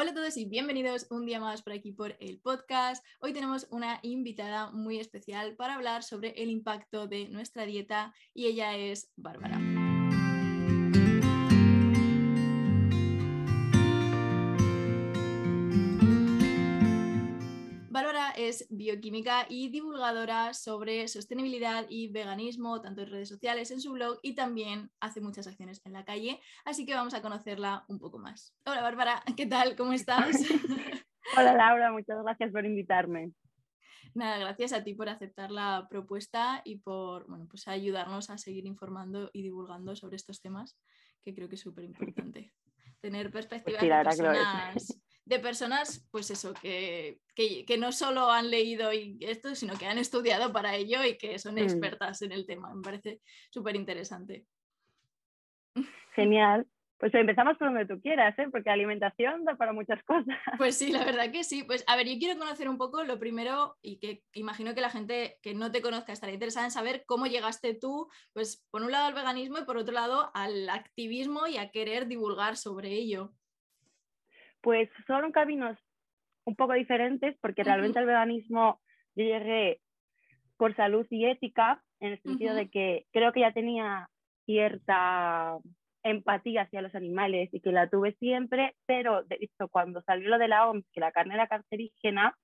Hola a todos y bienvenidos un día más por aquí por el podcast. Hoy tenemos una invitada muy especial para hablar sobre el impacto de nuestra dieta y ella es Bárbara. Es bioquímica y divulgadora sobre sostenibilidad y veganismo, tanto en redes sociales, en su blog y también hace muchas acciones en la calle, así que vamos a conocerla un poco más. Hola Bárbara, ¿qué tal? ¿Cómo estás? Hola Laura, muchas gracias por invitarme. Nada, gracias a ti por aceptar la propuesta y por bueno, pues ayudarnos a seguir informando y divulgando sobre estos temas, que creo que es súper importante. Tener pues perspectivas de personas de personas, pues eso, que, no solo han leído y esto, sino que han estudiado para ello y que son mm. expertas en el tema. Me parece súper interesante. Genial. Pues empezamos por donde tú quieras, ¿eh? porque alimentación da para muchas cosas. Pues sí, la verdad que sí. Pues a ver, yo quiero conocer un poco lo primero y que imagino que la gente que no te conozca estaría interesada en saber cómo llegaste tú, pues por un lado al veganismo y por otro lado al activismo y a querer divulgar sobre ello pues son caminos un poco diferentes porque realmente el veganismo yo llegué por salud y ética, en el sentido de que creo que ya tenía cierta empatía hacia los animales y que la tuve siempre, pero de hecho cuando salió lo de la OMS, que la carne era cancerígena,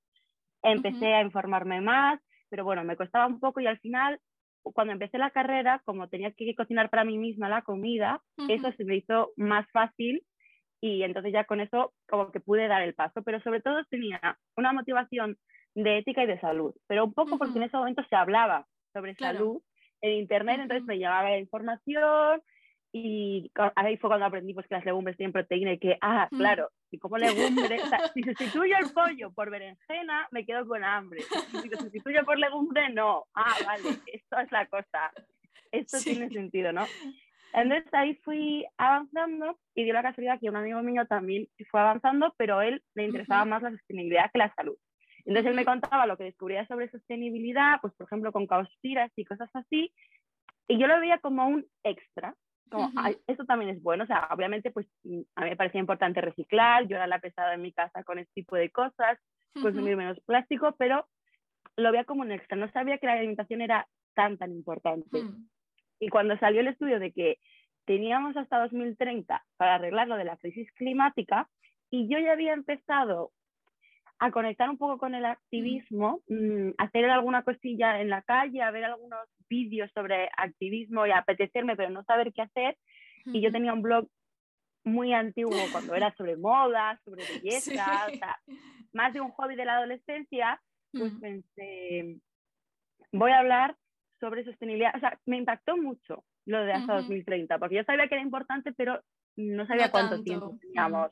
empecé a informarme más, pero bueno, me costaba un poco y al final, cuando empecé la carrera, como tenía que cocinar para mí misma la comida, eso se me hizo más fácil y entonces ya con eso como que pude dar el paso, pero sobre todo tenía una motivación de ética y de salud, pero un poco porque en ese momento se hablaba sobre salud en internet, entonces me llegaba la información y ahí fue cuando aprendí pues, que las legumbres tienen proteína y que, ah, claro, si como legumbre, si sustituyo el pollo por berenjena, me quedo con hambre. Si lo sustituyo por legumbre, no. Ah, vale, esto es la cosa. Esto tiene sentido, ¿no? Entonces ahí fui avanzando y dio la casualidad que un amigo mío también fue avanzando, pero él le interesaba más la sostenibilidad que la salud. Entonces él me contaba lo que descubría sobre sostenibilidad, pues por ejemplo con causpiras y cosas así, y yo lo veía como un extra, como, eso también es bueno, o sea, obviamente pues a mí me parecía importante reciclar, yo era la pesada en mi casa con este tipo de cosas, consumir menos plástico, pero lo veía como un extra, no sabía que la alimentación era tan, tan importante. Mm. Y cuando salió el estudio de que teníamos hasta 2030 para arreglar lo de la crisis climática, y yo ya había empezado a conectar un poco con el activismo, mm, hacer alguna cosilla en la calle, a ver algunos vídeos sobre activismo y apetecerme, pero no saber qué hacer. Y yo tenía un blog muy antiguo cuando era sobre moda, sobre belleza, más de un hobby de la adolescencia, pues pensé, voy a hablar sobre sostenibilidad. O sea, me impactó mucho lo de hasta 2030, porque yo sabía que era importante, pero no sabía cuánto tiempo teníamos.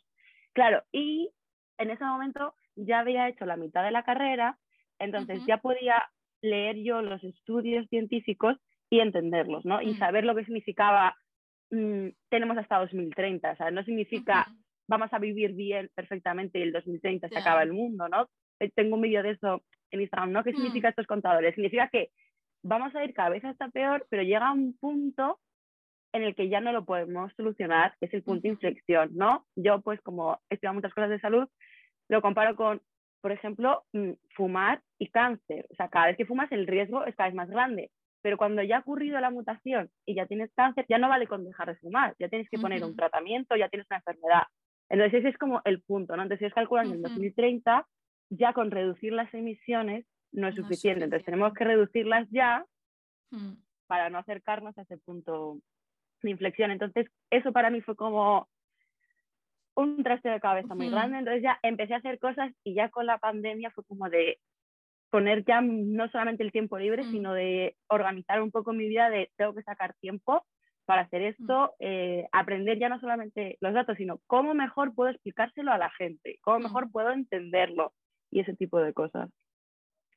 Claro, y en ese momento ya había hecho la mitad de la carrera, entonces ya podía leer yo los estudios científicos y entenderlos, ¿no? Y mm. saber lo que significaba mm, tenemos hasta 2030, o sea, no significa vamos a vivir bien perfectamente y el 2030 se acaba el mundo, ¿no? Eh, tengo un vídeo de eso en Instagram, ¿no? ¿Qué mm. significa estos contadores? Significa que vamos a ir cada vez hasta peor, pero llega un punto en el que ya no lo podemos solucionar, que es el punto de inflexión, ¿no? Yo, pues, como he estudiado muchas cosas de salud, lo comparo con, por ejemplo, mm, fumar y cáncer. O sea, cada vez que fumas el riesgo es cada vez más grande, pero cuando ya ha ocurrido la mutación y ya tienes cáncer, ya no vale con dejar de fumar, ya tienes que poner un tratamiento, ya tienes una enfermedad. Entonces ese es como el punto, ¿no? Entonces si es calcular en el 2030, ya con reducir las emisiones no es, suficiente. Entonces tenemos que reducirlas ya hmm. para no acercarnos a ese punto de inflexión. Entonces eso para mí fue como un traste de cabeza muy grande. Entonces ya empecé a hacer cosas y ya con la pandemia fue como de poner ya no solamente el tiempo libre, hmm. sino de organizar un poco mi vida de tengo que sacar tiempo para hacer hmm. esto, eh, aprender ya no solamente los datos, sino cómo mejor puedo explicárselo a la gente, cómo mejor puedo entenderlo y ese tipo de cosas.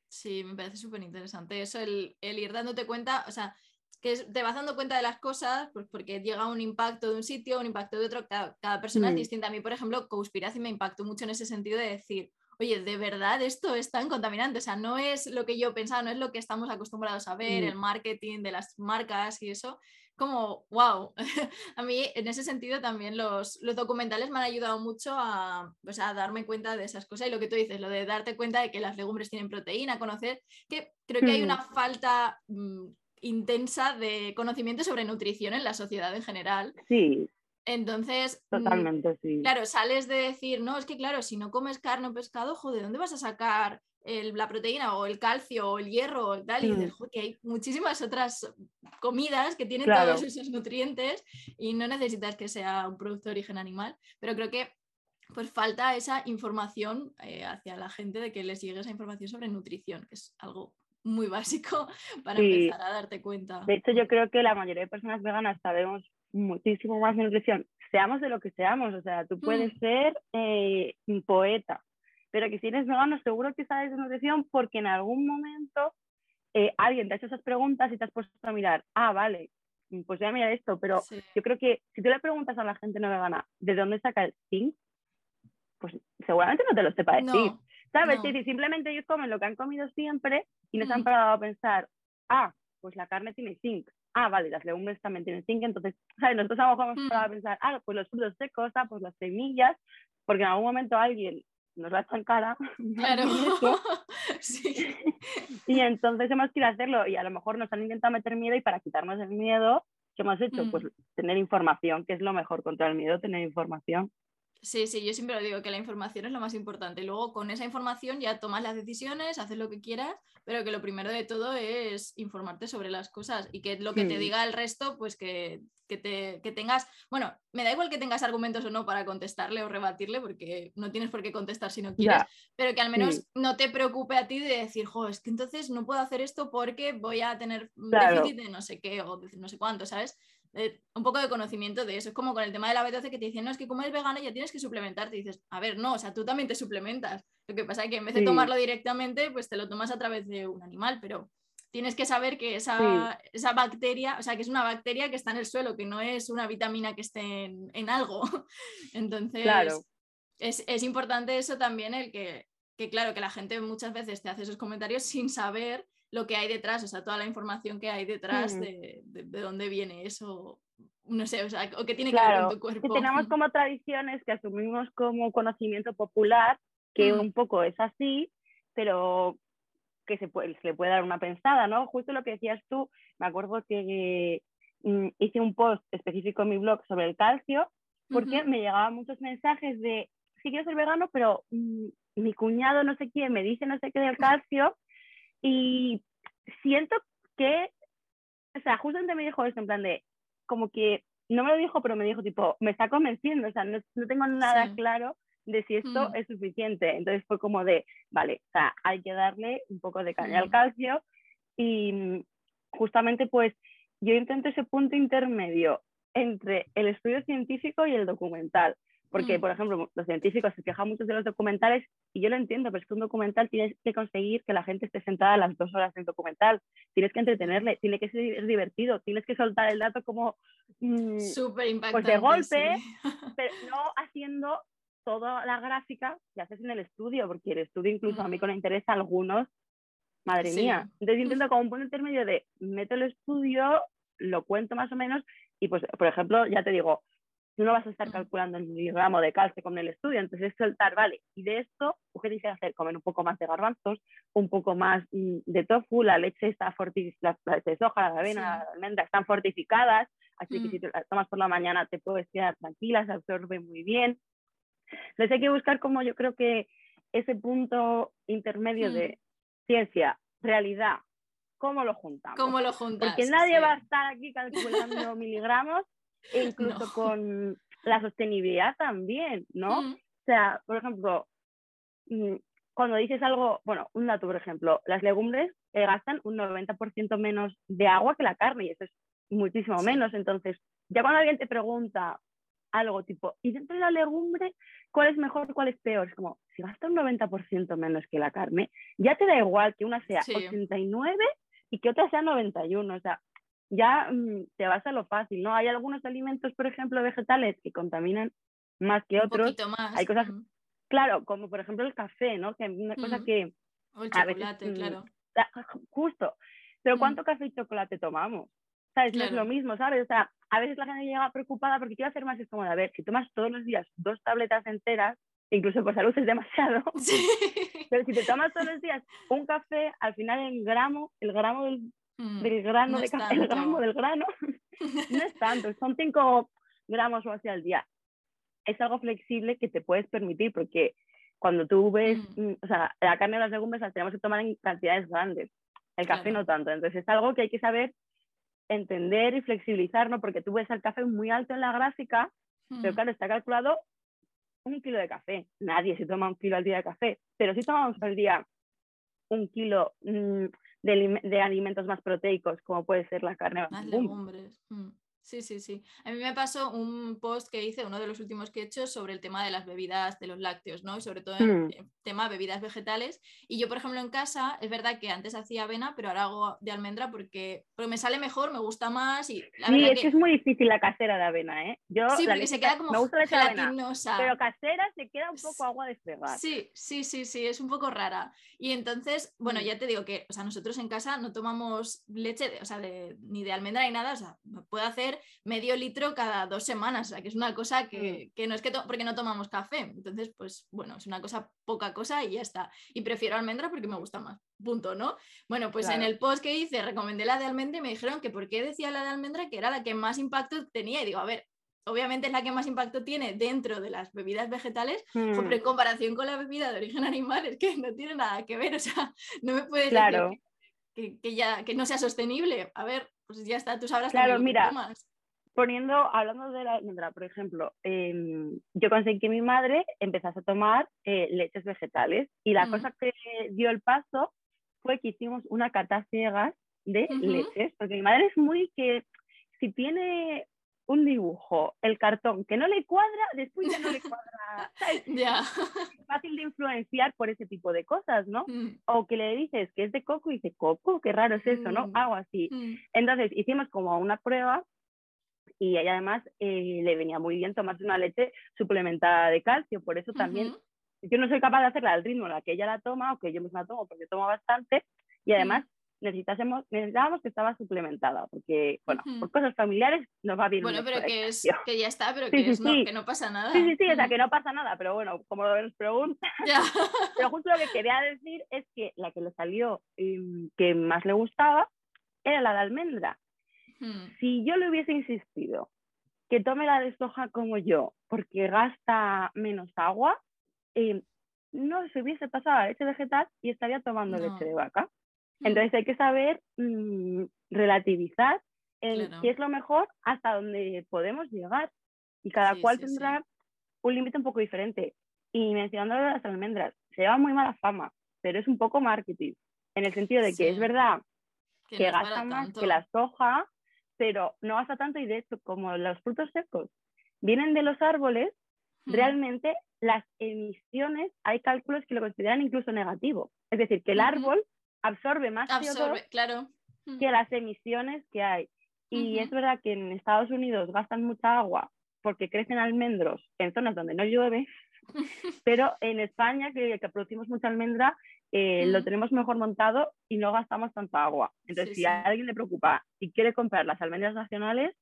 Sí, me parece súper interesante eso, el, ir dándote cuenta, o sea, que te vas dando cuenta de las cosas, pues porque llega un impacto de un sitio, un impacto de otro, cada, persona es mm. distinta. A mí, por ejemplo, Conspiracy me impactó mucho en ese sentido de decir, oye, de verdad esto es tan contaminante, o sea, no es lo que yo pensaba, no es lo que estamos acostumbrados a ver, mm. el marketing de las marcas y eso, como, wow, a mí en ese sentido también los, los documentales me han ayudado mucho a, pues, a, darme cuenta de esas cosas y lo que tú dices, lo de darte cuenta de que las legumbres tienen proteína, conocer, que creo que hay una mm. falta mm, intensa de conocimiento sobre nutrición en la sociedad en general. Sí. Entonces, mm, totalmente, sí. Claro, sales de decir, no, es que claro, si no comes carne o pescado, joder, ¿dónde vas a sacar la proteína o el calcio o el hierro o tal? Y dices, que hay muchísimas otras comidas que tienen todos esos nutrientes y no necesitas que sea un producto de origen animal, pero creo que pues falta esa información eh, hacia la gente de que les llegue esa información sobre nutrición, que es algo muy básico para empezar a darte cuenta. De hecho, yo creo que la mayoría de personas veganas sabemos muchísimo más de nutrición, seamos de lo que seamos, o sea, tú puedes mm. ser eh, poeta, pero que si eres vegano seguro que sabes de nutrición porque en algún momento eh, alguien te ha hecho esas preguntas y te has puesto a mirar, ah, vale, pues voy a mirar esto, pero yo creo que si tú le preguntas a la gente no vegana de dónde saca el zinc, pues seguramente no te lo sepa decir. ¿Sabes? Si simplemente ellos comen lo que han comido siempre y no se han parado a pensar, ah, pues la carne tiene zinc. Ah, vale, las legumbres también tienen zinc. Entonces, ¿sabes? Nosotros a lo mejor hemos parado a pensar, ah, pues los frutos secos, ah, pues las semillas, porque en algún momento alguien nos va a cara. Claro. sí. Y entonces hemos querido hacerlo y a lo mejor nos han intentado meter miedo y para quitarnos el miedo, ¿qué hemos hecho? Pues mm. tener información, que es lo mejor contra el miedo, tener información. Sí, sí, yo siempre lo digo que la información es lo más importante. Luego con esa información ya tomas las decisiones, haces lo que quieras, pero que lo primero de todo es informarte sobre las cosas y que lo que te diga el resto, pues que, te, tengas, bueno, me da igual que tengas argumentos o no para contestarle o rebatirle, porque no tienes por qué contestar si no quieres, pero que al menos no te preocupe a ti de decir, jo, es que entonces no puedo hacer esto porque voy a tener déficit de no sé qué o de no sé cuánto, ¿sabes? Eh, un poco de conocimiento de eso. Es como con el tema de la B12 que te dicen, no, es que como eres vegano ya tienes que suplementarte. Y dices, a ver, no, o sea, tú también te suplementas. Lo que pasa es que en vez de tomarlo directamente, pues te lo tomas a través de un animal, pero tienes que saber que esa, esa, bacteria, o sea, que es una bacteria que está en el suelo, que no es una vitamina que esté en, algo. Entonces, es, es, importante eso también, el que, que, claro, que la gente muchas veces te hace esos comentarios sin saber lo que hay detrás, o sea, toda la información que hay detrás mm. de, de, dónde viene eso, no sé, o sea, o que tiene que ver con tu cuerpo. tenemos como tradiciones que asumimos como conocimiento popular, que mm. un poco es así, pero que se, puede, se le puede dar una pensada, ¿no? Justo lo que decías tú, me acuerdo que mm, hice un post específico en mi blog sobre el calcio, porque me llegaban muchos mensajes de, sí quiero ser vegano, pero mi cuñado no sé quién me dice no sé qué del calcio, y siento que, o sea, justamente me dijo esto en plan de, como que, no me lo dijo, pero me dijo tipo, me está convenciendo, o sea, no, no tengo nada claro de si esto mm. es suficiente. Entonces fue como de, vale, o sea, hay que darle un poco de caña al calcio y mm, justamente pues yo intento ese punto intermedio entre el estudio científico y el documental. Porque, mm. por ejemplo, los científicos se quejan mucho de los documentales y yo lo entiendo, pero es que un documental tienes que conseguir que la gente esté sentada las dos horas en documental, tienes que entretenerle, tiene que ser divertido, tienes que soltar el dato como mm, Súper pues de golpe, pero no haciendo toda la gráfica que haces en el estudio, porque el estudio incluso a mí con interés algunos, madre mía. Entonces intento como un punto intermedio de meto el estudio, lo cuento más o menos y pues, por ejemplo, ya te digo, tú no vas a estar calculando el miligramo de calcio con el estudio, entonces es soltar, vale, y de esto, ¿qué dice hacer? Comer un poco más de garbanzos, un poco más mm, de tofu, la leche está fortificada, la leche de soja, la avena, la almendra están fortificadas, así que si mm. te las tomas por la mañana te puedes quedar tranquila, se absorbe muy bien. Entonces hay que buscar como yo creo que ese punto intermedio de mm. ciencia, realidad, ¿cómo lo juntamos? ¿Cómo lo juntas? Porque nadie va a estar aquí calculando miligramos e incluso con la sostenibilidad también, ¿no? O sea, por ejemplo, mm, cuando dices algo, bueno, un dato, por ejemplo, las legumbres eh, gastan un 90% menos de agua que la carne y eso es muchísimo menos. Entonces, ya cuando alguien te pregunta algo tipo, ¿y dentro de la legumbre cuál es mejor, cuál es peor? Es como, si gasta un 90% menos que la carne, ya te da igual que una sea 89 y que otra sea 91. O sea, ya mm, te vas a lo fácil, ¿no? Hay algunos alimentos, por ejemplo, vegetales que contaminan más que otros. Más. Hay cosas, claro, como por ejemplo el café, ¿no? Que es una cosa que... O el chocolate, mm, claro. Justo. Pero ¿cuánto café y chocolate tomamos? ¿sabes? No es lo mismo, ¿sabes? O sea, a veces la gente llega preocupada porque quiere hacer más, es como, a ver, si tomas todos los días dos tabletas enteras, incluso por salud es demasiado, pero si te tomas todos los días un café, al final el gramo, el gramo del, mm, grano de café, el gramo del grano, no es tanto, son cinco gramos o así al día. Es algo flexible que te puedes permitir porque cuando tú ves, mm. Mm, o sea, la carne de las legumbres las tenemos que tomar en cantidades grandes, el café no tanto, entonces es algo que hay que saber entender y flexibilizar, ¿no? Porque tú ves el café muy alto en la gráfica, pero claro, está calculado un kilo de café. Nadie se toma un kilo al día de café, pero si tomamos al día un kilo mm, de, alimentos más proteicos, como puede ser la carne. Las legumbres. Mm. Sí, sí, sí. A mí me pasó un post que hice, uno de los últimos que he hecho, sobre el tema de las bebidas, de los lácteos, ¿no? Y sobre todo en mm. el tema bebidas vegetales. Y yo, por ejemplo, en casa, es verdad que antes hacía avena, pero ahora hago de almendra porque, porque me sale mejor, me gusta más. Y la sí, es que... es muy difícil la casera de avena, ¿eh? Yo, sí, porque se queda como me gusta gelatinosa. pero casera se queda un poco agua de fregar. Sí, sí, sí, sí, es un poco rara. Y entonces, bueno, mm. ya te digo que, o sea, nosotros en casa no tomamos leche, o sea, de, ni de almendra ni nada, o sea, puedo hacer medio litro cada dos semanas, o sea, que es una cosa que, mm. no es que porque no tomamos café, entonces, pues bueno, es una cosa poca cosa y ya está. Y prefiero almendra porque me gusta más, punto, ¿no? Bueno, pues en el post que hice recomendé la de almendra y me dijeron que por qué decía la de almendra que era la que más impacto tenía y digo, a ver, obviamente es la que más impacto tiene dentro de las bebidas vegetales, pero en mm. comparación con la bebida de origen animal es que no tiene nada que ver, o sea, no me puedes decir que, ya, que no sea sostenible. A ver, pues ya está, tú sabrás claro, mira, poniendo, hablando de la almendra, por ejemplo, em, yo conseguí que mi madre empezase a tomar eh, leches vegetales y la mm. cosa que dio el paso fue que hicimos una cata ciegas de leches, porque mi madre es muy que si tiene un dibujo, el cartón que no le cuadra, después ya no le cuadra. Ya. Es fácil de influenciar por ese tipo de cosas, ¿no? Mm. O que le dices que es de coco y dice, coco, qué raro es eso, ¿no? Mm. Algo así. Entonces hicimos como una prueba y ella además eh, le venía muy bien tomarse una leche suplementada de calcio, por eso también yo no soy capaz de hacerla al ritmo en la que ella la toma o que yo misma tomo porque tomo bastante y además necesitásemos, necesitábamos que estaba suplementada porque, bueno, por cosas familiares nos va bien. Bueno, pero que, es, que ya está, pero que, No, que no pasa nada. Sí, sí, sí, o sea, que no pasa nada, pero bueno, como nos preguntan. pero justo lo que quería decir es que la que le salió em, que más le gustaba era la de almendra. Si yo le hubiese insistido que tome la de soja como yo, porque gasta menos agua, eh, no se hubiese pasado a leche vegetal y estaría tomando leche de vaca. Entonces hay que saber mm, relativizar el qué es lo mejor hasta donde podemos llegar. Y cada cual tendrá un límite un poco diferente. Y mencionando las almendras, se lleva muy mala fama, pero es un poco marketing, en el sentido de que es verdad que, que gasta más que la soja, pero no gasta tanto y de hecho como los frutos secos vienen de los árboles, realmente las emisiones, hay cálculos que lo consideran incluso negativo. Es decir, que el árbol absorbe más CO2 claro. que las emisiones que hay. Y es verdad que en Estados Unidos gastan mucha agua porque crecen almendros en zonas donde no llueve, pero en España, que, que producimos mucha almendra, eh, lo tenemos mejor montado y no gastamos tanta agua. Entonces, si a alguien le preocupa y quiere comprar las almendras nacionales,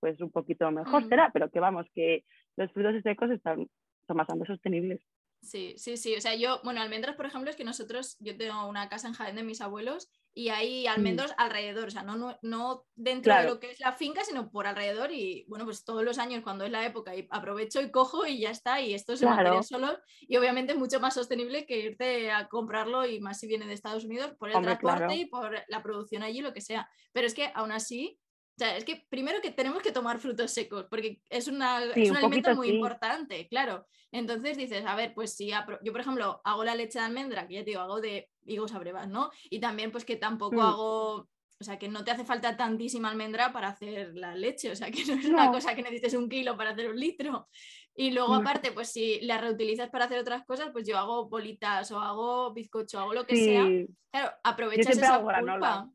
pues un poquito mejor será, pero que vamos, que los frutos secos están, son bastante sostenibles. Sí, sí, sí. O sea, yo, bueno, almendras, por ejemplo, es que nosotros, yo tengo una casa en Jaén de mis abuelos y hay mm. almendros alrededor, o sea, no, no, dentro de lo que es la finca, sino por alrededor y bueno, pues todos los años cuando es la época y aprovecho y cojo y ya está y esto se claro. solo y obviamente es mucho más sostenible que irte a comprarlo y más si viene de Estados Unidos por el transporte y por la producción allí, lo que sea. Pero es que aún así o sea, es que primero que tenemos que tomar frutos secos, porque es, una, es un, alimento muy importante, claro. Entonces dices, a ver, pues si yo, por ejemplo, hago la leche de almendra, que ya te digo, hago de higos a brevas, ¿no? Y también pues que tampoco mm. hago, o sea, que no te hace falta tantísima almendra para hacer la leche, o sea, que no es una cosa que necesites un kilo para hacer un litro. Y luego aparte, pues si la reutilizas para hacer otras cosas, pues yo hago bolitas o hago bizcocho, hago lo que sea. Claro, aprovechas esa pulpa.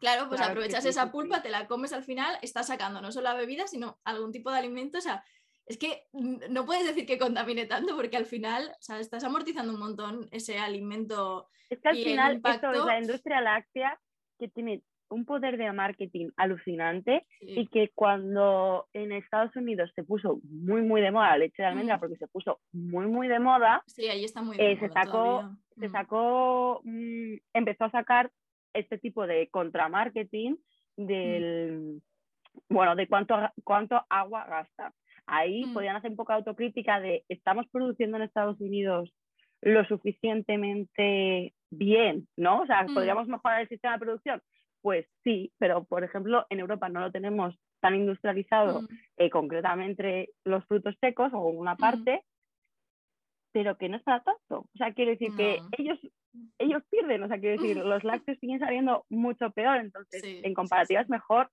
Claro, pues aprovechas esa pulpa, te la comes al final, estás sacando no solo la bebida, sino algún tipo de alimento. O sea, es que no puedes decir que contamine tanto porque al final, o sea, estás amortizando un montón ese alimento. Es que al final esto es la industria láctea que tiene un poder de marketing alucinante y que cuando en Estados Unidos se puso muy, muy de moda la leche de almendra, porque se puso muy, muy de moda, sí, ahí está muy eh, se sacó, se mm. sacó mm, empezó a sacar este tipo de contramarketing del, bueno, de cuánto, cuánto agua gasta. Ahí podían hacer un poco de autocrítica de, ¿estamos produciendo en Estados Unidos lo suficientemente bien, ¿no? O sea, ¿podríamos mejorar el sistema de producción? Pues sí, pero por ejemplo en Europa no lo tenemos tan industrializado, eh, concretamente los frutos secos o una parte, pero que no es para tanto. O sea, quiere decir que ellos, ellos pierden, o sea, quiere decir, los lácteos siguen saliendo mucho peor, entonces en comparativa es mejor.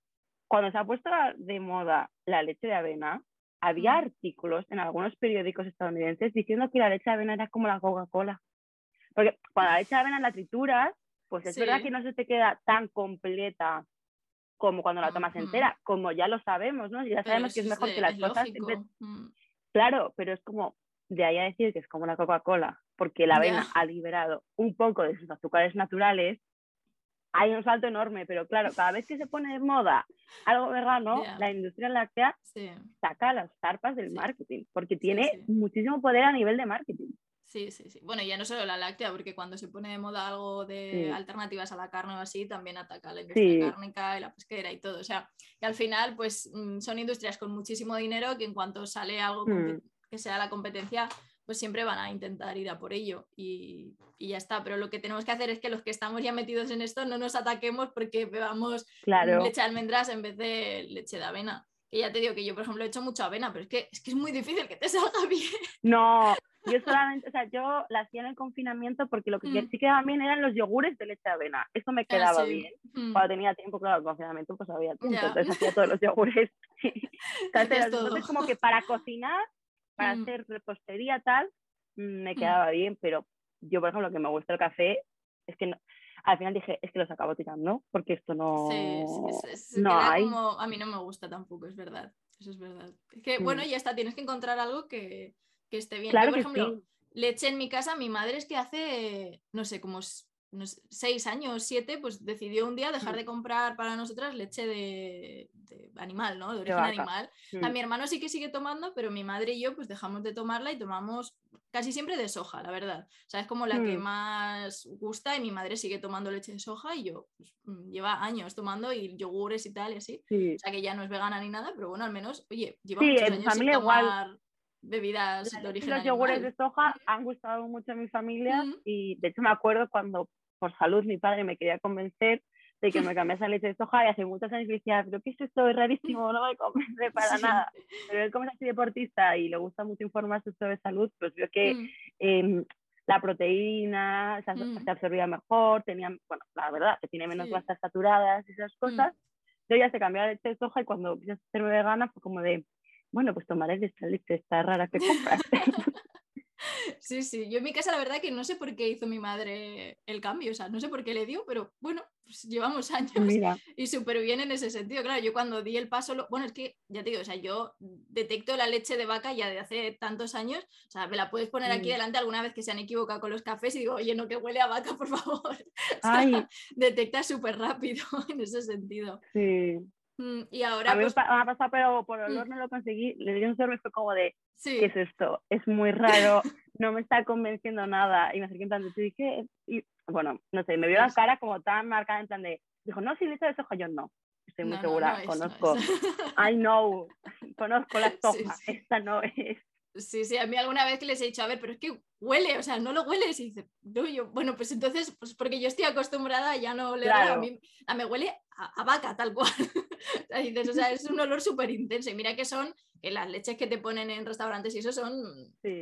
Cuando se ha puesto de moda la leche de avena, había artículos en algunos periódicos estadounidenses diciendo que la leche de avena era como la Coca-Cola. Porque cuando la leche de avena la trituras, pues es verdad que no se te queda tan completa como cuando la tomas entera, como ya lo sabemos, ¿no? Ya sabemos que es mejor que las cosas. Mm. Claro, pero es como de ahí a decir que es como la Coca-Cola, porque la avena ha liberado un poco de sus azúcares naturales, hay un salto enorme, pero claro, cada vez que se pone de moda algo vegano, la industria láctea saca las zarpas del marketing, porque tiene muchísimo poder a nivel de marketing. Sí, sí, sí. Bueno, ya no solo la láctea, porque cuando se pone de moda algo de alternativas a la carne o así, también ataca la industria cárnica y la pesquera y todo. O sea, que al final, pues mm, son industrias con muchísimo dinero que en cuanto sale algo mm. que sea la competencia, pues siempre van a intentar ir a por ello y, y, ya está. Pero lo que tenemos que hacer es que los que estamos ya metidos en esto no nos ataquemos porque bebamos leche de almendras en vez de leche de avena. Que ya te digo que yo, por ejemplo, he hecho mucha avena, pero es que es, que es muy difícil que te salga bien. No, yo solamente, o sea, yo la hacía en el confinamiento porque lo que mm. sí quedaba bien eran los yogures de leche de avena. Eso me ah, quedaba bien. Mm. Cuando tenía tiempo, claro, el confinamiento pues había tiempo, entonces hacía todos los yogures. entonces, entonces como que para cocinar para mm. hacer repostería tal, mm, me mm. quedaba bien, pero yo, por ejemplo, lo que me gusta el café es que al final dije, es que los acabo tirando, porque esto no, sí, no hay. Como, a mí no me gusta tampoco, es verdad, eso es verdad. Es que, bueno, ya está, tienes que encontrar algo que, que esté bien. Claro por ejemplo, leche en mi casa, mi madre es que hace, no sé, como unos seis años, siete, pues decidió un día dejar de comprar para nosotras leche de, animal, ¿no? De origen animal. A mi hermano sí que sigue tomando, pero mi madre y yo pues dejamos de tomarla y tomamos casi siempre de soja, la verdad. O sea, es como la que mm. más gusta y mi madre sigue tomando leche de soja y yo pues, mm, lleva años tomando y yogures y tal y así. O sea, que ya no es vegana ni nada, pero bueno, al menos, oye, lleva muchos años sin tomar bebidas de origen Los yogures de soja han gustado mucho a mi familia y de hecho me acuerdo cuando por salud mi padre me quería convencer de que me cambiase la leche de soja y hace muchos años decía, pero ¿qué es esto? Es rarísimo, no me convence para nada. Pero él como es así deportista y le gusta mucho informarse sobre salud, pues vio que mm. em, la proteína mm. se, absorbía mejor, tenía, bueno, la verdad, que tiene menos grasas saturadas y esas mm. cosas. Yo ya se cambió la leche de soja y cuando a ser vegana fue como de, bueno, pues tomaré esta leche, esta rara que compraste. Sí, sí, yo en mi casa la verdad que no sé por qué hizo mi madre el cambio, o sea, no sé por qué le dio, pero bueno, pues llevamos años y súper bien en ese sentido. Claro, yo cuando di el paso, bueno, es que ya te digo, o sea, yo detecto la leche de vaca ya de hace tantos años, o sea, me la puedes poner aquí delante alguna vez que se han equivocado con los cafés y digo, oye, no que huele a vaca, por favor. Detecta detecta súper rápido en ese sentido. Sí. Mm, y ahora. A mí pues me ha pasado, pero por olor mm. no lo conseguí. Le di un sorbo y fue como de: ¿qué es esto? Es muy raro, no me está convenciendo nada. Y me acerqué en plan de: ¿te dije? Y bueno, no sé, me vio la cara como tan marcada en plan de: dijo, no, si le de soja, yo no. Estoy muy segura, conozco. I know, conozco la soja, esta no es. Sí, sí, a mí alguna vez que les he dicho, a ver, pero es que huele, o sea, no lo hueles. Y dice, no, yo, bueno, pues entonces, pues porque yo estoy acostumbrada ya no le a mí, a me huele a, vaca, tal cual. o sea, es un olor súper intenso. Y mira que son, que las leches que te ponen en restaurantes y eso son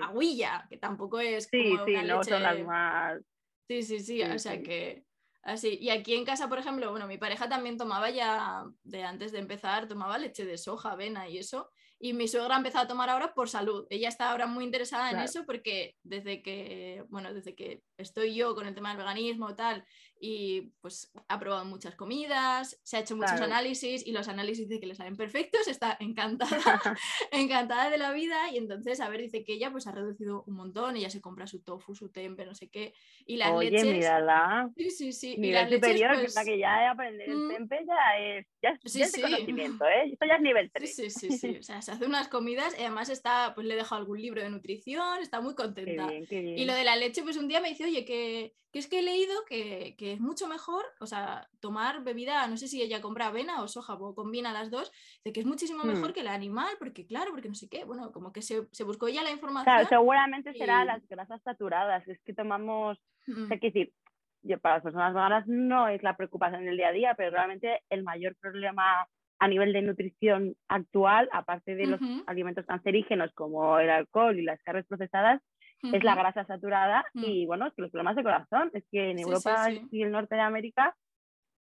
aguilla, que tampoco es. Sí, sí, no son las más. Sí, sí, sí, o sea que. Así, y aquí en casa, por ejemplo, bueno, mi pareja también tomaba ya, de antes de empezar, tomaba leche de soja, avena y eso, Y mi suegra ha empezado a tomar ahora por salud. Ella está ahora muy interesada en eso porque desde que, bueno, desde que estoy yo con el tema del veganismo tal, y pues ha probado muchas comidas, se ha hecho muchos análisis y los análisis dice que le salen perfectos, está encantada, encantada de la vida y entonces, a ver, dice que ella pues ha reducido un montón, ella se compra su tofu, su tempe, no sé qué, y las Oye, leches... mírala. Sí, sí, sí. y las superior, leches, pues... que ya aprender el mm. tempe ya es, ya es, Sí, ya es sí. de conocimiento, ¿eh? Esto ya es nivel 3. Sí, sí, sí, sí. O sea, se hace unas comidas y además está, pues le he dejado algún libro de nutrición, está muy Qué contenta. bien, qué bien. Y lo de la leche, pues un día me dice, oye, que, que es que he leído que, que es mucho mejor, o sea, tomar bebida, no sé si ella compra avena o soja o combina las dos, de que es muchísimo mejor Mm. que la animal, porque claro, porque no sé qué, bueno, como que se, se buscó ya la información. Claro, seguramente será y- las grasas saturadas. Es que tomamos, Mm, o sea, que decir, yo, para las personas veganas no es la preocupación del día a día, pero realmente el mayor problema a nivel de nutrición actual, aparte de los Ujú. alimentos cancerígenos como el alcohol y las carnes procesadas, es la grasa saturada Mm. y bueno, es que los problemas de corazón, es que en Sí, Europa sí. y el norte de América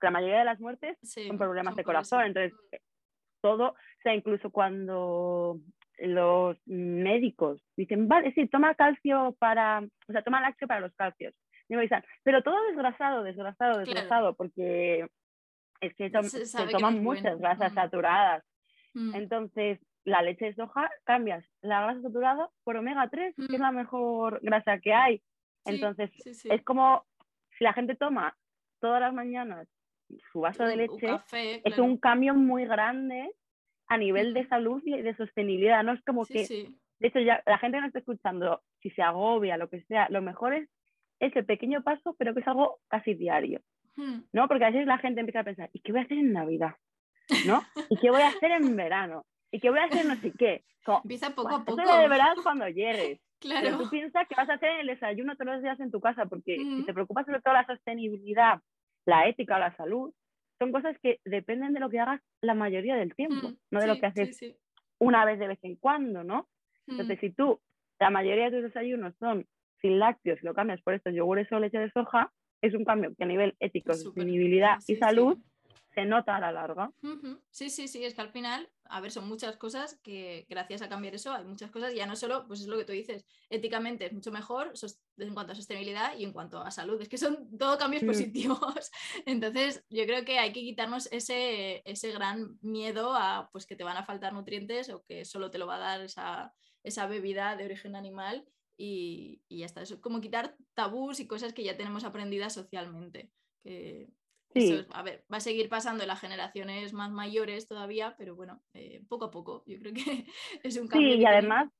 la mayoría de las muertes son problemas son de corazón, entonces todo, o sea, incluso cuando los médicos dicen, vale, sí, toma calcio para, o sea, toma lácteo para los calcios, pero todo desgrasado, desgrasado, Claro. desgrasado, porque es que Se toman muchas bueno. grasas saturadas, Mm, entonces la leche de soja cambias la grasa saturada por omega 3, que es Mm. la mejor grasa que hay. sí, Entonces, sí, sí. es como si la gente toma todas las mañanas su vaso de leche, café, es un cambio muy grande a nivel de salud y de sostenibilidad. No es como que, de hecho, ya la gente que no está escuchando, si se agobia, lo que sea, lo mejor es ese pequeño paso, pero que es algo casi diario, Mm, ¿no? Porque a veces la gente empieza a pensar, ¿y qué voy a hacer en Navidad? ¿No? ¿Y qué voy a hacer en verano? ¿Y qué voy a hacer no sé qué? Como, Empieza poco "Buah, a poco. Lo verás cuando llegues. Pero Claro. tú piensas que vas a hacer el desayuno todos los días en tu casa, porque si te preocupas sobre todo la sostenibilidad, la ética o la salud, son cosas que dependen de lo que hagas la mayoría del tiempo, no de lo sí, que haces sí, sí. una vez de vez en cuando, ¿no? Entonces, si tú, la mayoría de tus desayunos son sin lácteos y lo cambias por estos yogures o leche de soja, es un cambio que a nivel ético, sostenibilidad y salud se nota a la larga. Sí, sí, sí, es que al final, a ver, son muchas cosas que gracias a cambiar eso hay muchas cosas, ya no solo, pues es lo que tú dices, éticamente es mucho mejor en cuanto a sostenibilidad y en cuanto a salud, es que son todo cambios Mm. positivos. Entonces, yo creo que hay que quitarnos ese, ese gran miedo a pues que te van a faltar nutrientes o que solo te lo va a dar esa, esa bebida de origen animal y, y ya está. Eso es como quitar tabús y cosas que ya tenemos aprendidas socialmente. Que, Sí. eso a ver, va a seguir pasando en las generaciones más mayores todavía, pero bueno, eh, poco a poco. Yo creo que es un cambio. Sí, y además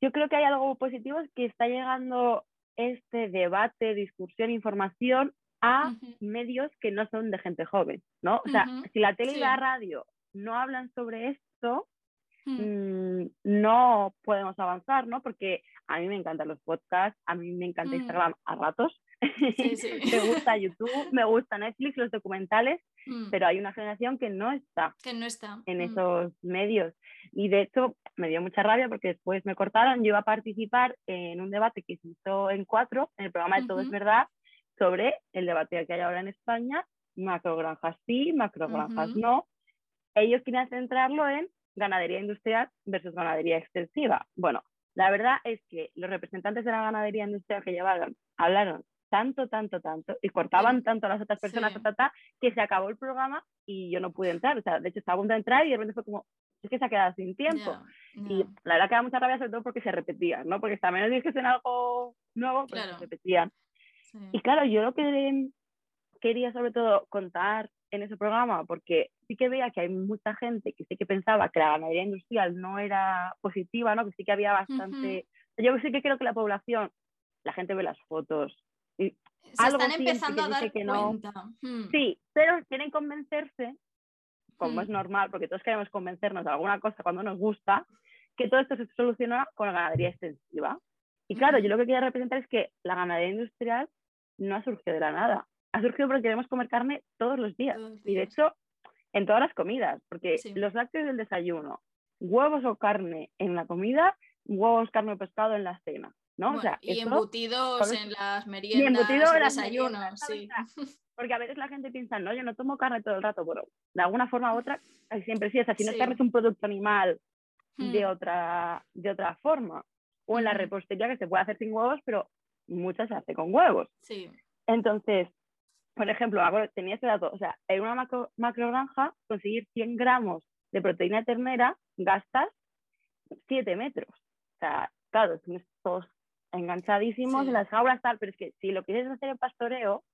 yo creo que hay algo positivo, es que está llegando este debate, discusión, información a medios que no son de gente joven, ¿no? O sea, si la tele y la radio no hablan sobre esto, Mm, mm, no podemos avanzar, ¿no? Porque a mí me encantan los podcasts, a mí me encanta Mm. Instagram a ratos, Sí, sí. me gusta YouTube, me gusta Netflix, los documentales, mm, pero hay una generación que no está que no está. en mm, esos medios. Y de hecho me dio mucha rabia porque después me cortaron. Yo iba a participar en un debate que se hizo en cuatro, en el programa de Todo es. Verdad, sobre el debate que hay ahora en España, macrogranjas sí, macrogranjas no. Ellos querían centrarlo en ganadería industrial versus ganadería extensiva. Bueno, la verdad es que los representantes de la ganadería industrial que llevaron hablaron tanto, tanto, tanto y cortaban tanto a las otras personas Sí. ta, ta, ta, que se acabó el programa y yo no pude entrar. O sea, de hecho estaba a punto de entrar y de repente fue como, es que se ha quedado sin tiempo. Y la verdad que da mucha rabia sobre todo porque se repetían, ¿no? Porque también nos dijesen algo nuevo, pero Claro. se repetían. sí. Y claro, yo lo que quería sobre todo contar en ese programa, porque sí que veía que hay mucha gente que sí que pensaba que la ganadería industrial no era positiva, ¿no? Que sí que había bastante... Yo sí que creo que la población, la gente ve las fotos. Y Se algo están empezando que a dar que no. cuenta. mm, Sí, pero quieren convencerse, como Mm. es normal, porque todos queremos convencernos de alguna cosa cuando nos gusta, que todo esto se soluciona con la ganadería extensiva. Y claro, yo lo que quería representar es que la ganadería industrial no ha surgido de la nada. Ha surgido porque queremos comer carne todos los días. Todos los Y de hecho, en todas las comidas, porque Sí. los lácteos del desayuno, huevos o carne en la comida, huevos, carne o pescado en la cena. ¿No? Bueno, o sea, y embutidos ¿sabes? en las y meriendas, embutido en las desayunos, sí. Porque a veces la gente piensa, no, yo no tomo carne todo el rato, pero de alguna forma u otra, casi siempre sí. O sea, si no Sí. carne, es un producto animal de, otra, de otra forma. O en la repostería que se puede hacer sin huevos, pero muchas se hace con huevos. Sí. Entonces, por ejemplo, tenía ese dato, o sea, en una macro, granja, conseguir 100 gramos de proteína ternera gastas 7 metros. O sea, claro, tienes todos enganchadísimos en las jaulas, tal, pero es que si lo quieres hacer en pastoreo,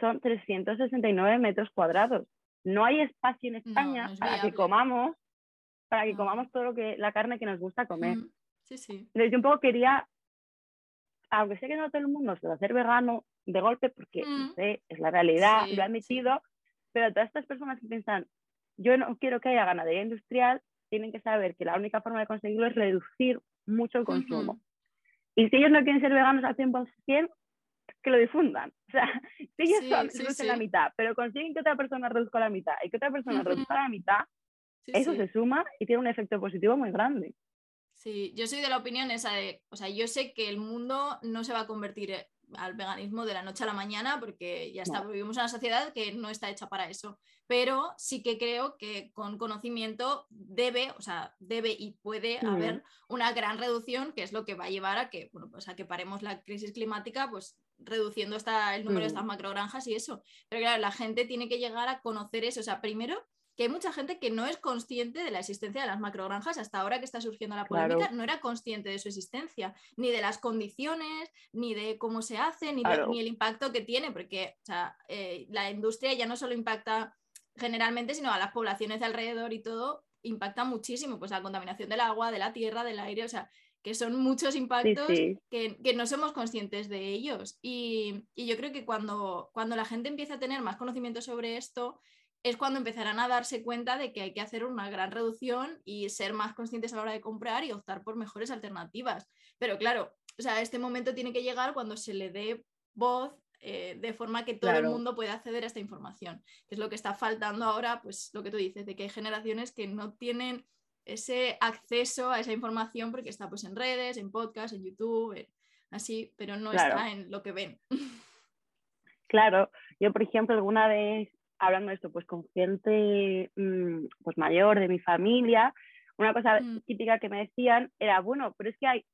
son 369 metros cuadrados. No hay espacio en España para que comamos, para que comamos todo lo que, la carne que nos gusta comer. Sí, sí. Entonces yo un poco quería, aunque sé que no todo el mundo se va a hacer vegano de golpe, porque no sé, es la realidad, lo ha admitido, pero todas estas personas que piensan, yo no quiero que haya ganadería industrial, tienen que saber que la única forma de conseguirlo es reducir mucho el consumo. Y si ellos no quieren ser veganos al 100%, que lo difundan. O sea, si ellos reducen la mitad, pero consiguen que otra persona reduzca la mitad y que otra persona reduzca la mitad, eso se suma y tiene un efecto positivo muy grande. Sí, yo soy de la opinión esa de, o sea, yo sé que el mundo no se va a convertir al veganismo de la noche a la mañana porque ya está, vivimos en una sociedad que no está hecha para eso, pero sí que creo que con conocimiento debe, o sea, debe y puede haber una gran reducción que es lo que va a llevar a que, bueno, pues a que paremos la crisis climática, pues reduciendo hasta el número de estas macrogranjas y eso. Pero claro, la gente tiene que llegar a conocer eso. O sea, primero, que hay mucha gente que no es consciente de la existencia de las macrogranjas. Hasta ahora que está surgiendo la polémica, no era consciente de su existencia, ni de las condiciones, ni de cómo se hace, ni, ni el impacto que tiene, porque o sea, eh, la industria ya no solo impacta generalmente, sino a las poblaciones de alrededor y todo, impacta muchísimo, pues la contaminación del agua, de la tierra, del aire, o sea, que son muchos impactos Que, no somos conscientes de ellos. Y, yo creo que cuando, cuando la gente empieza a tener más conocimiento sobre esto, es cuando empezarán a darse cuenta de que hay que hacer una gran reducción y ser más conscientes a la hora de comprar y optar por mejores alternativas. Pero claro, o sea, este momento tiene que llegar cuando se le dé voz eh, de forma que todo el mundo pueda acceder a esta información, que es lo que está faltando ahora, pues lo que tú dices, de que hay generaciones que no tienen ese acceso a esa información porque está pues en redes, en podcast, en YouTube, así, pero no está en lo que ven. Claro, yo por ejemplo alguna vez hablando de esto pues con gente mm, pues mayor de mi familia, una cosa mm. típica que me decían era, bueno, pero es que hay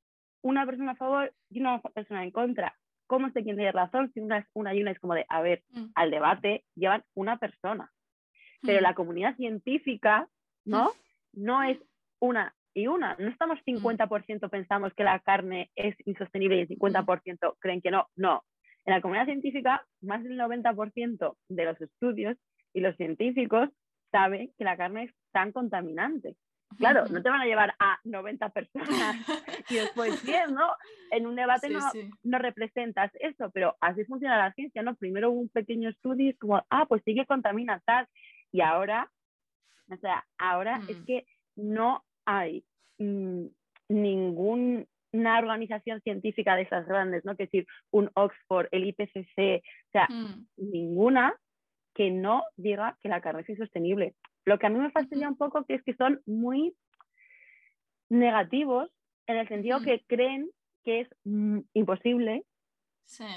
una persona a favor y una persona en contra. ¿Cómo sé quién tiene razón? Si una, una y una es como de, a ver, mm. al debate llevan una persona. Pero la comunidad científica, ¿no? no es una y una. No estamos 50% mm. pensamos que la carne es insostenible y el 50% creen que no. No. En la comunidad científica, más del 90% de los estudios y los científicos saben que la carne es tan contaminante. Claro, no te van a llevar a 90 personas y después 100, ¿no? En un debate no, no, representas eso, pero así funciona la ciencia, ¿no? Primero un pequeño estudio y como, ah, pues sí que contamina tal. Y ahora, o sea, ahora es mm. que no hay mm, ninguna organización científica de esas grandes, ¿no? Que decir, un Oxford, el IPCC, o sea, mm. ninguna que no diga que la carne es insostenible. Lo que a mí me fastidia un poco que es que son muy negativos en el sentido que creen que es mm, imposible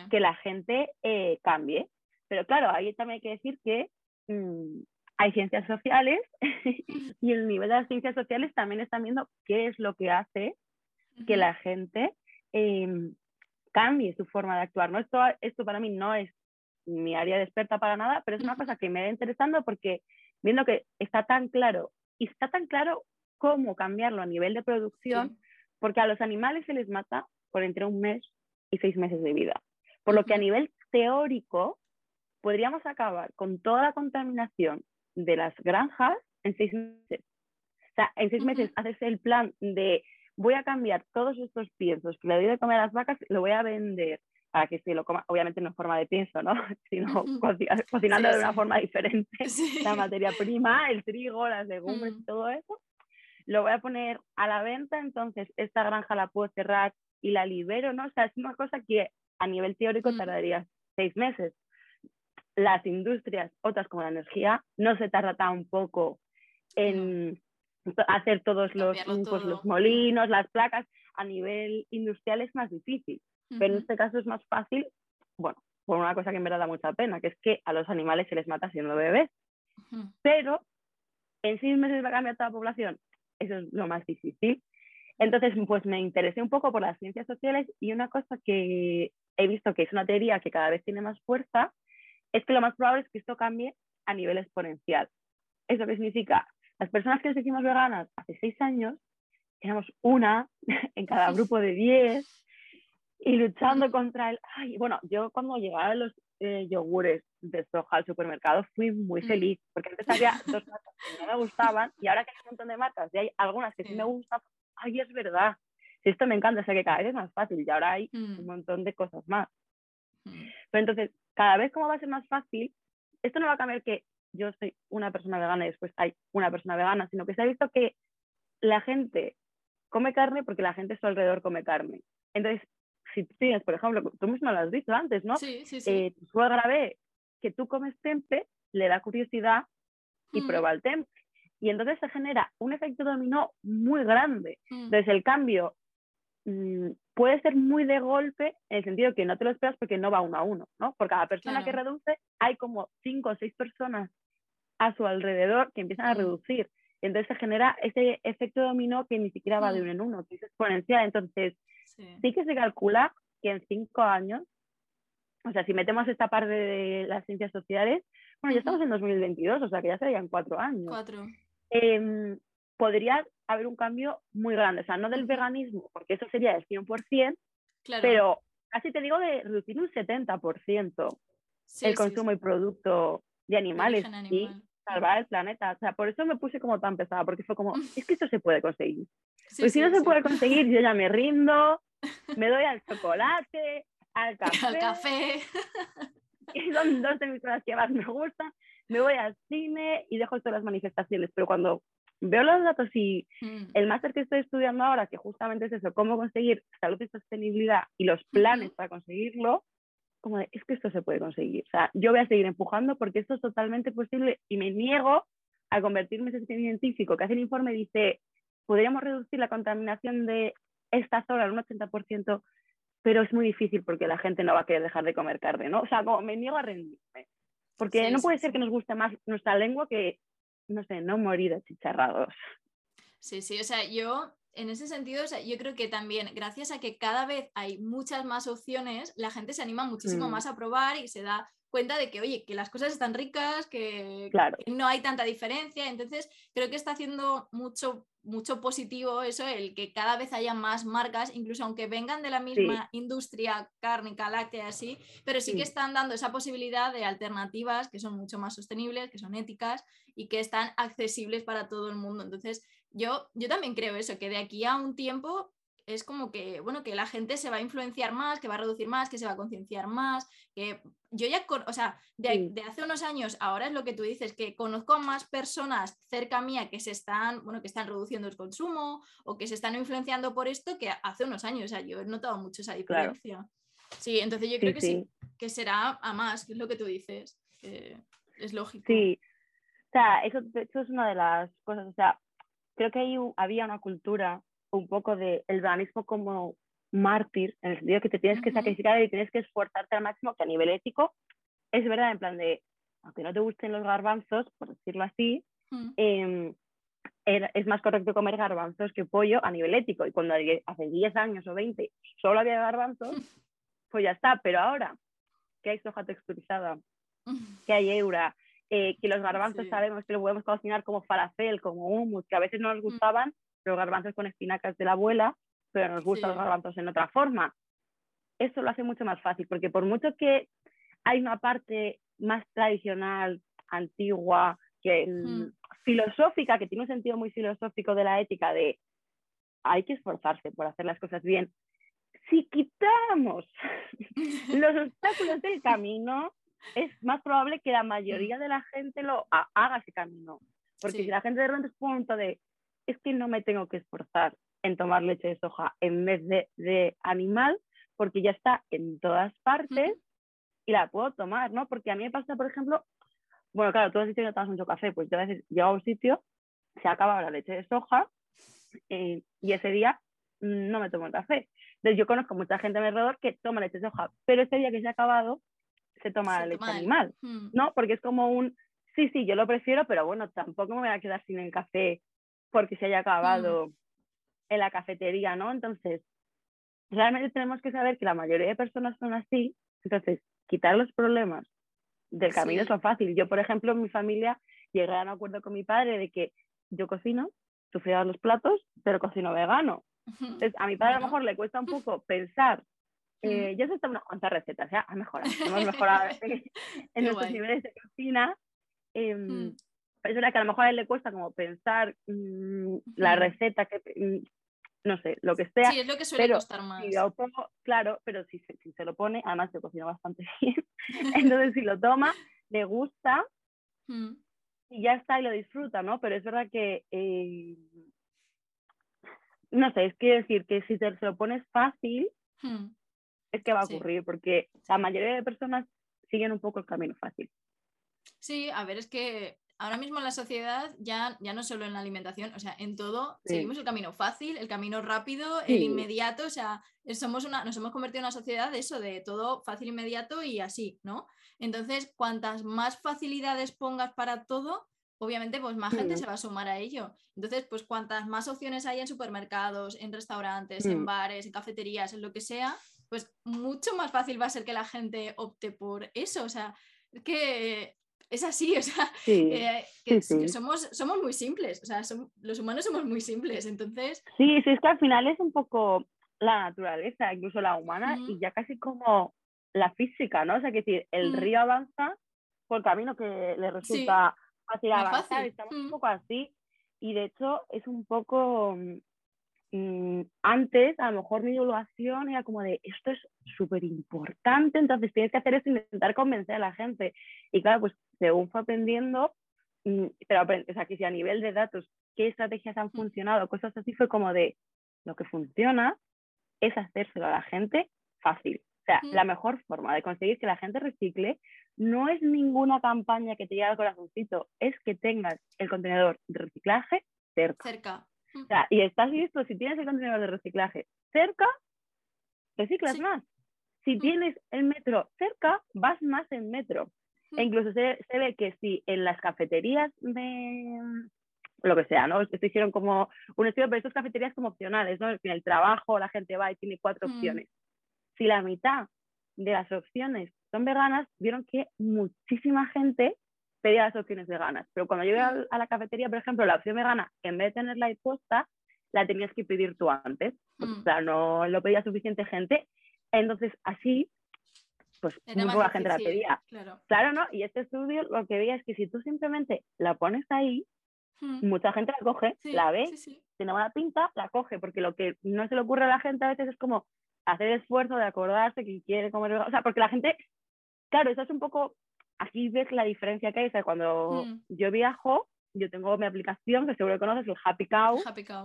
que la gente eh, cambie. Pero claro, ahí también hay que decir que hay ciencias sociales y el nivel de las ciencias sociales también están viendo qué es lo que hace que la gente em, cambie su forma de actuar. ¿no? Esto, esto para mí no es mi área de experta para nada, pero es una cosa que me va interesando porque viendo que está tan claro y está tan claro cómo cambiarlo a nivel de producción, porque a los animales se les mata por entre un mes y seis meses de vida. Por lo que a nivel teórico podríamos acabar con toda la contaminación de las granjas en seis meses. O sea, en seis meses haces el plan de voy a cambiar todos estos piensos que le doy de comer a las vacas, lo voy a vender para que se lo coma, obviamente no en forma de pienso, ¿no? sino cocinando de una forma diferente la materia prima, el trigo, las legumbres, todo eso. Lo voy a poner a la venta, entonces esta granja la puedo cerrar y la libero, ¿no? O sea, es una cosa que a nivel teórico tardaría seis meses. Las industrias, otras como la energía, no se tarda tan poco en hacer todos los, pues, los molinos, las placas. A nivel industrial es más difícil, pero en este caso es más fácil, bueno, por una cosa que verdad da mucha pena, que es que a los animales se les mata siendo bebés. Pero en seis meses va a cambiar toda la población. eso es lo más difícil. Entonces, pues me interesé un poco por las ciencias sociales y una cosa que he visto que es una teoría que cada vez tiene más fuerza es que lo más probable es que esto cambie a nivel exponencial. ¿Eso qué significa? Las personas que nos hicimos veganas hace seis años, éramos una en cada grupo de diez y luchando contra el... Ay, bueno, yo cuando llegaban los eh, yogures de soja al supermercado fui muy mm. feliz, porque antes había dos marcas que no me gustaban y ahora que hay un montón de marcas y hay algunas que sí, me gustan, ay, es verdad, esto me encanta, o sea que cada vez es más fácil y ahora hay un mm. montón de cosas más. Mm. Pero entonces, cada vez como va a ser más fácil, esto no va a cambiar que yo soy una persona vegana y después hay una persona vegana, sino que se ha visto que la gente come carne porque la gente a su alrededor come carne. Entonces, si tú tienes, por ejemplo, tú mismo lo has dicho antes, ¿no? Sí, sí, sí. Eh, tu suegra ve que tú comes tempe, le da curiosidad y mm. prueba el tempe. Y entonces se genera un efecto dominó muy grande. Mm. Entonces el cambio mm, puede ser muy de golpe en el sentido que no te lo esperas porque no va uno a uno, ¿no? Por cada persona que reduce hay como cinco o seis personas a su alrededor que empiezan a reducir. Entonces se genera ese efecto dominó que ni siquiera va de uno en uno, que es exponencial. Entonces sí. que se calcula que en cinco años, o sea, si metemos esta parte de las ciencias sociales, bueno, ya estamos en 2022, o sea que ya serían cuatro años. Cuatro. Em, podría haber un cambio muy grande, o sea, no del veganismo, porque eso sería el 100%, pero casi te digo de reducir un 70% el consumo y producto de animales y salvar el planeta. O sea, por eso me puse como tan pesada, porque fue como, es que esto se puede conseguir. pues si no se puede conseguir, yo ya me rindo, me doy al chocolate, al café. Al café. y son dos de mis cosas que más me gustan. Me voy al cine y dejo todas las manifestaciones, pero cuando veo los datos y mm. el máster que estoy estudiando ahora, que justamente es eso, cómo conseguir salud y sostenibilidad y los planes para conseguirlo, como de, es que esto se puede conseguir. O sea, yo voy a seguir empujando porque esto es totalmente posible y me niego a convertirme en ese científico que hace el informe y dice, podríamos reducir la contaminación de esta zona en un 80%, pero es muy difícil porque la gente no va a querer dejar de comer carne, ¿no? O sea, como me niego a rendirme. Porque no puede ser que nos guste más nuestra lengua que, no sé, no morir achicharrados. Sí, sí, o sea, yo en ese sentido, yo creo que también, gracias a que cada vez hay muchas más opciones, la gente se anima muchísimo mm. más a probar y se da cuenta de que, oye, que las cosas están ricas, que, no hay tanta diferencia. Entonces, creo que está haciendo mucho, mucho positivo eso, el que cada vez haya más marcas, incluso aunque vengan de la misma industria cárnica, láctea, así, pero sí, que están dando esa posibilidad de alternativas que son mucho más sostenibles, que son éticas y que están accesibles para todo el mundo. Entonces, yo, yo también creo eso, que de aquí a un tiempo es como que, bueno, que la gente se va a influenciar más, que va a reducir más, que se va a concienciar más, que yo ya, o sea, de, hace unos años, ahora es lo que tú dices, que conozco a más personas cerca mía que se están, bueno, que están reduciendo el consumo o que se están influenciando por esto que hace unos años, o sea, yo he notado mucho esa diferencia. Sí, entonces yo creo que sí. que será a más, que es lo que tú dices, que es lógico. Sí, o sea, eso, eso es una de las cosas, o sea, creo que ahí había una cultura un poco del el veganismo como mártir, en el sentido que te tienes que sacrificar y tienes que esforzarte al máximo, que a nivel ético es verdad, en plan de, aunque no te gusten los garbanzos, por decirlo así, em, es más correcto comer garbanzos que pollo a nivel ético. Y cuando hace 10 años o 20 solo había garbanzos, pues ya está. Pero ahora que hay soja texturizada, que hay eura, eh, que los garbanzos sabemos que los podemos cocinar como falafel, como hummus, que a veces no nos mm. gustaban, los garbanzos con espinacas de la abuela, pero nos gustan los garbanzos en otra forma. Eso lo hace mucho más fácil, porque por mucho que hay una parte más tradicional, antigua, que, mm, filosófica, que tiene un sentido muy filosófico de la ética, de hay que esforzarse por hacer las cosas bien. Si quitamos los obstáculos del camino, es más probable que la mayoría de la gente lo haga ese camino. Porque si la gente de repente es punto de, es que no me tengo que esforzar en tomar leche de soja en vez de, animal, porque ya está en todas partes y la puedo tomar, ¿no? Porque a mí me pasa, por ejemplo, bueno, claro, tú has dicho que no tomas mucho café, pues yo a veces llego a un sitio, se acaba la leche de soja eh, y ese día no me tomo el café. Entonces yo conozco mucha gente alrededor que toma leche de soja, pero ese día que se ha acabado, se toma la leche animal, ¿no? Porque es como un, sí, sí, yo lo prefiero, pero bueno, tampoco me voy a quedar sin el café porque se haya acabado en la cafetería, ¿no? Entonces, realmente tenemos que saber que la mayoría de personas son así, entonces quitar los problemas del camino es lo fácil. Yo, por ejemplo, en mi familia llegué a un acuerdo con mi padre de que yo cocino, tú frías los platos, pero cocino vegano. Entonces, a mi padre a lo mejor le cuesta un poco pensar. Eh, yo sé unas cuantas recetas, ya ha mejorado, hemos mejorado en, nuestros niveles de cocina. Em, es verdad que a lo mejor a él le cuesta como pensar mm, la receta que mm, no sé, lo que sea. Sí, es lo que suele costar más. claro, pero si, si, se lo pone, además yo cocino bastante bien, entonces si lo toma, le gusta y ya está y lo disfruta, ¿no? Pero es verdad que, eh, no sé, es que decir que si te, se lo pones fácil, es que va a ocurrir, porque la mayoría de personas siguen un poco el camino fácil. Sí, a ver, es que ahora mismo en la sociedad, ya, ya no solo en la alimentación, o sea, en todo, seguimos el camino fácil, el camino rápido, el inmediato, o sea, somos una, nos hemos convertido en una sociedad de eso, de todo fácil, inmediato y así, ¿no? Entonces, cuantas más facilidades pongas para todo, obviamente, pues más gente se va a sumar a ello. Entonces, pues cuantas más opciones hay en supermercados, en restaurantes, en mm. bares, en cafeterías, en lo que sea, pues mucho más fácil va a ser que la gente opte por eso. O sea, es que es así, o sea, eh, que, somos, somos muy simples, o sea, los humanos somos muy simples, entonces... Sí, sí, es que al final es un poco la naturaleza, incluso la humana, y ya casi como la física, ¿no? O sea, que decir, el río avanza por el camino que le resulta fácil avanzar, estamos un poco así, y de hecho es un poco mm, Mm, antes a lo mejor mi divulgación era como de esto es súper importante, entonces tienes que hacer eso, intentar convencer a la gente. Y claro, pues según fue aprendiendo, mm, pero o sea, que si a nivel de datos, qué estrategias han funcionado, cosas así, fue como de lo que funciona es hacérselo a la gente fácil. O sea, la mejor forma de conseguir que la gente recicle no es ninguna campaña que te llegue al corazoncito, es que tengas el contenedor de reciclaje cerca. Cerca y estás listo, si tienes el contenedor de reciclaje cerca, reciclas más. Si tienes el metro cerca, vas más en metro. E incluso se, ve que si en las cafeterías de lo que sea, ¿no? Esto hicieron como un estudio, pero estas cafeterías como opcionales, ¿no? En el trabajo la gente va y tiene cuatro opciones. Si la mitad de las opciones son veganas, vieron que muchísima gente pedía las opciones veganas. Pero cuando llegué a la cafetería, por ejemplo, la opción vegana, en vez de tenerla puesta, la tenías que pedir tú antes. O sea, no lo pedía suficiente gente. Entonces, así, pues muy poca gente la pedía. Claro. ¿no? Y este estudio lo que veía es que si tú simplemente la pones ahí, mucha gente la coge, la ve, tiene buena pinta, la coge, porque lo que no se le ocurre a la gente a veces es como hacer esfuerzo de acordarse que quiere comer, o sea, porque la gente, claro, eso es un poco aquí ves la diferencia que hay. O sea, cuando mm. yo viajo, yo tengo mi aplicación que seguro que conoces, el Happy Cow,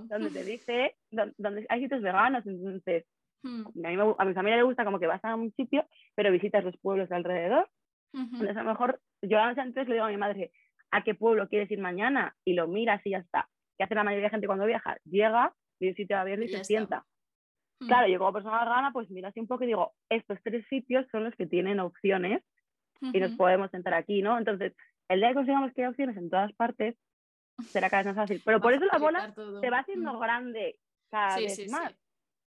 donde te dice, donde, hay sitios veganos. Entonces, mm. a, mi familia le gusta como que vas a un sitio, pero visitas los pueblos de alrededor. Entonces, a lo mejor yo antes le digo a mi madre, ¿a qué pueblo quieres ir mañana? Y lo miras y ya está. ¿Qué hace la mayoría de gente cuando viaja? Llega, ve un sitio abierto y, se sienta. Mm. Claro, yo como persona vegana, pues mira así un poco y digo, estos tres sitios son los que tienen opciones y nos podemos sentar aquí, ¿no? Entonces, el día que consigamos que hay opciones en todas partes, será cada vez más fácil. Pero por eso la bola se va haciendo grande cada vez más.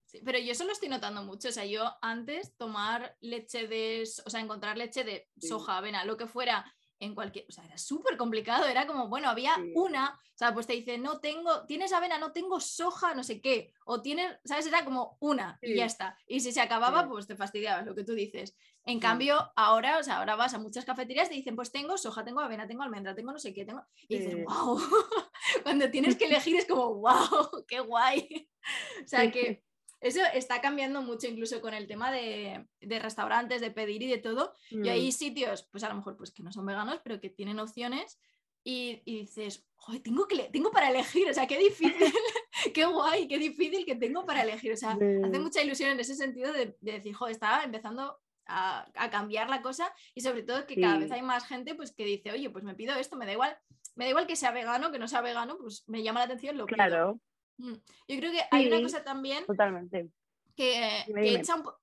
Sí, pero yo eso lo estoy notando mucho. O sea, yo antes tomar leche de, o sea, encontrar leche de soja, avena, lo que fuera, en cualquier, o sea, era súper complicado, era como, bueno, había una, o sea, pues te dice, no tengo, tienes avena, no tengo soja, no sé qué, o tienes, ¿sabes? Era como una y ya está. Y si se acababa, pues te fastidiabas, lo que tú dices. En cambio, ahora, o sea, ahora vas a muchas cafeterías y te dicen, pues tengo soja, tengo avena, tengo almendra, tengo no sé qué, tengo... Y dices, wow, cuando tienes que elegir es como, wow, qué guay. o sea, que eso está cambiando mucho incluso con el tema de, restaurantes, de pedir y de todo. Y hay mm. sitios, pues a lo mejor pues que no son veganos, pero que tienen opciones y, dices, Joder, tengo, que tengo para elegir, o sea, qué difícil, qué guay, qué difícil que tengo para elegir. O sea, hace mucha ilusión en ese sentido de, decir, joder, estaba empezando a, cambiar la cosa y sobre todo que cada vez hay más gente pues que dice, oye, pues me pido esto, me da igual, me da igual que sea vegano, que no sea vegano, pues me llama la atención lo claro. Mm. Yo creo que hay una cosa también. Totalmente. Que,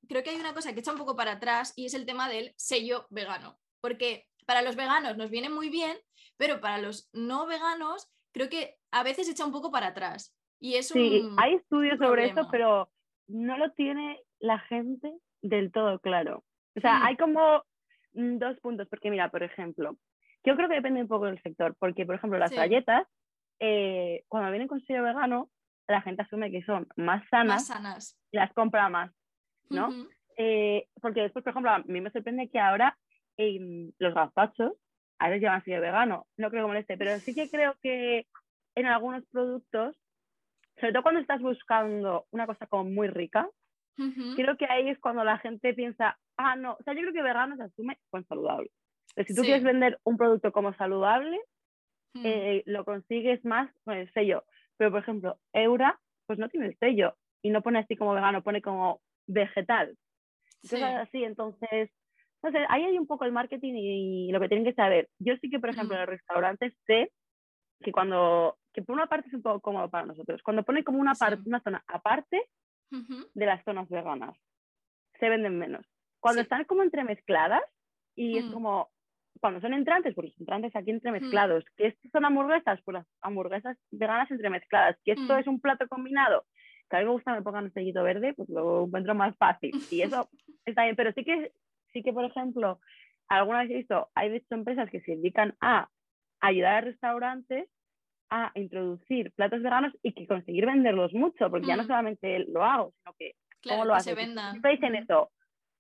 creo que hay una cosa que echa un poco para atrás y es el tema del sello vegano. Porque para los veganos nos viene muy bien, pero para los no veganos creo que a veces echa un poco para atrás. Y es sí, hay estudios sobre eso, pero no lo tiene la gente del todo claro. O sea, hmm. hay como mm, dos puntos, porque mira, por ejemplo, yo creo que depende un poco del sector, porque por ejemplo las galletas, eh, cuando vienen con sello vegano, la gente asume que son más sanas, sanas. y las compra más, ¿no? Eh, porque después, por ejemplo, a mí me sorprende que ahora los gazpachos a veces llevan sello vegano, no creo que moleste, pero sí que creo que en algunos productos, sobre todo cuando estás buscando una cosa como muy rica, creo que ahí es cuando la gente piensa, ah, no, o sea, yo creo que vegano se asume con saludable. si tú quieres vender un producto como saludable, eh, lo consigues más con el sello. Pero, por ejemplo, Eura, pues no tiene el sello y no pone así como vegano, pone como vegetal. Cosas así, entonces, no sé, ahí hay un poco el marketing y, lo que tienen que saber. Yo sí que, por ejemplo, en los restaurantes sé que cuando, que por una parte es un poco cómodo para nosotros, cuando pone como una, parte una zona aparte de las zonas veganas, se venden menos. Cuando están como entremezcladas y es mm. como, cuando son entrantes, pues los entrantes aquí entremezclados, que estas son hamburguesas, pues las hamburguesas veganas entremezcladas, que esto mm. es un plato combinado, que a mí me gusta que me pongan un sellito verde, pues lo encuentro más fácil. Y eso está bien, pero sí que, sí que por ejemplo, alguna vez he visto, hay de hecho empresas que se dedican a ayudar a restaurantes a introducir platos veganos y que conseguir venderlos mucho, porque ya no solamente lo hago, sino que cómo lo haces. Siempre dicen eso,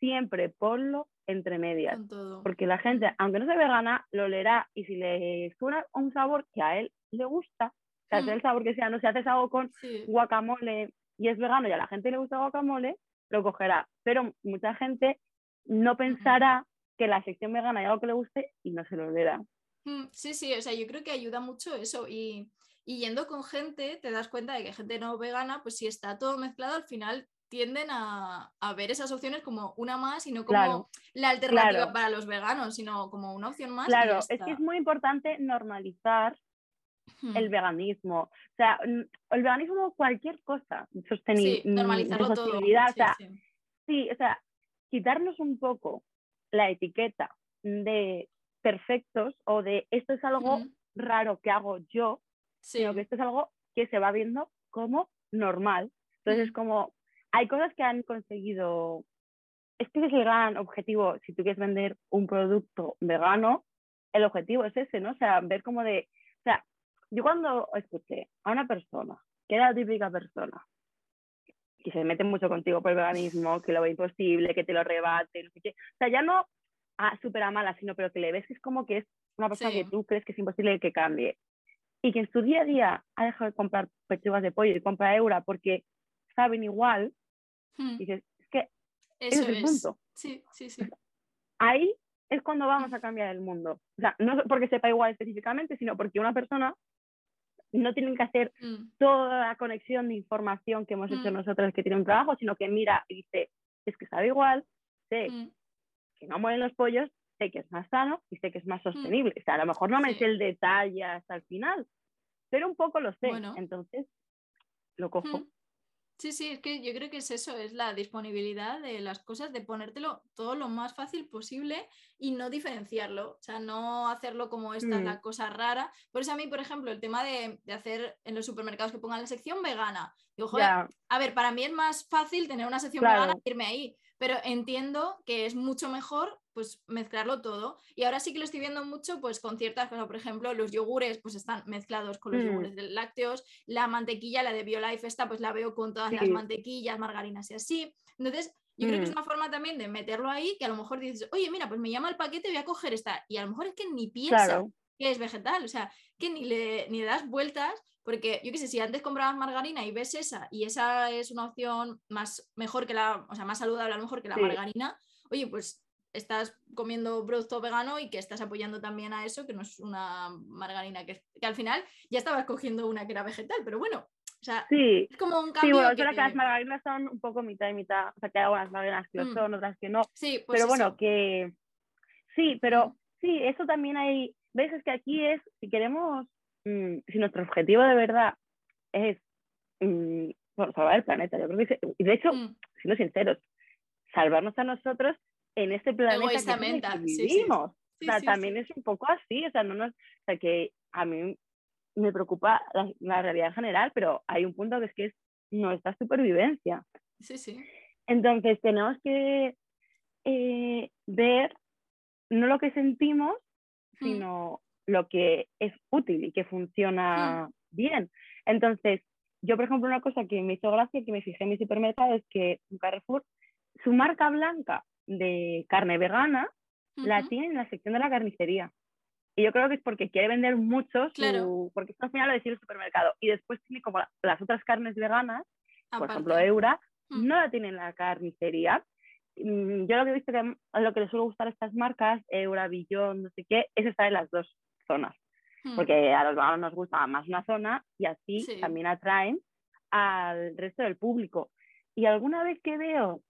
siempre ponlo entre medias, porque la gente, aunque no sea vegana, lo leerá y si le suena un sabor que a él le gusta, o sea, sea mm. el sabor que sea, no si haces algo con guacamole y es vegano y a la gente le gusta guacamole, lo cogerá, pero mucha gente no pensará que la sección vegana hay algo que le guste y no se lo leerá. Mm, sí, sí, o sea, yo creo que ayuda mucho eso y, yendo con gente te das cuenta de que gente no vegana, pues si está todo mezclado, al final tienden a, ver esas opciones como una más y no como la alternativa para los veganos, sino como una opción más. Claro, es que es muy importante normalizar el veganismo. O sea, el veganismo cualquier cosa, sostenible. Sí, normalizarlo todo. Sí, o sea, sí, o sea, quitarnos un poco la etiqueta de perfectos o de esto es algo raro que hago yo, sino que esto es algo que se va viendo como normal. Entonces, es como, hay cosas que han conseguido, este es el gran objetivo, si tú quieres vender un producto vegano, el objetivo es ese, ¿no? O sea, ver como de, o sea, yo cuando escuché a una persona, que era la típica persona, que se mete mucho contigo por el veganismo, que lo ve imposible, que te lo rebate, no sé qué. O sea, ya no a súper a mala, sino pero que le ves que es como que es una persona que tú crees que es imposible que cambie. Y que en su día a día ha dejado de comprar pechugas de pollo y compra Eura porque saben igual, hmm. dices, es que Eso es el punto. Sí, sí, sí. Ahí es cuando vamos a cambiar el mundo. O sea, no porque sepa igual específicamente, sino porque una persona no tiene que hacer hmm. toda la conexión de información que hemos hecho hmm. nosotros que tiene un trabajo, sino que mira y dice, es que sabe igual, sé que no mueren los pollos, sé que es más sano y sé que es más sostenible. O sea, a lo mejor no me sé el detalle hasta el final, pero un poco lo sé. Entonces, lo cojo. Sí, sí, es que yo creo que es eso, es la disponibilidad de las cosas, de ponértelo todo lo más fácil posible y no diferenciarlo, o sea, no hacerlo como esta es la mm. cosa rara. Por eso a mí, por ejemplo, el tema de, hacer en los supermercados que pongan la sección vegana, digo, joder, a ver, para mí es más fácil tener una sección vegana e irme ahí, pero entiendo que es mucho mejor pues mezclarlo todo. Y ahora sí que lo estoy viendo mucho pues con ciertas cosas, por ejemplo, los yogures pues están mezclados con los mm. yogures de lácteos, la mantequilla, la de BioLife esta pues la veo con todas las mantequillas, margarinas y así. Entonces, yo creo que es mm. una forma también de meterlo ahí, que a lo mejor dices, oye, mira, pues me llama el paquete, voy a coger esta. Y a lo mejor es que ni piensa que es vegetal, o sea, que ni le, ni le das vueltas porque yo qué sé, si antes comprabas margarina y ves esa y esa es una opción más mejor que la, o sea, más saludable a lo mejor que la margarina, oye, pues estás comiendo producto vegano y que estás apoyando también a eso, que no es una margarina que, que al final ya estabas cogiendo una que era vegetal, pero bueno, o sea, es como un cambio. Sí, bueno, que... que las margarinas son un poco mitad y mitad, o sea, que hay algunas margarinas que lo mm. son, otras que no. Sí, pues pero bueno, que sí, pero sí, eso también hay veces que aquí es, si queremos Mm, si nuestro objetivo de verdad es mm, salvar el planeta, yo creo que y de hecho, mm. siendo sinceros, salvarnos a nosotros en este planeta que, vivimos. o sea, también es un poco así, o sea, no nos, o sea, que a mí me preocupa la, realidad general, pero hay un punto que es que es nuestra supervivencia. Sí, sí. Entonces tenemos que eh, ver no lo que sentimos, mm. sino lo que es útil y que funciona mm. bien. Entonces, yo, por ejemplo, una cosa que me hizo gracia, que me fijé en mi supermercado, es que Carrefour, su marca blanca de carne vegana, la tiene en la sección de la carnicería. Y yo creo que es porque quiere vender mucho, porque esto al final lo decide el supermercado. Y después tiene como las otras carnes veganas, por ejemplo, Eura, no la tiene en la carnicería. Mm, yo lo que he visto que lo que les suele gustar a estas marcas, Eura, Billón, no sé qué, es estar en las dos zonas. Porque a los veganos nos gusta más una zona y así también atraen al resto del público. Y alguna vez que veo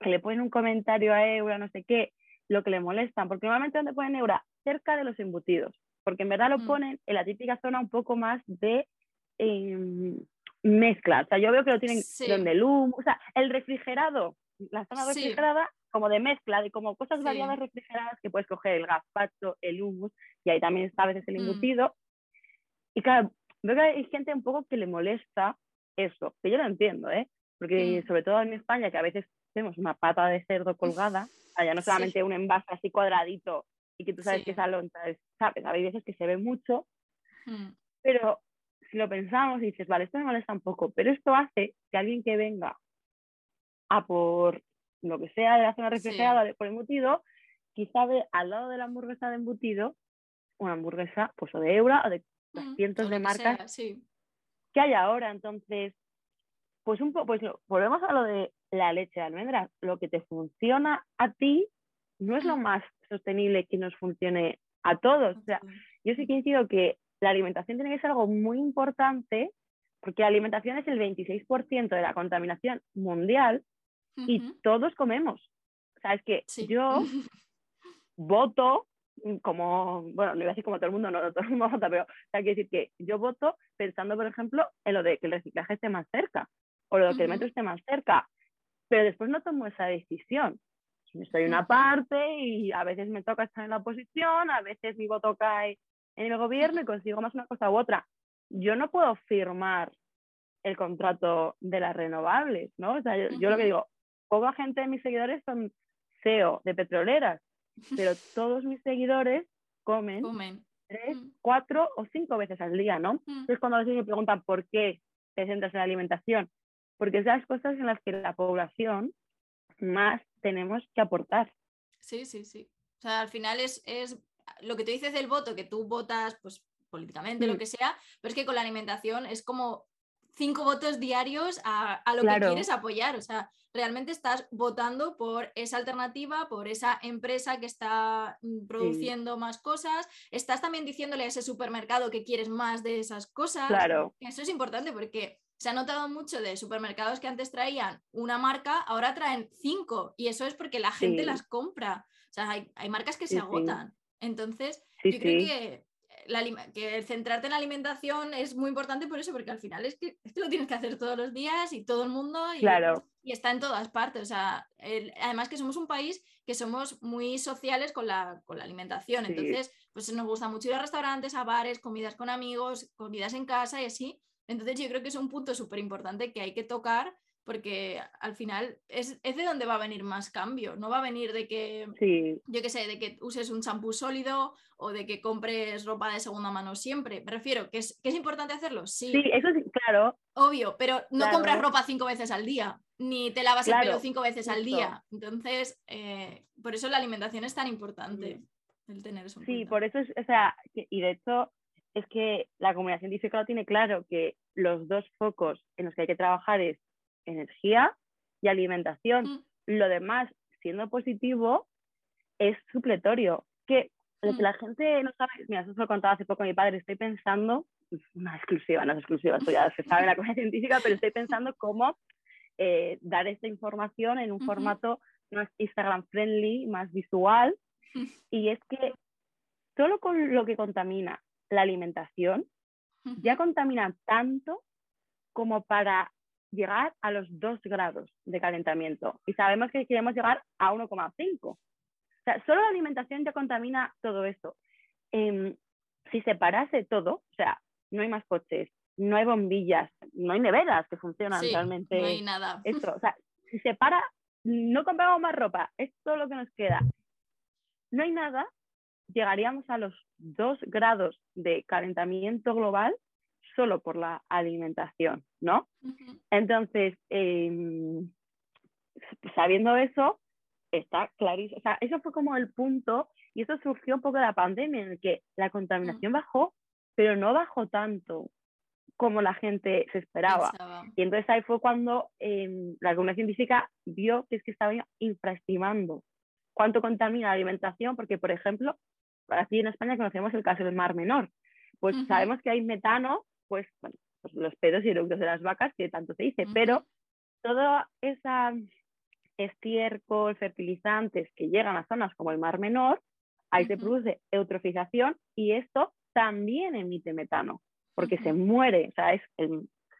que le ponen un comentario a Eura, no sé qué, lo que le molestan, porque normalmente donde ponen Eura, cerca de los embutidos, porque en verdad lo mm. ponen en la típica zona un poco más de em, mezcla. O sea, yo veo que lo tienen donde el humo, o sea, el refrigerado, la zona refrigerada, como de mezcla, de como cosas variadas refrigeradas que puedes coger el gazpacho, el hummus, y ahí también está a veces el mm. embutido. Y claro, veo que hay gente un poco que le molesta eso, que yo lo entiendo, ¿eh? Porque mm. sobre todo en España, que a veces tenemos una pata de cerdo colgada, allá no solamente un envase así cuadradito y que tú sabes que esa loncha es, ¿sabes? Hay veces que se ve mucho, hmm. pero si lo pensamos y dices, vale, esto me molesta un poco, pero esto hace que alguien que venga a por lo que sea de la zona refrigerada por embutido, quizá ve al lado de la hamburguesa de embutido una hamburguesa pues o de Eura o de hmm, cientos de marcas que hay ahora. Entonces, pues un poco, pues volvemos a lo de la leche de almendras. Lo que te funciona a ti no es lo más sostenible que nos funcione a todos. O sea, yo sí coincido que la alimentación tiene que ser algo muy importante porque la alimentación es el 26% de la contaminación mundial y todos comemos. O sea, es que yo voto como, bueno, no iba a decir como todo el mundo, no, todo el mundo vota, pero hay que decir que yo voto pensando, por ejemplo, en lo de que el reciclaje esté más cerca o lo de que el metro esté más cerca, pero después no tomo esa decisión estoy una parte y a veces me toca estar en la oposición, a veces mi voto cae en el gobierno y consigo más una cosa u otra. Yo no puedo firmar el contrato de las renovables, ¿no? O sea, yo, lo que digo, poca gente de mis seguidores son CEO de petroleras, pero todos mis seguidores comen, tres, mm. cuatro o cinco veces al día, ¿no? Mm. Entonces cuando a veces me preguntan por qué te centras en la alimentación, porque es las cosas en las que la población más tenemos que aportar. Sí, sí, sí. O sea, al final es, es lo que tú dices del voto, que tú votas pues políticamente, lo mm. que sea, pero es que con la alimentación es como cinco votos diarios a, lo que quieres apoyar. O sea, realmente estás votando por esa alternativa, por esa empresa que está mm, produciendo más cosas. Estás también diciéndole a ese supermercado que quieres más de esas cosas. Claro. Eso es importante porque se ha notado mucho de supermercados que antes traían una marca, ahora traen cinco y eso es porque la gente las compra. O sea, hay, marcas que se agotan. Entonces, yo creo que, que centrarte en la alimentación es muy importante por eso, porque al final es que, lo tienes que hacer todos los días y todo el mundo y, y está en todas partes. O sea, además que somos un país que somos muy sociales con la, con la alimentación. Entonces, pues nos gusta mucho ir a restaurantes, a bares, comidas con amigos, comidas en casa y así. Entonces yo creo que es un punto súper importante que hay que tocar porque al final es, de donde va a venir más cambio. No va a venir de que, yo qué sé, de que uses un champú sólido o de que compres ropa de segunda mano siempre. Me refiero, ¿que es, que es importante hacerlo? Sí. Sí, eso sí, claro. Obvio, pero no compras ropa cinco veces al día, ni te lavas el pelo cinco veces al día. Entonces, eh, por eso la alimentación es tan importante. El tener eso sí, por eso es, o sea, y de hecho es que la comunidad científica lo tiene claro, que los dos focos en los que hay que trabajar es energía y alimentación. Mm. Lo demás, siendo positivo, es supletorio. Que lo que mm. la gente no sabe, mira, eso se lo contaba hace poco a mi padre, estoy pensando, una exclusiva, no es exclusiva, esto ya se sabe en la comunidad científica, pero estoy pensando cómo eh, dar esta información en un formato más Instagram friendly, más visual. Y es que solo con lo que contamina la alimentación ya contamina tanto como para llegar a los 2 grados de calentamiento. Y sabemos que queremos llegar a 1,5. O sea, solo la alimentación ya contamina todo esto. Em, si se parase todo, o sea, no hay más coches, no hay bombillas, no hay neveras que funcionan realmente. No hay nada. Esto, o sea, si se para, no compramos más ropa, es todo lo que nos queda. No hay nada, llegaríamos a los 2 grados de calentamiento global solo por la alimentación, ¿no? Entonces, em, sabiendo eso, está clarísimo. O sea, eso fue como el punto, y eso surgió un poco de la pandemia, en el que la contaminación bajó, pero no bajó tanto como la gente se esperaba. Y entonces ahí fue cuando em, la comunidad científica vio que es que estaba infraestimando cuánto contamina la alimentación, porque, por ejemplo, aquí en España conocemos el caso del Mar Menor. Pues sabemos que hay metano, pues, bueno, pues los pedos y eructos de las vacas, que tanto se dice, pero toda esa estiércol, fertilizantes que llegan a zonas como el Mar Menor, ahí se produce eutrofización y esto también emite metano, porque se muere, o sea, es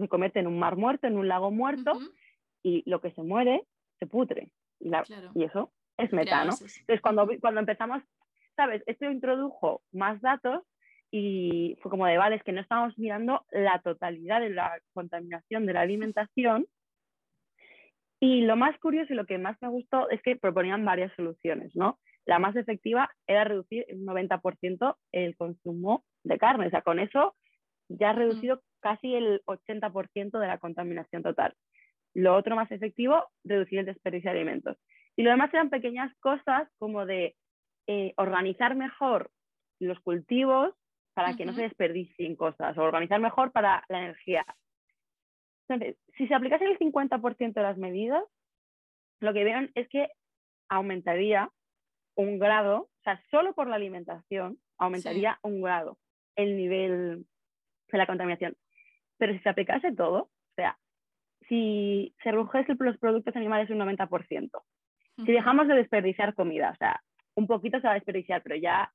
se convierte en un mar muerto, en un lago muerto, y lo que se muere se putre. Y, y eso es metano. Entonces, cuando, cuando empezamos, ¿sabes? Esto introdujo más datos y fue como de, vale, es que no estamos mirando la totalidad de la contaminación de la alimentación. Y lo más curioso y lo que más me gustó es que proponían varias soluciones, ¿no? La más efectiva era reducir un 90% el consumo de carne. O sea, con eso ya has reducido casi el 80% de la contaminación total. Lo otro más efectivo, reducir el desperdicio de alimentos. Y lo demás eran pequeñas cosas como de eh, organizar mejor los cultivos para que no se desperdicien cosas, o organizar mejor para la energía. Entonces, si se aplicase el 50% de las medidas, lo que vean es que aumentaría un grado, o sea, solo por la alimentación aumentaría un grado el nivel de la contaminación. Pero si se aplicase todo, o sea, si se redujese los productos animales un 90%, si dejamos de desperdiciar comida, o sea, un poquito se va a desperdiciar, pero ya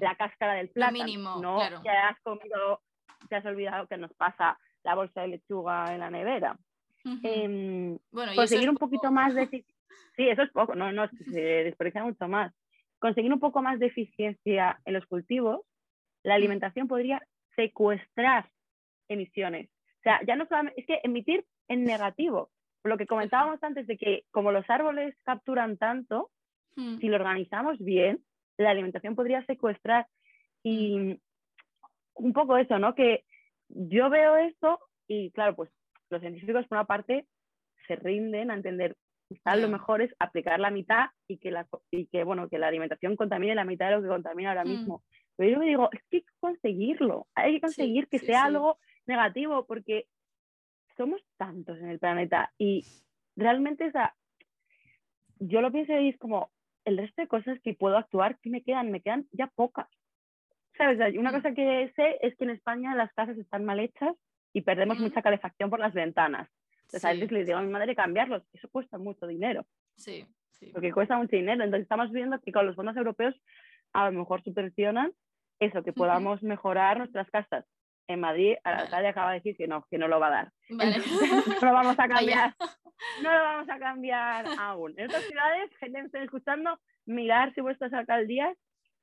la cáscara del plátano, mínimo, ¿no? Ya has comido, te has olvidado que nos pasa la bolsa de lechuga en la nevera. Em, bueno, conseguir un poquito más de... Sí, eso es poco, no, no, se desperdicia mucho más. Conseguir un poco más de eficiencia en los cultivos, la alimentación podría secuestrar emisiones. O sea, ya no solamente, es que emitir en negativo, lo que comentábamos antes de que como los árboles capturan tanto, hmm. si lo organizamos bien, la alimentación podría secuestrar. Y un poco eso, ¿no? Que yo veo esto y claro, pues los científicos por una parte se rinden a entender quizás lo mejor es aplicar la mitad y que la, y que, bueno, que la alimentación contamine la mitad de lo que contamina ahora hmm. mismo. Pero yo me digo, es que hay que conseguirlo, hay que conseguir que sea algo negativo porque somos tantos en el planeta y realmente, o sea, yo lo pienso y es como, el resto de cosas que puedo actuar, que me quedan? Me quedan ya pocas. ¿Sabes? Una cosa que sé es que en España las casas están mal hechas y perdemos mucha calefacción por las ventanas. Entonces a veces le digo a mi madre cambiarlos, eso cuesta mucho dinero. Sí, sí. Porque cuesta mucho dinero. Entonces estamos viendo que con los fondos europeos a lo mejor subvencionan eso, que podamos mejorar nuestras casas en Madrid, la alcalde acaba de decir que no, que no lo va a dar. no lo vamos a cambiar. No lo vamos a cambiar aún. En otras ciudades, gente que esté escuchando, mirar si vuestras alcaldías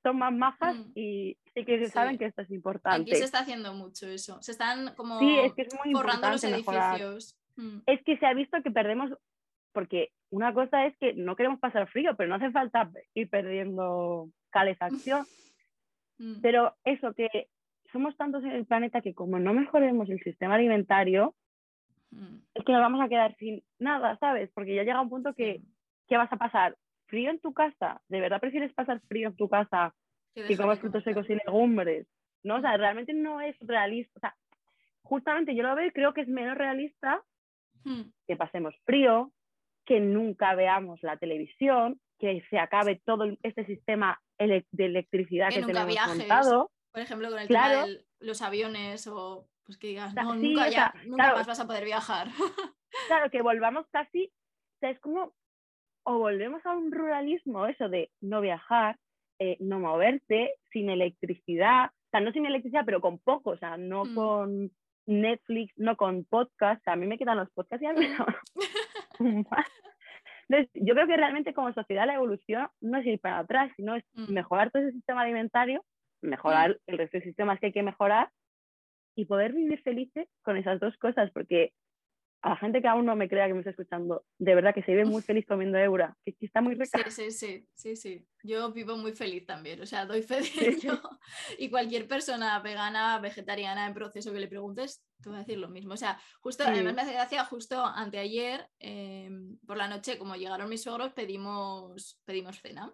son más majas mm. y sí que saben que esto es importante. Aquí se está haciendo mucho eso. Se están como sí, es que es muy forrando los edificios. Mm. Es que se ha visto que perdemos, porque una cosa es que no queremos pasar frío, pero no hace falta ir perdiendo calefacción. Mm. Pero eso, que somos tantos en el planeta que como no mejoremos el sistema alimentario. Es que nos vamos a quedar sin nada, ¿sabes? Porque ya llega un punto que, ¿qué vas a pasar? ¿Frío en tu casa? ¿De verdad prefieres pasar frío en tu casa que comer frutos secos y legumbres? ¿No? O sea, realmente no es realista. O sea, justamente yo lo veo y creo que es menos realista mm. que pasemos frío, que nunca veamos la televisión, que se acabe todo este sistema de electricidad que, tenemos montado. Por ejemplo, con el tema de los aviones o pues que digas, no, nunca, ya, nunca más vas a poder viajar. claro, que volvamos casi, o sea, es como, o volvemos a un ruralismo, eso de no viajar, eh, no moverte, sin electricidad, o sea, no sin electricidad, pero con poco, o sea, no mm. con Netflix, no con podcast, a mí me quedan los podcasts y a mí Entonces, yo creo que realmente como sociedad la evolución no es ir para atrás, sino es mm. mejorar todo ese sistema alimentario mejorar el resto de sistemas que hay que mejorar y poder vivir felices con esas dos cosas, porque a la gente que aún no me crea que me está escuchando, de verdad que se vive muy feliz comiendo eura, que, está muy rica. Sí, sí, sí, sí, Yo vivo muy feliz también, o sea, doy fe de ello. Y cualquier persona vegana, vegetariana en proceso que le preguntes, te voy a decir lo mismo. O sea, justo, además me hace gracia, justo anteayer, em, por la noche, como llegaron mis suegros, pedimos, pedimos cena.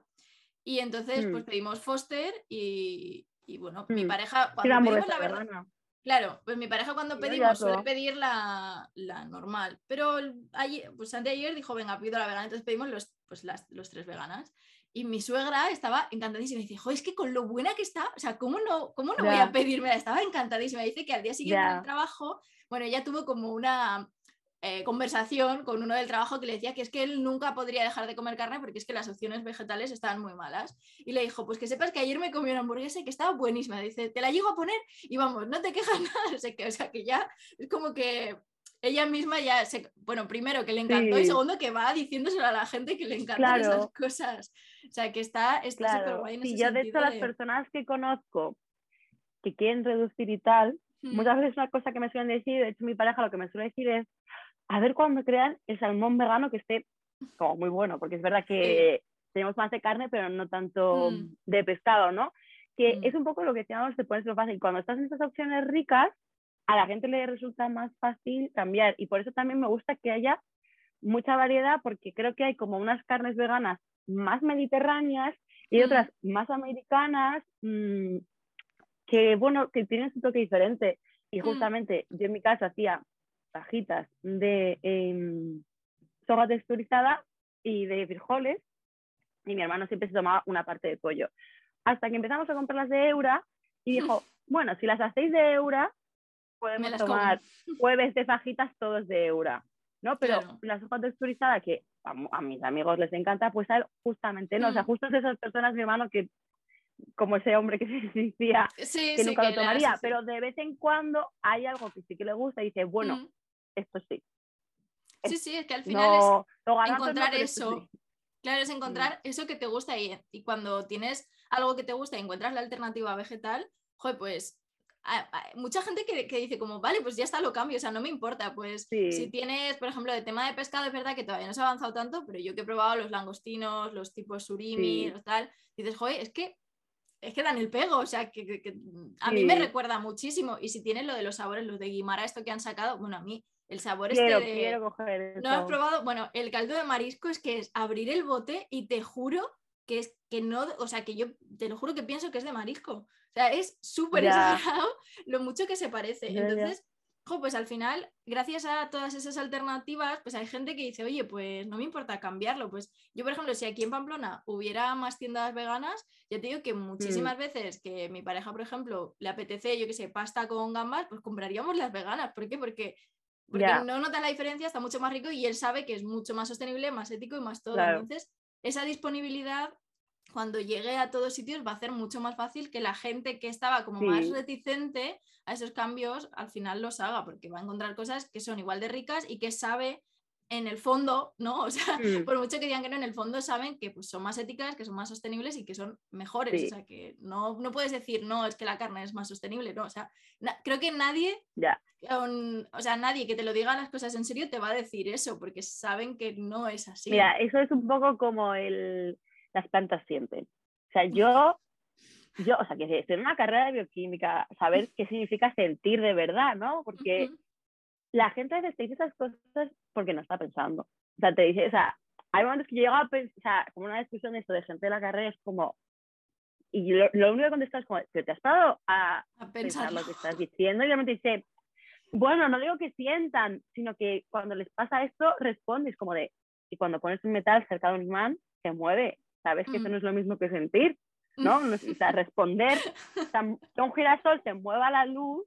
Y entonces, pues mm. pedimos Foster y, bueno, mi mm. pareja, cuando pedimos la verdad... Claro, pues mi pareja cuando pedimos suele pedir la, normal, pero ayer, pues anteayer dijo, venga, pido la vegana, entonces pedimos los, pues las, los tres veganas. Y mi suegra estaba encantadísima y dice, jo, es que con lo buena que está, o sea, ¿cómo no, cómo no voy a pedirme? Estaba encantadísima. Dice que al día siguiente del trabajo, bueno, ella tuvo como una, eh, conversación con uno del trabajo que le decía que es que él nunca podría dejar de comer carne porque es que las opciones vegetales estaban muy malas. Y le dijo, pues que sepas que ayer me comí una hamburguesa y que estaba buenísima. Dice, te la llego a poner y vamos, no te quejas nada. O sea, que, o sea, que ya es como que ella misma ya, se, bueno, primero que le encantó y segundo que va diciéndoselo a la gente que le encantan esas cosas. O sea, que está súper guay. y yo de hecho las personas que conozco que quieren reducir y tal, hmm. muchas veces una cosa que me suelen decir, de hecho mi pareja lo que me suele decir es, a ver cuando crean el salmón vegano que esté como muy bueno, porque es verdad que tenemos más de carne, pero no tanto mm. de pescado, ¿no? Que mm. es un poco lo que decíamos, te pones lo fácil. Cuando estás en estas opciones ricas, a la gente le resulta más fácil cambiar. Y por eso también me gusta que haya mucha variedad, porque creo que hay como unas carnes veganas más mediterráneas y mm. otras más americanas, que bueno, que tienen su toque diferente. Y justamente yo en mi casa hacía cajitas de eh, soja texturizada y de frijoles y mi hermano siempre se tomaba una parte de pollo. Hasta que empezamos a comprarlas de Eura y dijo, bueno, si las hacéis de Eura, podemos tomar jueves de fajitas todos de Eura. ¿no? Pero la soja texturizada, que a, mis amigos les encanta, pues a él justamente no. O sea, mm. justo esas personas, mi hermano, que como ese hombre que se decía que nunca lo tomaría, pero de vez en cuando hay algo que sí que le gusta y dice, bueno, mm esto sí. Sí, sí, es que al final es encontrar eso. Claro, es encontrar eso que te gusta y, y cuando tienes algo que te gusta y encuentras la alternativa vegetal, joder, pues mucha gente que, que, dice como, vale, pues ya está, lo cambio, o sea, no me importa, pues si tienes, por ejemplo, de tema de pescado, es verdad que todavía no se ha avanzado tanto, pero yo que he probado los langostinos, los tipos surimi, los tal, dices, joder, es que es que dan el pego, o sea, que, a mí me recuerda muchísimo, y si tienes lo de los sabores, los de Guimara, esto que han sacado, bueno, a mí el sabor quiero, este Quiero coger ¿No has probado? Bueno, el caldo de marisco es que es abrir el bote y te juro que es que no, o sea, que yo te lo juro que pienso que es de marisco. O sea, es súper exagerado lo mucho que se parece. Entonces, pues al final, gracias a todas esas alternativas, pues hay gente que dice, oye, pues no me importa cambiarlo. Pues yo, por ejemplo, si aquí en Pamplona hubiera más tiendas veganas, ya te digo que muchísimas mm. veces que mi pareja, por ejemplo, le apetece, yo qué sé, pasta con gambas, pues compraríamos las veganas. ¿Por qué? Porque porque no nota la diferencia, está mucho más rico y él sabe que es mucho más sostenible, más ético y más todo. Entonces, esa disponibilidad, cuando llegue a todos sitios, va a hacer mucho más fácil que la gente que estaba como más reticente a esos cambios, al final los haga, porque va a encontrar cosas que son igual de ricas y que sabe en el fondo, ¿no? O sea, mm. por mucho que digan que no, en el fondo saben que pues, son más éticas, que son más sostenibles y que son mejores. O sea, que no, no puedes decir, no, es que la carne es más sostenible, no. O sea, creo que nadie, o sea, nadie que te lo diga las cosas en serio te va a decir eso, porque saben que no es así. Mira, eso es un poco como el, las plantas sienten. O sea, yo, yo, o sea, que hacer una carrera de bioquímica, saber qué significa sentir de verdad, ¿no? Porque la gente a veces te dice esas cosas porque no está pensando. O sea, te dice, o sea, hay momentos que yo llego a pensar, o sea, como una discusión de esto de gente de la carrera es como, y lo, único que contestas es como, ¿pero te has parado a, pensar lo que estás diciendo? Y realmente dice, bueno, no digo que sientan, sino que cuando les pasa esto, respondes como de, y cuando pones un metal cerca de un imán, se mueve, sabes que eso mm. no es lo mismo que sentir, ¿no? o sea, responder, o sea, que un girasol se mueva la luz,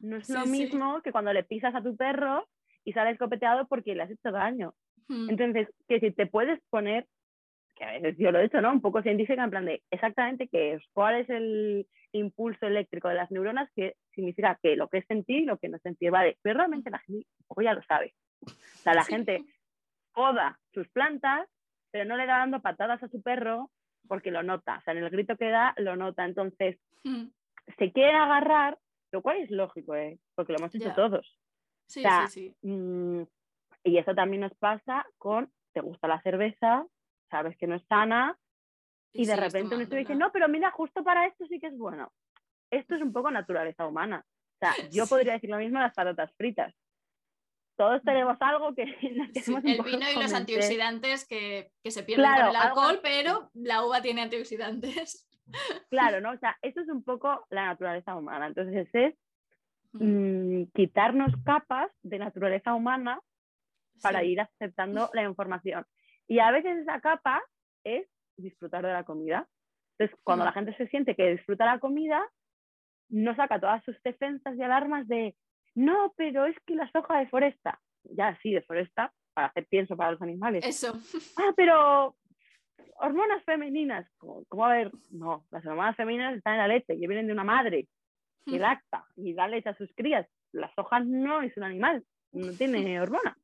no es lo mismo que cuando le pisas a tu perro y sale escopeteado porque le has hecho daño. Hmm. Entonces, que si te puedes poner, que a veces yo lo he hecho, ¿no? Un poco científica, en plan de exactamente qué es, cuál es el impulso eléctrico de las neuronas, que significa que lo que es sentir y lo que no es sentir, vale, pero realmente la gente un poco ya lo sabe. O sea, la gente poda sus plantas, pero no le da dando patadas a su perro porque lo nota, o sea, en el grito que da lo nota. Entonces, hmm. se quiere agarrar lo cual es lógico, ¿eh? porque lo hemos hecho todos. Sí, sí, sí. Mm, y eso también nos pasa con, te gusta la cerveza, sabes que no es sana, y, de repente uno te dice, no, pero mira, justo para esto sí que es bueno. Esto es un poco naturaleza humana. O sea, yo podría decir lo mismo de las patatas fritas. Todos mm. tenemos algo que El vino y los antioxidantes que, se pierden con el alcohol, pero la uva tiene antioxidantes. Claro, ¿no? O sea, eso es un poco la naturaleza humana. Entonces es mm, quitarnos capas de naturaleza humana para ir aceptando la información. Y a veces esa capa es disfrutar de la comida. Entonces, cuando la gente se siente que disfruta la comida, no saca todas sus defensas y alarmas de, no, pero es que la soja deforesta. Ya, sí, deforesta para hacer pienso para los animales. Eso. Ah, pero hormonas femeninas. ¿Cómo, a ver? No, las hormonas femeninas están en la leche, que vienen de una madre que lacta y da leche a sus crías. La soja no es un animal, no tiene hormonas.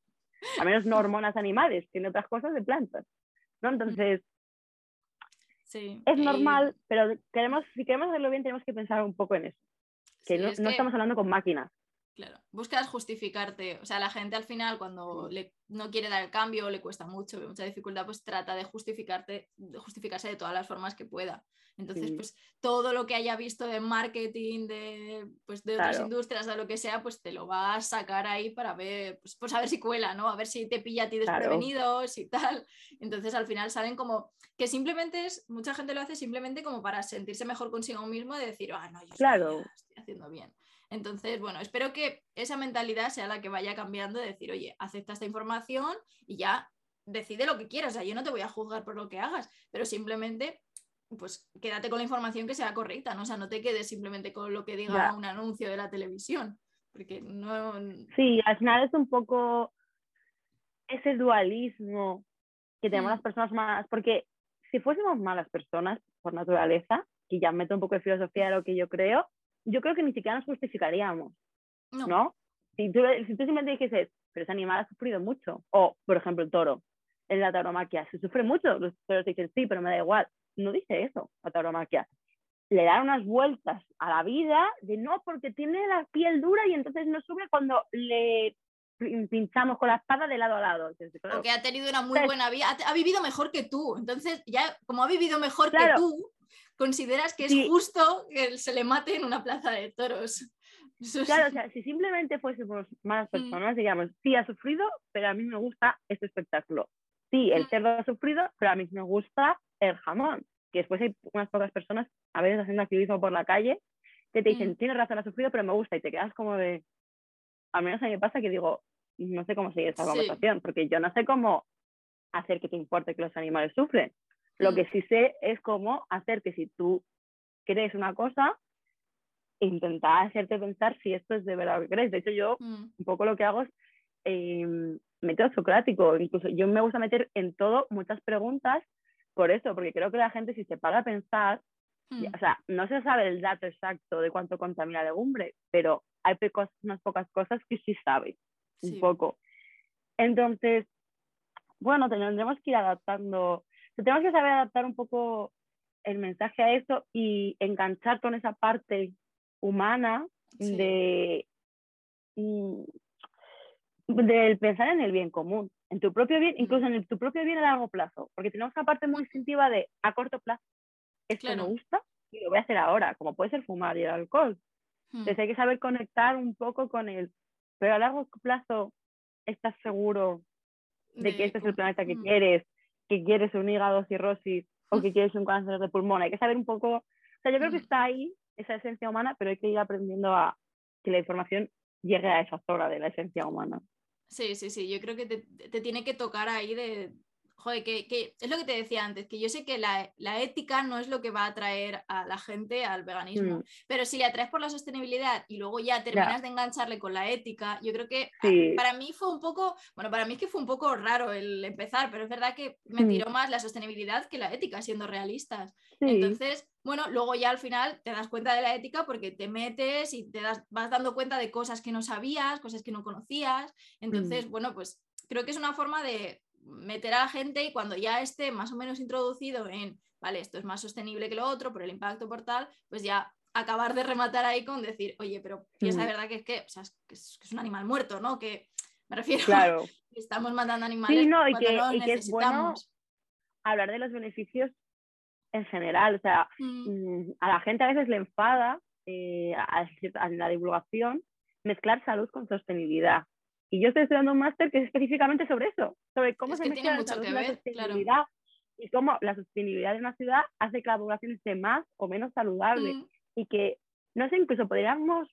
A menos no hormonas animales, tiene otras cosas de plantas. ¿no? Entonces, es normal, pero queremos, si queremos hacerlo bien tenemos que pensar un poco en eso. Que no, estamos hablando con máquinas. Claro, buscas justificarte. O sea, la gente al final cuando le, no quiere dar el cambio, le cuesta mucho, mucha dificultad, pues trata de justificarte, de justificarse de todas las formas que pueda. Entonces, pues todo lo que haya visto de marketing, de, pues, de otras industrias, de lo que sea, pues te lo vas a sacar ahí para ver, pues, pues, a ver si cuela, ¿no? A ver si te pilla a ti desprevenidos y tal. Entonces, al final salen como que simplemente es, mucha gente lo hace simplemente como para sentirse mejor consigo mismo de decir, ah, no, yo claro. estoy haciendo bien. Entonces, bueno, espero que esa mentalidad sea la que vaya cambiando de decir, oye, acepta esta información y ya decide lo que quieras. O sea, yo no te voy a juzgar por lo que hagas, pero simplemente, pues quédate con la información que sea correcta, ¿no? O sea, no te quedes simplemente con lo que diga un anuncio de la televisión, porque no... Sí, al final es un poco ese dualismo que tenemos mm. las personas más, porque si fuésemos malas personas por naturaleza, y ya meto un poco de filosofía de lo que yo creo, yo creo que ni siquiera nos justificaríamos, ¿no? Si, tú, si tú simplemente dijeses, pero ese animal ha sufrido mucho, o por ejemplo el toro, en la tauromaquia, se sufre mucho, los toros dicen, sí, pero me da igual, no dice eso la tauromaquia. Le da unas vueltas a la vida de no, porque tiene la piel dura y entonces no sufre cuando le pinchamos con la espada de lado a lado. Porque ha tenido una muy buena vida, ha, vivido mejor que tú. Entonces, ya como ha vivido mejor que tú, consideras que es justo que se le mate en una plaza de toros. Claro, o sea, si simplemente fuésemos malas mm. personas, digamos, sí ha sufrido, pero a mí me gusta este espectáculo. Sí, el mm. cerdo ha sufrido, pero a mí me gusta el jamón. Que después hay unas pocas personas, a veces haciendo activismo por la calle, que te dicen, mm. tienes razón, ha sufrido, pero me gusta. Y te quedas como de. A menos a mí me pasa que digo, no sé cómo seguir esta conversación, porque yo no sé cómo hacer que te importe que los animales sufren. Lo mm. que sí sé es cómo hacer que si tú crees una cosa, intentar hacerte pensar si esto es de verdad lo que crees. De hecho, yo mm. un poco lo que hago es eh, método socrático. Incluso yo me gusta meter en todo muchas preguntas por eso, porque creo que la gente si se para a pensar, mm. o sea, no se sabe el dato exacto de cuánto contamina la legumbre, pero hay unas pocas cosas que sí sabe, un poco. Entonces, bueno, tendremos que ir adaptando tenemos que saber adaptar un poco el mensaje a eso y enganchar con esa parte humana de mm, del pensar en el bien común, en tu propio bien, incluso en tu propio bien a largo plazo, porque tenemos una parte muy instintiva de a corto plazo, esto me gusta y lo voy a hacer ahora, como puede ser fumar y el alcohol. Hmm. Entonces hay que saber conectar un poco con el, pero a largo plazo estás seguro de, que este es el planeta que hmm. quieres, que quieres un hígado cirrosis o que quieres un cáncer de pulmón. Hay que saber un poco, o sea, yo creo que está ahí esa esencia humana, pero hay que ir aprendiendo a que la información llegue a esa zona de la esencia humana. Sí, sí, sí, yo creo que te, te tiene que tocar ahí de, joder, que, es lo que te decía antes, que yo sé que la, ética no es lo que va a atraer a la gente al veganismo, mm. pero si le atraes por la sostenibilidad y luego ya terminas de engancharle con la ética, yo creo que para mí fue un poco, bueno, para mí es que fue un poco raro el empezar, pero es verdad que me mm. tiró más la sostenibilidad que la ética, siendo realistas. Entonces, bueno, luego ya al final te das cuenta de la ética porque te metes y te das, vas dando cuenta de cosas que no sabías, cosas que no conocías. Entonces, mm. bueno, pues creo que es una forma de meter a la gente y cuando ya esté más o menos introducido en, vale, esto es más sostenible que lo otro por el impacto por tal, pues ya acabar de rematar ahí con decir, oye, pero piensa de mm. verdad que es que, o sea, es, que es, un animal muerto, ¿no? Que me refiero, claro. estamos matando animales. Sí, no, y que, y que es bueno hablar de los beneficios en general. O sea, mm. Mm, a la gente a veces le enfada eh, a, la divulgación mezclar salud con sostenibilidad. Y yo estoy estudiando un máster que es específicamente sobre eso, sobre cómo se mezcla la salud la sostenibilidad y cómo la sostenibilidad de una ciudad hace que la población esté más o menos saludable. Mm. Y que, no sé, incluso podríamos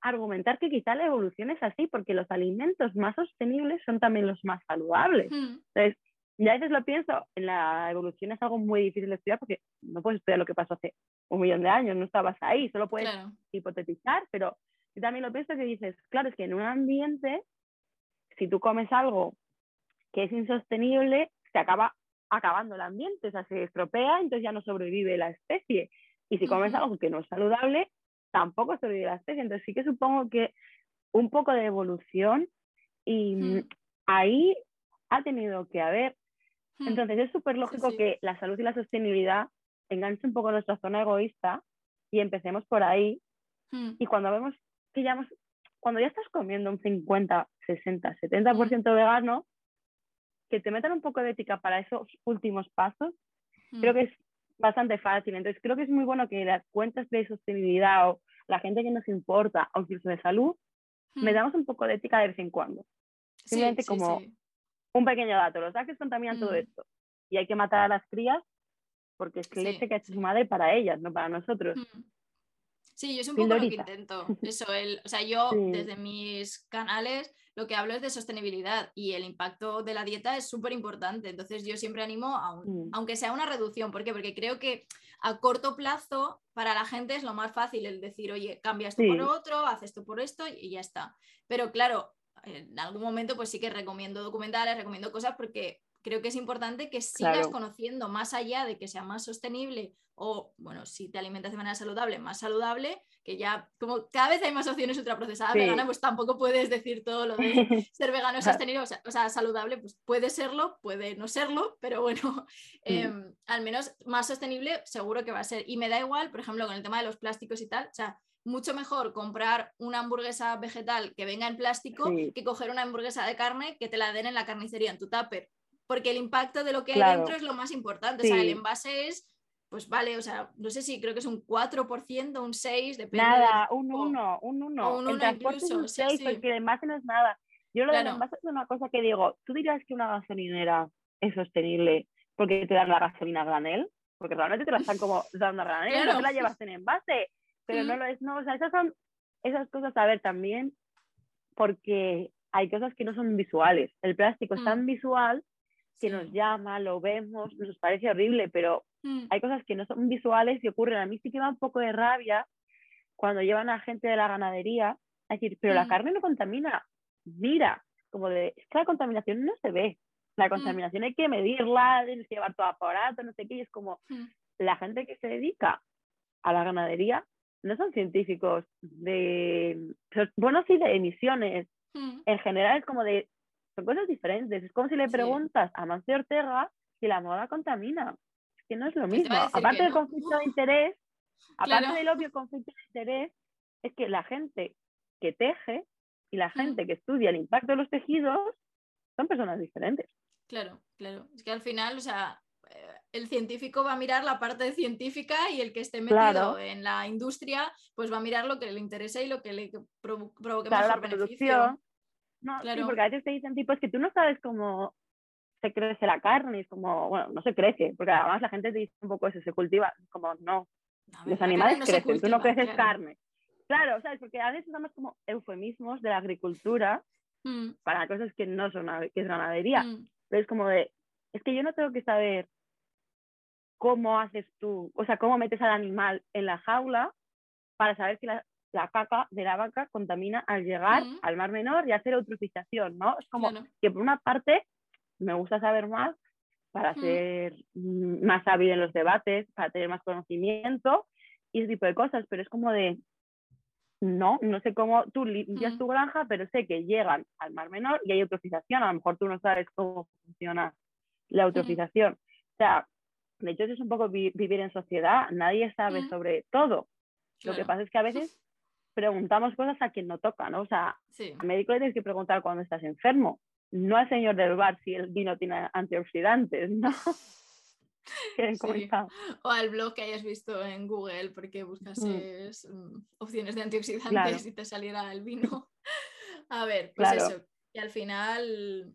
argumentar que quizá la evolución es así, porque los alimentos más sostenibles son también los más saludables. Entonces, ya a veces lo pienso, en la evolución es algo muy difícil de estudiar porque no puedes estudiar lo que pasó hace un millón de años, no estabas ahí, solo puedes hipotetizar, pero yo también lo pienso que dices, claro, es que en un ambiente, si tú comes algo que es insostenible, se acaba acabando el ambiente, o sea, se estropea, entonces ya no sobrevive la especie. Y si comes algo que no es saludable, tampoco sobrevive la especie. Entonces sí que supongo que un poco de evolución y ahí ha tenido que haber Hmm. Entonces es súper lógico que la salud y la sostenibilidad enganchen un poco nuestra zona egoísta y empecemos por ahí. Hmm. Y cuando vemos que ya hemos, cuando ya estás comiendo un 50, 60, 70% vegano, que te metan un poco de ética para esos últimos pasos, creo hmm. que es bastante fácil. Entonces creo que es muy bueno que las cuentas de sostenibilidad o la gente que nos importa, o incluso de salud, me damos un poco de ética de vez en cuando. Simplemente como un pequeño dato, los gases contaminan todo mm. esto y hay que matar a las crías porque es que leche que ha hecho su madre para ellas, no para nosotros. Sí, yo es un poco lo que intento. Eso, el, o sea, yo desde mis canales lo que hablo es de sostenibilidad y el impacto de la dieta es súper importante. Entonces yo siempre animo, a mm. aunque sea una reducción. ¿Por qué? Porque creo que a corto plazo para la gente es lo más fácil el decir, oye, cambia esto por otro, haz esto por esto y ya está. Pero claro, en algún momento pues sí que recomiendo documentales, recomiendo cosas porque creo que es importante que sigas conociendo más allá de que sea más sostenible o, bueno, si te alimentas de manera saludable, más saludable, que ya como cada vez hay más opciones ultraprocesadas vegana, pues tampoco puedes decir todo lo de ser vegano sostenible, o sea, o sea, saludable, pues puede serlo, puede no serlo, pero bueno, em, al menos más sostenible seguro que va a ser. Y me da igual, por ejemplo, con el tema de los plásticos y tal, o sea, mucho mejor comprar una hamburguesa vegetal que venga en plástico que coger una hamburguesa de carne que te la den en la carnicería, en tu tupper. Porque el impacto de lo que hay dentro es lo más importante. O sea, el envase es, pues vale, o sea, no sé si creo que es un 4%, un 6%, depende. Nada, un 1, un 1. Un 1 incluso. un 6, porque el envase no es nada. Yo lo del envase es una cosa que digo, ¿tú dirías que una gasolinera es sostenible porque te dan la gasolina a granel? Porque realmente te la están como dando a granel, no te la llevas en envase pero no lo es, no, o sea, esas son esas cosas a ver también, porque hay cosas que no son visuales. El plástico es tan mm. visual que nos llama, lo vemos, nos parece horrible, pero mm. hay cosas que no son visuales y ocurren. A mí sí que da un poco de rabia cuando llevan a gente de la ganadería a decir, pero la mm. carne no contamina. Mira, como de, es que la contaminación no se ve. La contaminación hay que medirla, tienes que llevar todo aparato, no sé qué, y es como la gente que se dedica a la ganadería no son científicos de, bueno, sí, de emisiones. En general es como de, son cosas diferentes. Es como si le preguntas a Mancio Ortega si la moda contamina. Es que no es lo pues mismo. Aparte del conflicto de interés, aparte del obvio conflicto de interés, es que la gente que teje y la gente que estudia el impacto de los tejidos son personas diferentes. Claro, claro. Es que al final, o sea, el científico va a mirar la parte científica y el que esté metido en la industria, pues va a mirar lo que le interesa y lo que le provoque mejor beneficio. No, sí, porque a veces te dicen tipo, es que tú no sabes cómo se crece la carne, es como, bueno, no se crece, porque además la gente te dice un poco eso, se cultiva, como, no, los animales crecen, tú no creces carne. Claro, ¿sabes? Porque a veces usamos como eufemismos de la agricultura mm. para cosas que no son que es ganadería. Mm. Pero es como de, es que yo no tengo que saber cómo haces tú, o sea, cómo metes al animal en la jaula para saber si la, caca de la vaca contamina al llegar al mar menor y hacer eutrofización, ¿no? Es como que por una parte me gusta saber más para ser más hábil en los debates, para tener más conocimiento y ese tipo de cosas, pero es como de, no, no sé cómo tú limpias tu granja, pero sé que llegan al mar menor y hay eutrofización, a lo mejor tú no sabes cómo funciona la eutrofización. O sea, de hecho, es un poco vivir en sociedad, nadie sabe sobre todo. Lo que pasa es que a veces preguntamos cosas a quien no toca, ¿no? O sea, al médico le tienes que preguntar cuando estás enfermo, no al señor del bar si el vino tiene antioxidantes, ¿no? O al blog que hayas visto en Google porque buscases mm, opciones de antioxidantes y te saliera el vino. A ver, pues eso. Y al final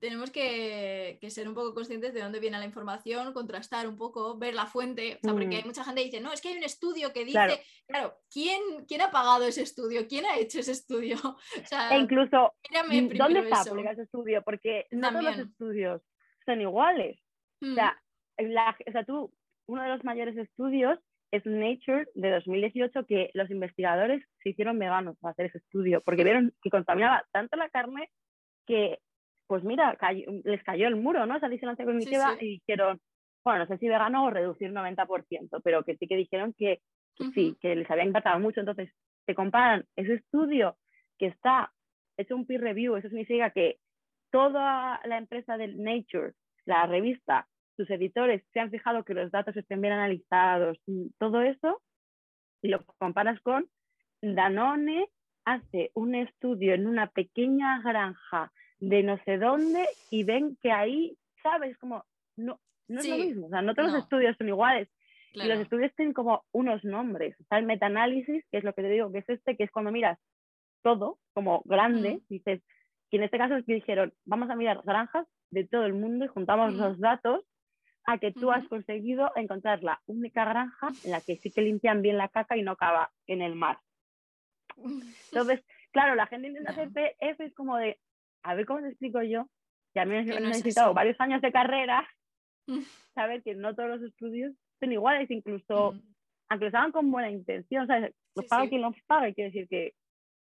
tenemos que, ser un poco conscientes de dónde viene la información, contrastar un poco, ver la fuente, porque hay mm. mucha gente que dice, no, es que hay un estudio que dice, claro, ¿quién, ¿quién ha pagado ese estudio? ¿Quién ha hecho ese estudio? e incluso, mm, ¿dónde está publicado ese estudio? Porque no todos los estudios son iguales. O, mm. sea, o sea, tú, uno de los mayores estudios es Nature de 2018 que los investigadores se hicieron veganos para hacer ese estudio porque vieron que contaminaba tanto la carne que pues mira, les cayó el muro, ¿no? Esa disonancia cognitiva y dijeron, bueno, no sé si vegano o reducir 90%, pero que sí que dijeron que, sí, que les había impactado mucho. Entonces, te comparan ese estudio que está hecho un peer review, eso significa que toda la empresa de Nature, la revista, sus editores se han fijado que los datos estén bien analizados, todo eso, y lo comparas con Danone hace un estudio en una pequeña granja de no sé dónde y ven que ahí, ¿sabes? Como, no, no es lo mismo, o sea, no todos los estudios son iguales. Y los estudios tienen como unos nombres. Está el metaanálisis, que es lo que te digo, que es este, que es cuando miras todo como grande, dices, y en este caso es que dijeron, vamos a mirar granjas de todo el mundo y juntamos los datos a que tú has conseguido encontrar la única granja en la que sí que limpian bien la caca y no acaba en el mar. Entonces, claro, la gente intenta hacer PF es como de, a ver cómo te explico yo, que a mí me he necesitado varios años de carrera, mm. saber que no todos los estudios son iguales, incluso, mm. aunque los hagan con buena intención, ¿sabes? Los paga quien los paga, quiere decir que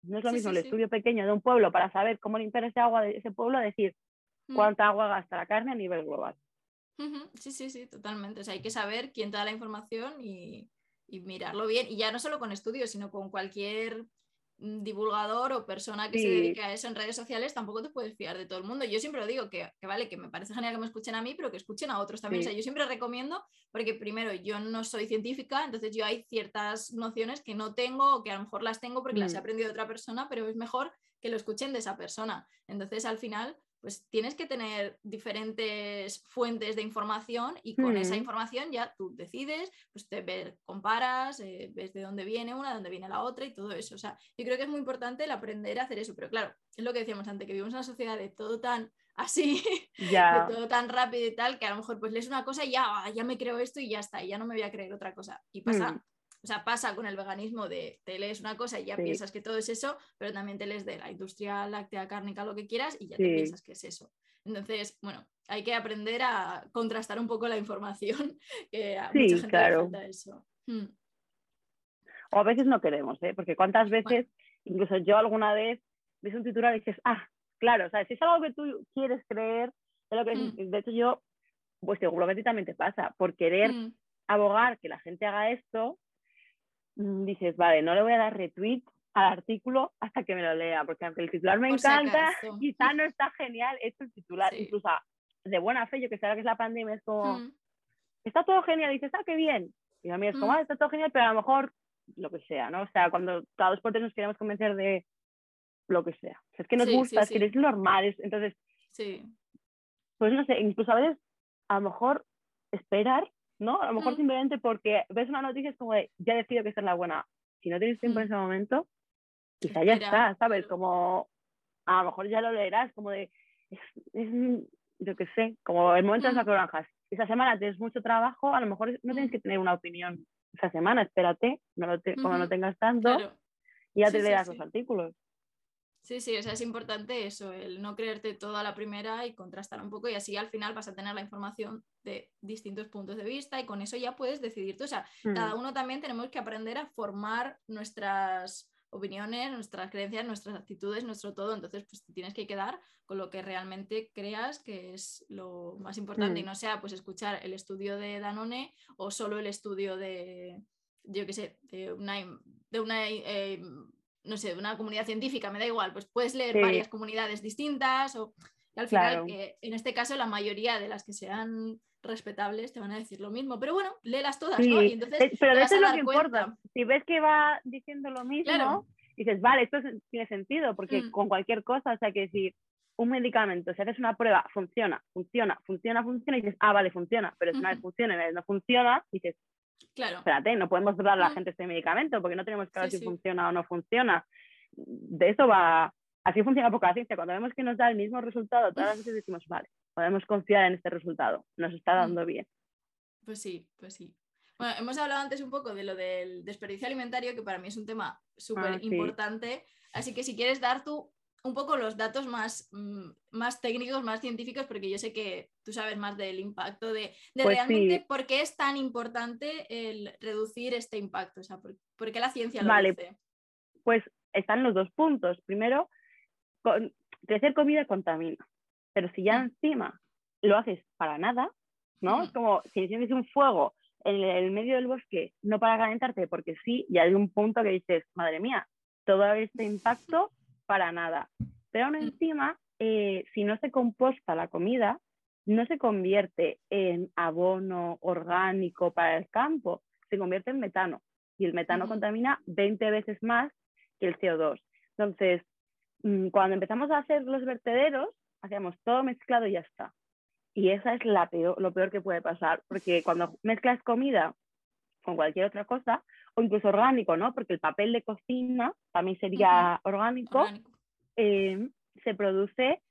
no es lo mismo el estudio pequeño de un pueblo para saber cómo limpiar ese agua de ese pueblo, decir mm. cuánta agua gasta la carne a nivel global. Sí, sí, sí, totalmente. O sea, hay que saber quién te da la información y, y mirarlo bien. Y ya no solo con estudios, sino con cualquier divulgador o persona que se dedique a eso en redes sociales, tampoco te puedes fiar de todo el mundo. Yo siempre lo digo, que, vale, que me parece genial que me escuchen a mí, pero que escuchen a otros también. O sea, yo siempre recomiendo, porque primero yo no soy científica, entonces yo hay ciertas nociones que no tengo o que a lo mejor las tengo porque las he mm. aprendido de otra persona, pero es mejor que lo escuchen de esa persona. Entonces, al final, pues tienes que tener diferentes fuentes de información y con esa información ya tú decides, pues te ves, comparas, eh, ves de dónde viene una, de dónde viene la otra y todo eso. O sea, yo creo que es muy importante el aprender a hacer eso, pero claro, es lo que decíamos antes, que vivimos en una sociedad de todo tan así, de todo tan rápido y tal, que a lo mejor pues lees una cosa y ya, ah, ya me creo esto y ya está, y ya no me voy a creer otra cosa. Y pasa, mm. O sea, pasa con el veganismo de te lees una cosa y ya piensas que todo es eso, pero también te lees de la industria láctea, cárnica, lo que quieras y ya te piensas que es eso. Entonces, bueno, hay que aprender a contrastar un poco la información, que a mucha gente le falta eso. Hmm. O a veces no queremos, ¿eh? porque cuántas veces, incluso yo alguna vez, ves un titular y dices, ah, claro, o sea, si es algo que tú quieres creer, de, lo que, hmm. de hecho yo, pues seguro que a ti también te pasa, por querer hmm. abogar que la gente haga esto, dices, vale, no le voy a dar retweet al artículo hasta que me lo lea, porque aunque el titular me encanta, quizá no está genial hecho el titular, incluso de buena fe, yo que sé que es la pandemia, es como, hmm. está todo genial, y dices, ah, qué bien, y a mí es como, hmm. ah, está todo genial, pero a lo mejor lo que sea, ¿no? O sea, cuando cada dos por tres nos queremos convencer de lo que sea. es que nos gusta, es que es normal, entonces, sí. pues no sé, incluso a veces, a lo mejor esperar ¿no? A lo mejor mm. simplemente porque ves una noticia es como de, ya decido que esta es la buena. Si no tienes tiempo en ese momento, quizá ya está, ¿sabes? Como, a lo mejor ya lo leerás, como de, es, yo qué sé, como el momento de las naranjas. Esa semana tienes mucho trabajo, a lo mejor no tienes que tener una opinión esa semana, espérate, no lo cuando no tengas tanto, y ya te leerás los artículos. Sí, sí, o sea, es importante eso, el no creerte toda la primera y contrastar un poco y así al final vas a tener la información de distintos puntos de vista y con eso ya puedes decidirte. O sea, cada mm. uno también tenemos que aprender a formar nuestras opiniones, nuestras creencias, nuestras actitudes, nuestro todo. Entonces, pues te tienes que quedar con lo que realmente creas que es lo más importante y mm. no sea pues escuchar el estudio de Danone o solo el estudio de, yo qué sé, de una, de una eh, no sé, una comunidad científica, me da igual, pues puedes leer varias comunidades distintas o al final que en este caso la mayoría de las que se han respetables te van a decir lo mismo. Pero bueno, léelas todas, ¿no? Y entonces pero eso es lo que importa. Si ves que va diciendo lo mismo, dices, vale, esto tiene sentido, porque mm. con cualquier cosa, o sea, que decir, un medicamento, si haces una prueba, funciona, funciona, funciona, funciona, y dices, ah, vale, funciona, pero si una vez funciona y no funciona, dices, claro. espérate, no podemos darle a la mm. gente este medicamento porque no tenemos claro si funciona o no funciona. De eso va, así funciona poco la ciencia. Cuando vemos que nos da el mismo resultado, todas las veces decimos, vale, podemos confiar en este resultado, nos está mm. dando bien. Pues sí, pues sí. Bueno, hemos hablado antes un poco de lo del desperdicio alimentario, que para mí es un tema súper ah, importante. Así que si quieres dar tú un poco los datos más, mm, más técnicos, más científicos, porque yo sé que tú sabes más del impacto, de, de pues realmente por qué es tan importante el reducir este impacto, o sea, por, qué la ciencia lo vale. dice. Pues están los dos puntos. Primero, con, crecer comida contamina, pero si ya mm. encima lo haces para nada, ¿no? Es como si enciendes un fuego en el medio del bosque, no para calentarte, porque sí, y hay un punto que dices, madre mía, todo este impacto para nada. Pero aún mm. encima, eh, si no se composta la comida, no se convierte en abono orgánico para el campo, se convierte en metano. Y el metano contamina 20 veces más que el CO2. Entonces, mm, cuando empezamos a hacer los vertederos, hacíamos todo mezclado y ya está. Y esa es la peor, lo peor que puede pasar, porque cuando mezclas comida con cualquier otra cosa, o incluso orgánico, ¿no? Porque el papel de cocina también sería orgánico, eh, se produce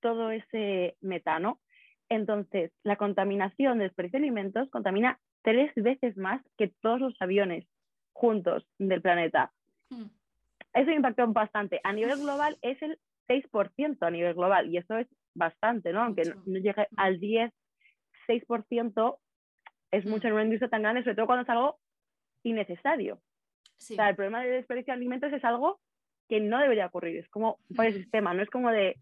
todo ese metano. Entonces, la contaminación de desperdicio de alimentos contamina tres veces más que todos los aviones juntos del planeta. Mm. Eso impacta bastante. A nivel global es el 6% a nivel global y eso es bastante, ¿no? Aunque no, llegue mm. al 10, 6% es mucho en una industria tan grande, sobre todo cuando es algo innecesario. O sea, el problema de desperdicio de alimentos es algo que no debería ocurrir, es como por el sistema, no es como de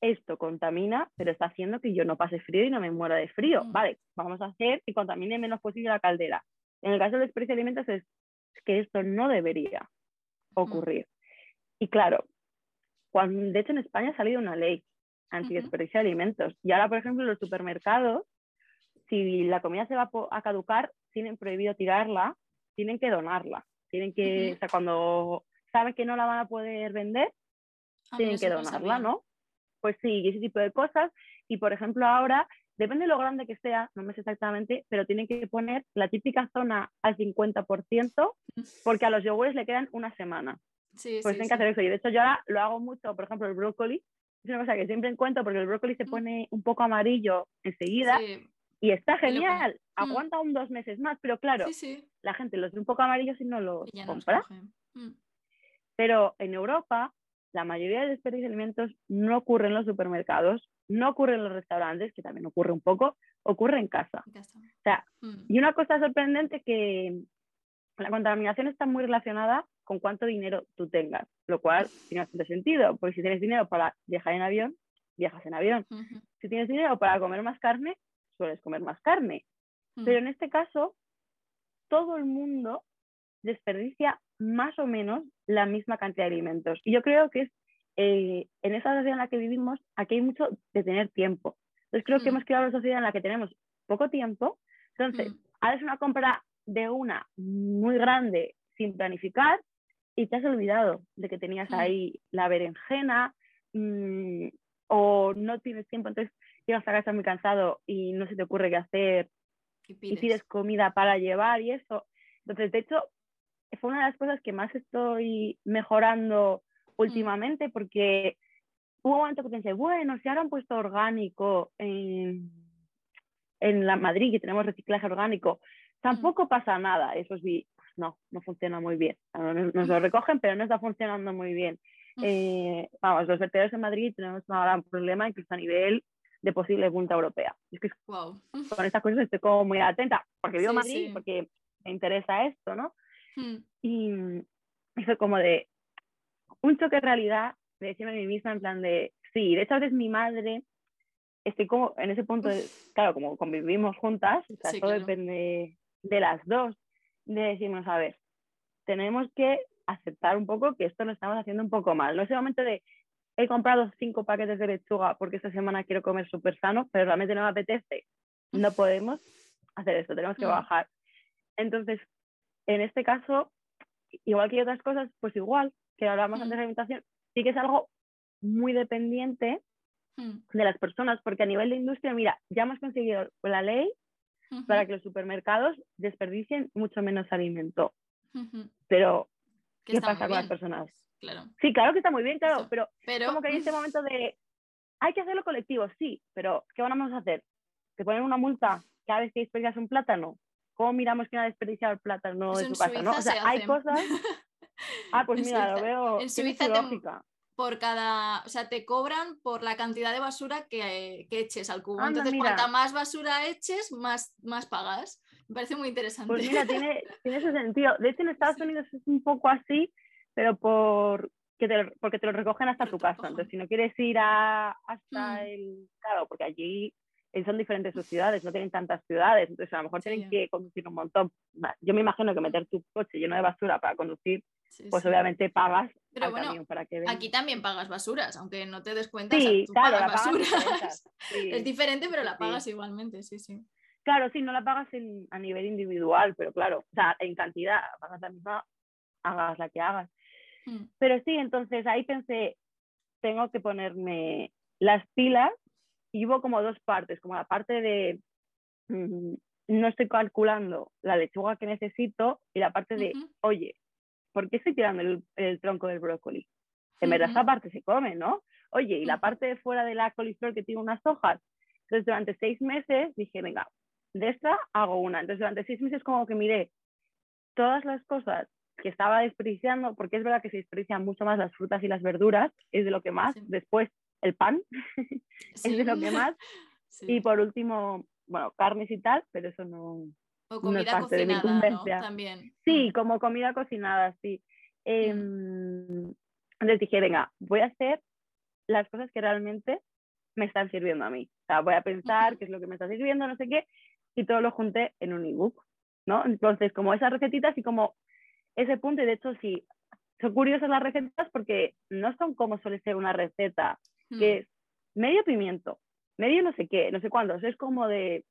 esto contamina, pero está haciendo que yo no pase frío y no me muera de frío. Vale, vamos a hacer que contamine menos posible la caldera. En el caso del desperdicio de alimentos es que esto no debería ocurrir. Y claro, cuando, de hecho en España ha salido una ley anti-desperdicio de alimentos. Y ahora, por ejemplo, en los supermercados, si la comida se va a caducar, tienen prohibido tirarla tienen que donarla. Tienen que, o sea, cuando saben que no la van a poder vender, ah, tienen que donarla, ¿no? Pues sí, ese tipo de cosas. Y por ejemplo, ahora, depende de lo grande que sea, no me sé exactamente, pero tienen que poner la típica zona al 50%, porque a los yogures le quedan una semana. Sí, pues tienen que hacer eso. Y de hecho, yo ahora lo hago mucho, por ejemplo, el brócoli. Es una cosa que siempre encuentro porque el brócoli se pone un poco amarillo enseguida. Y está genial, mm. aguanta un dos meses más, pero claro, la gente los ve un poco amarillos y no los compra. Mm. Pero en Europa, la mayoría de desperdicios de alimentos no ocurre en los supermercados, no ocurre en los restaurantes, que también ocurre un poco, ocurre en casa. O sea, mm. y una cosa sorprendente que la contaminación está muy relacionada con cuánto dinero tú tengas, lo cual tiene bastante sentido, porque si tienes dinero para viajar en avión, viajas en avión. Si tienes dinero para comer más carne, sueles comer más carne. Mm. Pero en este caso, todo el mundo desperdicia más o menos la misma cantidad de alimentos. Y yo creo que es eh, en esa sociedad en la que vivimos, aquí hay mucho de tener tiempo. Entonces creo que mm. hemos creado una sociedad en la que tenemos poco tiempo. Entonces, mm. haces una compra de una muy grande sin planificar y te has olvidado de que tenías ahí la berenjena o no tienes tiempo. Entonces, llegas a casa muy cansado y no se te ocurre qué hacer y pides comida para llevar y eso. Entonces, de hecho, fue una de las cosas que más estoy mejorando mm. últimamente porque hubo un momento que pensé, bueno, si ahora han puesto orgánico en, en la Madrid, que tenemos reciclaje orgánico, tampoco mm. pasa nada. Eso sí, pues no, no funciona muy bien. Nos, lo recogen, pero no está funcionando muy bien. Eh, vamos, los vertederos en Madrid tenemos un gran problema, incluso a nivel de posible punta europea. Es que con estas cosas estoy como muy atenta, porque vivo Madrid, porque me interesa esto, ¿no? Hmm. Y, eso como de un choque de realidad, de decirme a mí misma en plan de, sí, de hecho a veces mi madre, estoy como en ese punto, de, claro, como convivimos juntas, o sea, todo depende de las dos, de decirnos, a ver, tenemos que aceptar un poco que esto lo estamos haciendo un poco mal. No es el momento de, he comprado cinco paquetes de lechuga porque esta semana quiero comer súper sano, pero realmente no me apetece. no podemos hacer esto, tenemos que bajar. Entonces, en este caso, igual que otras cosas, pues igual, que hablábamos antes de alimentación, sí que es algo muy dependiente de las personas, porque a nivel de industria, mira, ya hemos conseguido la ley para que los supermercados desperdicien mucho menos alimento. Pero, ¿qué pasa con las personas? Claro. Sí, claro que está muy bien, claro, pero, pero, como que hay este momento de, hay que hacerlo colectivo, sí, pero ¿qué vamos a hacer? ¿Te ponen una multa cada vez que desperdicias un plátano? ¿Cómo miramos quién ha desperdiciado el plátano de su casa? ¿no? O sea, hay cosas... Ah, pues mira, lo veo. En Suiza por cada, o sea, te cobran por la cantidad de basura que, que eches al cubo. Entonces, cuanta más basura eches, más, más pagas. Me parece muy interesante. Pues mira, tiene, tiene ese sentido. De hecho, en Estados Unidos es un poco así, pero por, que te, porque te lo recogen hasta tu casa. Entonces, si no quieres ir a, hasta mm. el... Claro, porque allí eh, son diferentes sus ciudades, no tienen tantas ciudades, entonces a lo mejor tienen que conducir un montón. Yo me imagino que meter tu coche lleno de basura para conducir, pues obviamente pagas Pero bueno, para que Aquí también pagas basuras, aunque no te des cuenta, sí, claro, pagas basuras. es diferente, pero la pagas igualmente, sí, sí. Claro, sí, no la pagas a nivel individual, pero claro, o sea, en cantidad, pagas la misma, hagas la que hagas. Mm. Pero sí, entonces ahí pensé, tengo que ponerme las pilas y hubo como dos partes, como la parte de mm, no estoy calculando la lechuga que necesito y la parte de, oye, ¿por qué estoy tirando el, tronco del brócoli? En verdad esa parte se come, ¿no? Oye, y la parte de fuera de la coliflor que tiene unas hojas. Entonces durante seis meses dije, venga, de esta hago una. Entonces durante seis meses como que miré todas las cosas que estaba desperdiciando, porque es verdad que se desperdician mucho más las frutas y las verduras, es de lo que más. Después, el pan es de lo que más. Y por último, bueno, carnes y tal, pero eso no, o comida es parte cocinada, de mi También. Sí, como comida cocinada, sí. Eh, entonces dije, venga, voy a hacer las cosas que realmente me están sirviendo a mí. O sea, voy a pensar qué es lo que me está sirviendo, no sé qué, y todo lo junté en un ebook, ¿no? Entonces, como esas recetitas y como ese punto, y de hecho sí, son curiosas las recetas porque no son como suele ser una receta, que hmm. es medio pimiento, medio no sé qué, no sé cuándo, es como de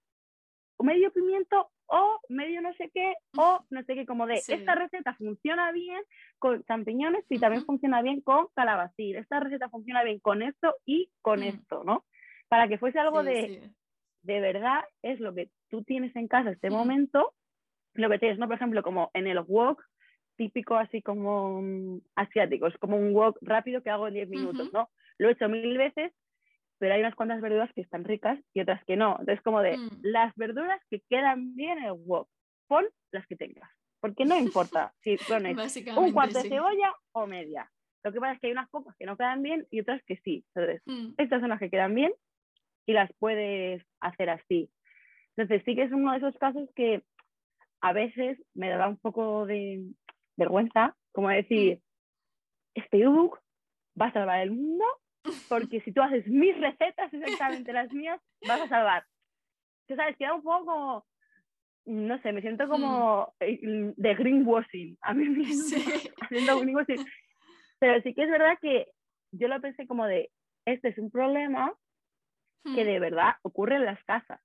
medio pimiento o medio no sé qué, o no sé qué, como de esta receta funciona bien con champiñones y también funciona bien con calabacín, esta receta funciona bien con esto y con hmm. esto, ¿no? Para que fuese algo de, de verdad, es lo que tú tienes en casa este momento, lo que tienes, ¿no? Por ejemplo, como en el wok, típico así como asiático, es como un wok rápido que hago en 10 minutos, ¿no? Lo he hecho mil veces, pero hay unas cuantas verduras que están ricas y otras que no. Entonces, como de mm. las verduras que quedan bien en el wok, pon las que tengas, porque no importa si pones un cuarto de cebolla o media. Lo que pasa es que hay unas pocas que no quedan bien y otras que sí. Entonces, mm. estas son las que quedan bien y las puedes hacer así. Entonces, sí que es uno de esos casos que a veces me da un poco de, vergüenza, como decir, este ebook va a salvar el mundo porque si tú haces mis recetas exactamente las mías, vas a salvar. Tú sabes, queda un poco no sé, me siento como mm. de greenwashing, a mí mismo, haciendo greenwashing. Pero sí que es verdad que yo lo pensé como de, este es un problema que hmm. de verdad ocurre en las casas.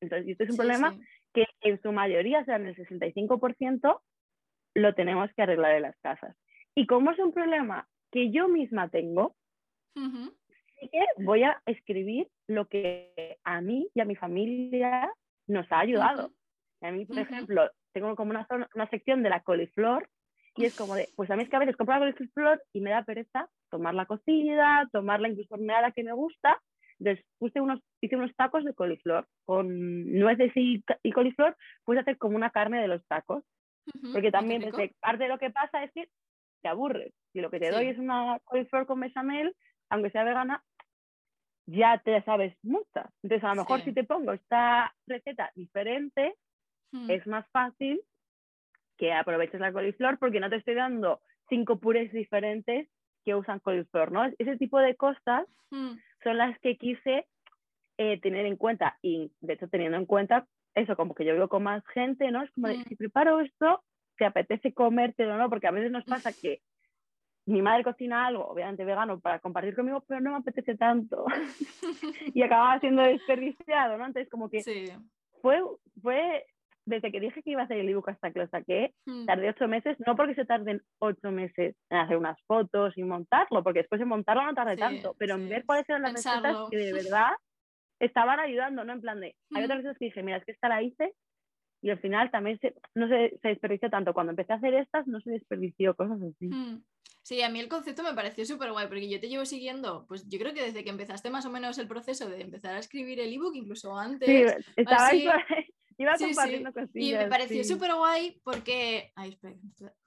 Entonces, este es un problema que en su mayoría, o sea, en el 65%, lo tenemos que arreglar en las casas. Y como es un problema que yo misma tengo, sí que voy a escribir lo que a mí y a mi familia nos ha ayudado. A mí, por ejemplo, tengo como una, una sección de la coliflor y es como de, pues a mí es que a veces compro la coliflor y me da pereza tomarla cocida, tomarla incluso horneada que me gusta. Entonces puse unos, hice unos tacos de coliflor con nueces y, y coliflor, puse hacer como una carne de los tacos. Porque también parte de lo que pasa es que te aburres. Si lo que te doy es una coliflor con bechamel, aunque sea vegana, ya te sabes muchas. Entonces, a lo mejor si te pongo esta receta diferente, hmm. es más fácil que aproveches la coliflor porque no te estoy dando cinco purés diferentes que usan coliflor, ¿no? Ese tipo de cosas hmm. son las que quise eh, tener en cuenta y, de hecho, teniendo en cuenta eso, como que yo vivo con más gente, ¿no? Es como de, si preparo esto, te apetece comértelo, ¿no? Porque a veces nos pasa que mi madre cocina algo, obviamente vegano, para compartir conmigo, pero no me apetece tanto. y acababa siendo desperdiciado, ¿no? Entonces, como que fue, fue desde que dije que iba a hacer el ebook hasta que lo saqué, hmm. tardé ocho meses, no porque se tarden ocho meses en hacer unas fotos y montarlo, porque después de montarlo no tardé tanto, pero en ver cuáles eran las recetas que de verdad estaban ayudando, ¿no? En plan de, hay otras veces que dije, mira, es que esta la hice y al final también se, no se, se desperdició tanto. Cuando empecé a hacer estas, no se desperdició, cosas así. Hmm. Sí, a mí el concepto me pareció súper guay, porque yo te llevo siguiendo, pues yo creo que desde que empezaste más o menos el proceso de empezar a escribir el ebook, incluso antes. Sí, estaba así, Iba compartiendo Y me pareció súper guay porque. Ay, espera,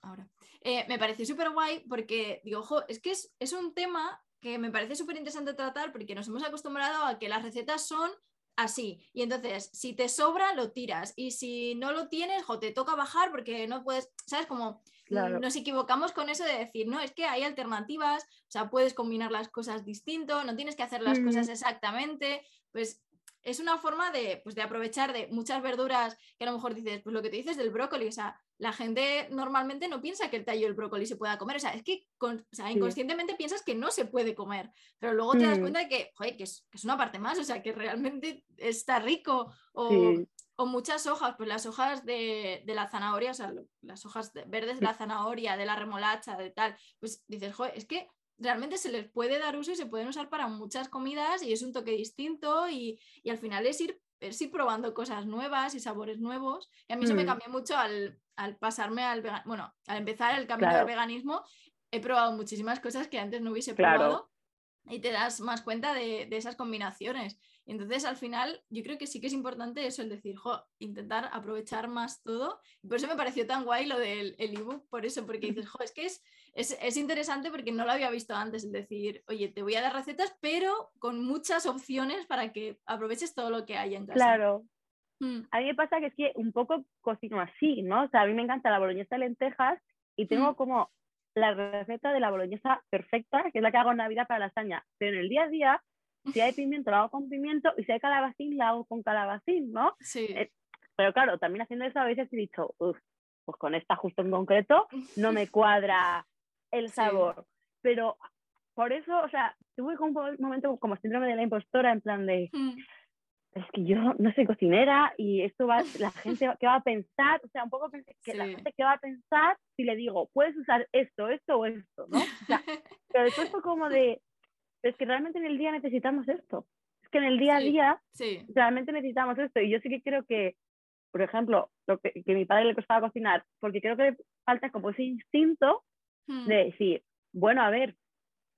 ahora. Eh, me pareció súper guay porque, digo, ojo, es que es, es un tema que me parece súper interesante tratar porque nos hemos acostumbrado a que las recetas son así. Y entonces, si te sobra, lo tiras. Y si no lo tienes, jo, te toca bajar porque no puedes, ¿sabes? Como nos equivocamos con eso de decir, no, es que hay alternativas, o sea, puedes combinar las cosas distinto, no tienes que hacer las cosas exactamente. Pues es una forma pues, de, aprovechar de muchas verduras que a lo mejor dices, pues lo que te dices del brócoli, o sea, la gente normalmente no piensa que el tallo del brócoli se pueda comer, o sea, es que inconscientemente piensas que no se puede comer, pero luego te das mm. cuenta de que, que, es, una parte más, o sea, que realmente está rico, o, muchas hojas, pues las hojas de, la zanahoria, o sea, las hojas verdes de la zanahoria, de la remolacha, de tal, pues dices, joder, es que realmente se les puede dar uso y se pueden usar para muchas comidas y es un toque distinto y, al final es ir, probando cosas nuevas y sabores nuevos. Y a mí eso me mm. cambió mucho al, pasarme al bueno, al empezar el camino del veganismo. He probado muchísimas cosas que antes no hubiese probado y te das más cuenta de, de esas combinaciones. Entonces, al final, yo creo que sí que es importante eso, el decir, jo, intentar aprovechar más todo. por eso me pareció tan guay lo del ebook, por eso, porque dices, jo, es que es, es, interesante porque no lo había visto antes, el decir, oye, te voy a dar recetas, pero con muchas opciones para que aproveches todo lo que hay en casa. Claro. Mm. A mí me pasa que es que un poco cocino así, ¿no? O sea, a mí me encanta la boloñesa de lentejas y tengo mm. como la receta de la boloñesa perfecta, que es la que hago en Navidad para la lasaña. Pero en el día a día si hay pimiento, lo hago con pimiento, y si hay calabacín, lo hago con calabacín, ¿no? Sí. Eh, pero claro, también haciendo eso a veces he dicho, uff, pues con esta justo en concreto no me cuadra el sabor. Pero por eso, o sea, tuve como un momento como síndrome de la impostora, en plan de, mm. es que yo no soy cocinera y esto va, la gente, ¿qué va a pensar? O sea, un poco que la gente, ¿qué va a pensar si le digo, puedes usar esto, esto o esto, ¿no? O sea, pero después fue como de, es que realmente en el día necesitamos esto. Es que en el día a día realmente necesitamos esto. Y yo sí que creo que, por ejemplo, lo que, que a mi padre le costaba cocinar, porque creo que falta como ese instinto hmm. de decir, bueno, a ver,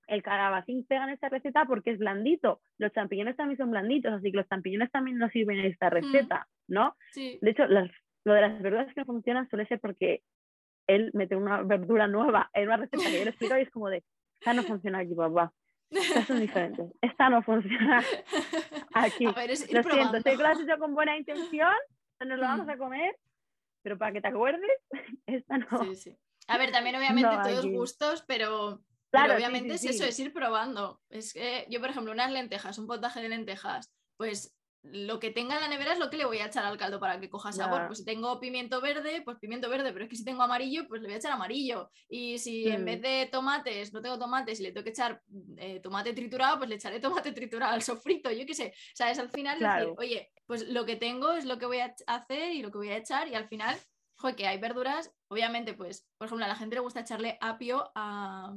el calabacín pega en esta receta porque es blandito. Los champiñones también son blanditos, así que los champiñones también nos sirven en esta hmm. receta, ¿no? De hecho, lo de las verduras que no funcionan suele ser porque él mete una verdura nueva en una receta que yo le explico y es como de, esta no funciona aquí, papá. Estas son diferentes. Esta no funciona aquí. lo siento, sé que lo has hecho con buena intención, nos lo vamos mm. a comer, pero para que te acuerdes, esta no. Sí, sí. A ver, también obviamente todos gustos, pero, claro, obviamente es eso, es ir probando. Es que yo, por ejemplo, unas lentejas, un potaje de lentejas, pues lo que tenga en la nevera es lo que le voy a echar al caldo para que coja sabor. Pues si tengo pimiento verde, pues pimiento verde, pero es que si tengo amarillo, pues le voy a echar amarillo. Y si en vez mm. de tomates no tengo tomates y le tengo que echar eh, tomate triturado, pues le echaré tomate triturado al sofrito, yo qué sé. O sea, es al final decir, oye, pues lo que tengo es lo que voy a hacer y lo que voy a echar y al final, joder, que hay verduras, obviamente, pues, por ejemplo, a la gente le gusta echarle apio a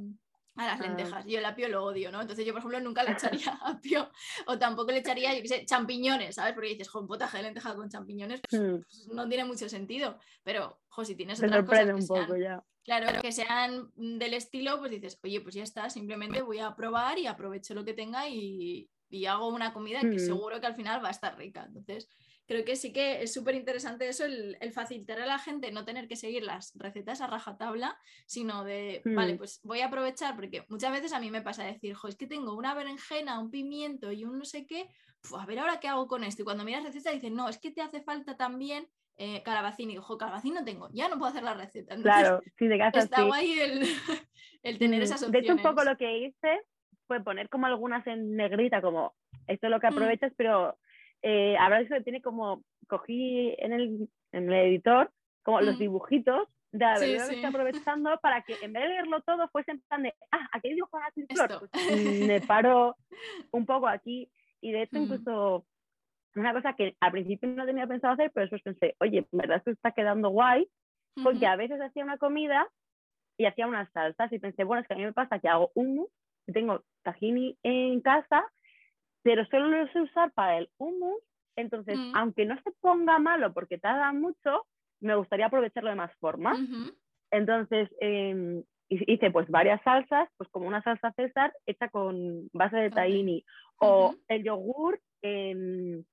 a las ah. lentejas. Yo el apio lo odio, ¿no? Entonces yo, por ejemplo, nunca le echaría apio o tampoco le echaría, yo qué sé, champiñones, ¿sabes? Porque dices, jo, potaje de lenteja con champiñones, pues, hmm. pues, no tiene mucho sentido. Pero, jo, si tienes otras cosas que un poco ya. Claro, que sean del estilo, pues dices, oye, pues ya está, simplemente voy a probar y aprovecho lo que tenga y, y hago una comida que hmm. seguro que al final va a estar rica. Entonces, creo que sí que es súper interesante eso, el, facilitar a la gente no tener que seguir las recetas a rajatabla, sino de, vale, mm. pues voy a aprovechar, porque muchas veces a mí me pasa decir, jo, es que tengo una berenjena, un pimiento y un no sé qué, a ver ahora qué hago con esto. Y cuando miras receta dices, no, es que te hace falta también eh, calabacín. Y digo, calabacín no tengo, ya no puedo hacer la receta. claro, sí, de casa Está guay el, el tener mm, esas opciones. De hecho, un poco lo que hice fue poner como algunas en negrita, como esto es lo que mm. aprovechas, pero eh, eso tiene como, cogí en el, en el editor como los dibujitos de sí, sí. estoy aprovechando para que en vez de leerlo todo fuese en plan de, ah, aquí hay dibujo de flor. Pues, mm, me paro un poco aquí y de hecho mm. incluso una cosa que al principio no tenía pensado hacer, pero después pensé, oye, en verdad esto está quedando guay, porque a veces hacía una comida y hacía unas salsas y pensé, bueno, es que a mí me pasa que hago hummus, tengo tahini en casa, pero solo lo sé usar para el hummus, entonces, mm. aunque no se ponga malo porque tarda mucho, me gustaría aprovecharlo de más formas. Entonces, eh, hice pues varias salsas, pues como una salsa César hecha con base de tahini o el yogur. Eh,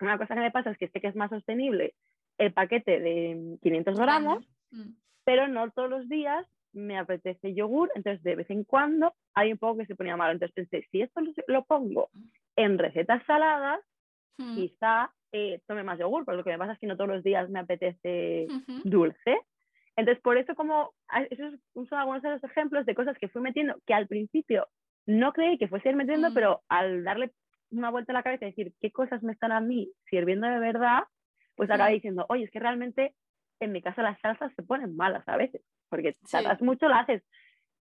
una cosa que me pasa es que sé que es más sostenible el paquete de 500 gramos, mm. pero no todos los días me apetece yogur, entonces de vez en cuando hay un poco que se ponía malo. Entonces pensé, si esto lo pongo en recetas saladas, mm. quizá eh, tome más yogur, porque lo que me pasa es que no todos los días me apetece dulce. Entonces, por eso como, esos son algunos de los ejemplos de cosas que fui metiendo, que al principio no creí que fuese ir metiendo, mm. pero al darle una vuelta a la cabeza y decir qué cosas me están a mí sirviendo de verdad, pues acabé diciendo, oye, es que realmente en mi casa las salsas se ponen malas a veces, porque tardas mucho, la haces.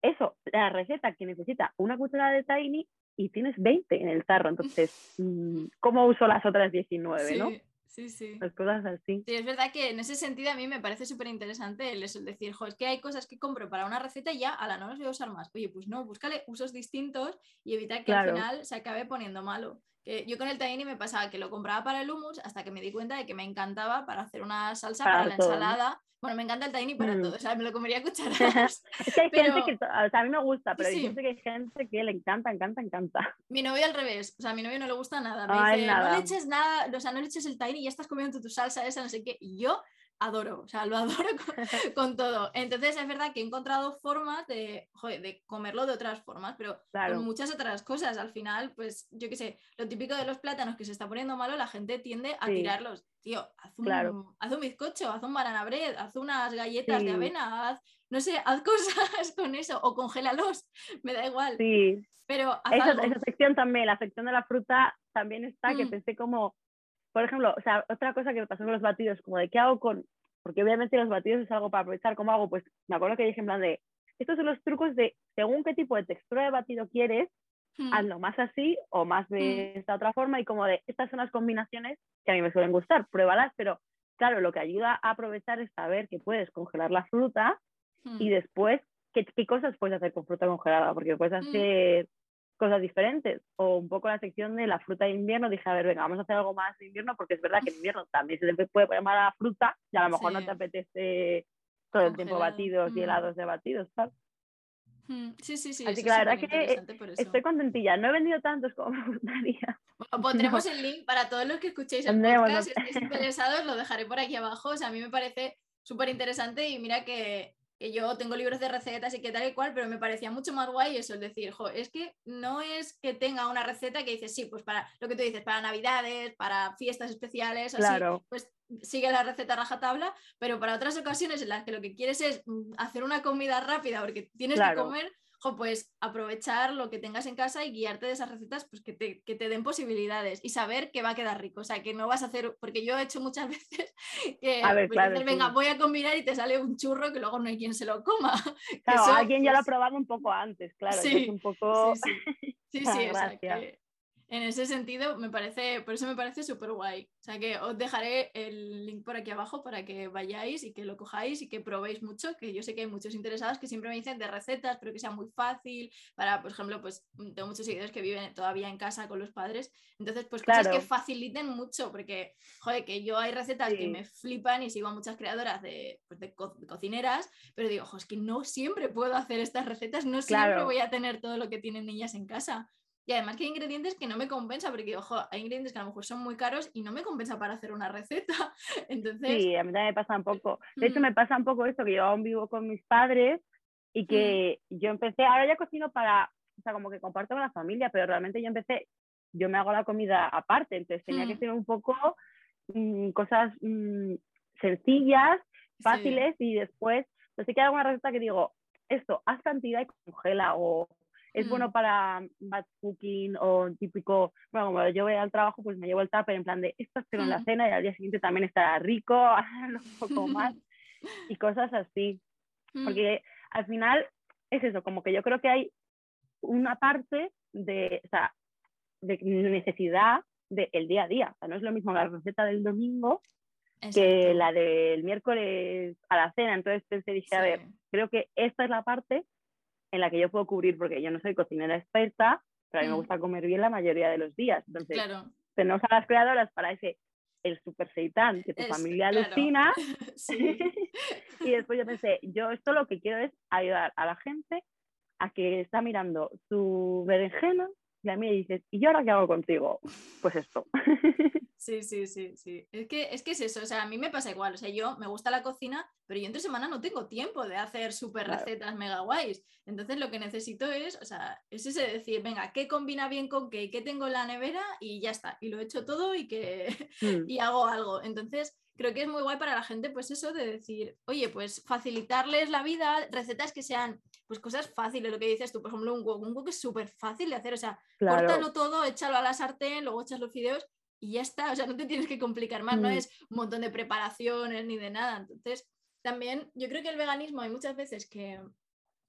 Eso, la receta que necesita una cucharada de tiny y tienes 20 en el tarro, entonces, mm, ¿cómo uso las otras 19, no? Sí, sí. Las cosas así. Sí, es verdad que en ese sentido a mí me parece súper interesante el, decir, jo, es que hay cosas que compro para una receta y ya, a la no las voy a usar más. Oye, pues no, búscale usos distintos y evita que al final se acabe poniendo malo. yo con el tahini me pasaba que lo compraba para el hummus hasta que me di cuenta de que me encantaba para hacer una salsa para, la ensalada bueno, me encanta el tahini para mm. todo, o sea, me lo comería cucharadas. es que hay gente que, o sea, a mí me gusta, pero hay gente que hay gente que le encanta, encanta, encanta. Mi novio al revés, o sea, a mi novio no le gusta nada. Me dice, no le eches nada, o sea, no le eches el tahini y ya estás comiendo tu salsa esa, no sé qué. Y yo adoro, o sea, lo adoro con, todo. Entonces es verdad que he encontrado formas de, de comerlo de otras formas, pero con muchas otras cosas. Al final, pues yo qué sé, lo típico de los plátanos que se está poniendo malo, la gente tiende a tirarlos. Tío, haz un, haz un bizcocho, haz un banana bread, haz unas galletas de avena, haz, no sé, haz cosas con eso o congélalos, me da igual. Sí. Pero esa, esa, sección también, la sección de la fruta también está, que mm. pensé como por ejemplo, o sea, otra cosa que me pasó con los batidos, como de qué hago con, porque obviamente los batidos es algo para aprovechar, ¿cómo hago? Pues me acuerdo que dije en plan de, estos son los trucos de, según qué tipo de textura de batido quieres, hmm. hazlo más así o más de hmm. esta otra forma y como de, estas son las combinaciones que a mí me suelen gustar, pruébalas, pero claro, lo que ayuda a aprovechar es saber que puedes congelar la fruta y hmm. después qué, qué, cosas puedes hacer con fruta congelada, porque puedes hacer cosas diferentes. O un poco la sección de la fruta de invierno, dije, a ver, venga, vamos a hacer algo más de invierno, porque es verdad que en invierno también se te puede llamar a la fruta y a lo mejor no te apetece todo el tiempo batidos y mm. helados de batidos, ¿sabes? Mm, sí, sí, sí. Así que la verdad que estoy contentilla. No he vendido tantos como me gustaría. pondremos el link para todos los que escuchéis el podcast. Si estáis interesados, lo dejaré por aquí abajo. O sea, a mí me parece súper interesante y mira que que yo tengo libros de recetas y que tal y cual, pero me parecía mucho más guay eso, es decir, jo, es que no es que tenga una receta que dices, sí, pues para lo que tú dices, para navidades, para fiestas especiales, así, pues sigue la receta rajatabla, pero para otras ocasiones en las que lo que quieres es mm, hacer una comida rápida porque tienes que comer, pues aprovechar lo que tengas en casa y guiarte de esas recetas, pues que te, que te, den posibilidades y saber que va a quedar rico. O sea, que no vas a hacer, porque yo he hecho muchas veces que, pues, venga, voy a combinar y te sale un churro que luego no hay quien se lo coma. Claro, alguien ya lo ha probado un poco antes, claro. Sí, es un poco... sí, sí. sí, sí en ese sentido, me parece, por eso me parece súper guay. O sea que os dejaré el link por aquí abajo para que vayáis y que lo cojáis y que probéis mucho, que yo sé que hay muchos interesados que siempre me dicen de recetas, pero que sea muy fácil, para, por ejemplo, pues tengo muchos seguidores que viven todavía en casa con los padres, entonces pues cosas que faciliten mucho, porque, joder, que yo hay recetas que me flipan y sigo a muchas creadoras de, pues, de, cocineras, pero digo, ojo, es que no siempre puedo hacer estas recetas, no siempre voy a tener todo lo que tienen niñas en casa. Y además que hay ingredientes que no me compensa, porque ojo, hay ingredientes que a lo mejor son muy caros y no me compensa para hacer una receta. Entonces... Sí, a mí también me pasa un poco. De hecho, mm. me pasa un poco esto, que yo aún vivo con mis padres y que mm. yo empecé, ahora ya cocino para, o sea, como que comparto con la familia, pero realmente yo empecé, yo me hago la comida aparte, entonces tenía que mm. ser un poco cosas sencillas, fáciles y después, pues sí que hay alguna receta que digo, esto, haz cantidad y congela o es bueno mm. para batch cooking o típico, bueno, como yo voy al trabajo, pues me llevo el tupper en plan de esto espero en la cena y al día siguiente también estará rico, un poco más. y cosas así. Mm, Porque al final es eso, como que yo creo que hay una parte de, o sea, de necesidad del día a día. O sea, no es lo mismo la receta del domingo que la del miércoles a la cena. Entonces pensé, dije, a ver, creo que esta es la parte en la que yo puedo cubrir, porque yo no soy cocinera experta, pero a mí me Mm. gusta comer bien la mayoría de los días. Entonces, Claro, tenemos a las creadoras para ese, el super seitán que tu Es- familia claro. alucina. sí. y después yo pensé, yo esto lo que quiero es ayudar a la gente a que está mirando su berenjena y a mí dices, ¿y yo ahora qué hago contigo? Pues esto. Sí, sí, sí, sí. Es que, es que es eso, o sea, a mí me pasa igual, o sea, yo me gusta la cocina, pero yo entre semana no tengo tiempo de hacer súper Claro. recetas mega guays. Entonces lo que necesito es, o sea, es ese decir, venga, ¿qué combina bien con qué? ¿Qué tengo en la nevera? Y ya está, y lo he hecho todo y que Mm, y hago algo. Entonces, creo que es muy guay para la gente, pues eso, de decir, oye, pues facilitarles la vida, recetas que sean, pues cosas fáciles, lo que dices tú, por ejemplo, un wok, un wok es súper fácil de hacer, o sea, claro, córtalo todo, échalo a la sartén, luego echas los fideos y ya está, o sea, no te tienes que complicar más, no Mm. es un montón de preparaciones ni de nada. Entonces, también yo creo que el veganismo hay muchas veces que,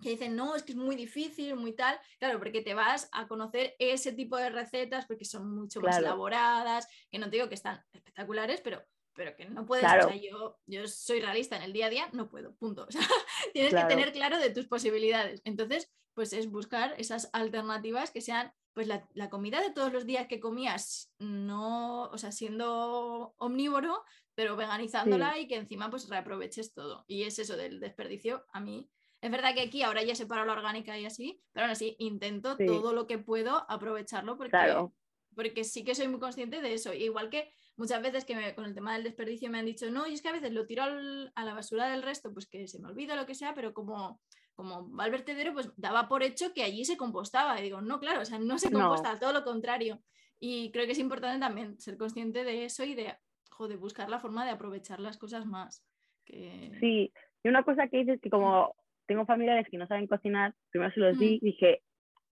que dicen, no, es que es muy difícil, muy tal, claro, porque te vas a conocer ese tipo de recetas porque son mucho más elaboradas, que no te digo que están espectaculares, pero, pero que no puedes, Claro. o sea, yo, yo soy realista en el día a día, no puedo, punto. O sea, tienes Claro. que tener claro de tus posibilidades. Entonces, pues es buscar esas alternativas que sean pues la, la comida de todos los días que comías, no, o sea, siendo omnívoro, pero veganizándola y que encima pues reaproveches todo. Y es eso del desperdicio, a mí. Es verdad que aquí ahora ya separo la orgánica y así, pero aún así intento Sí. todo lo que puedo aprovecharlo porque, claro, porque sí que soy muy consciente de eso. Igual que muchas veces que me- con el tema del desperdicio me han dicho, no, y es que a veces lo tiro al- a la basura del resto, pues que se me olvida lo que sea, pero como, como va al vertedero, pues daba por hecho que allí se compostaba. Y digo, no, claro, o sea, no se No. composta, todo lo contrario. Y creo que es importante también ser consciente de eso y de, joder, buscar la forma de aprovechar las cosas más. Que... sí. Y una cosa que dices que como tengo familiares que no saben cocinar, primero se los di, Mm. dije,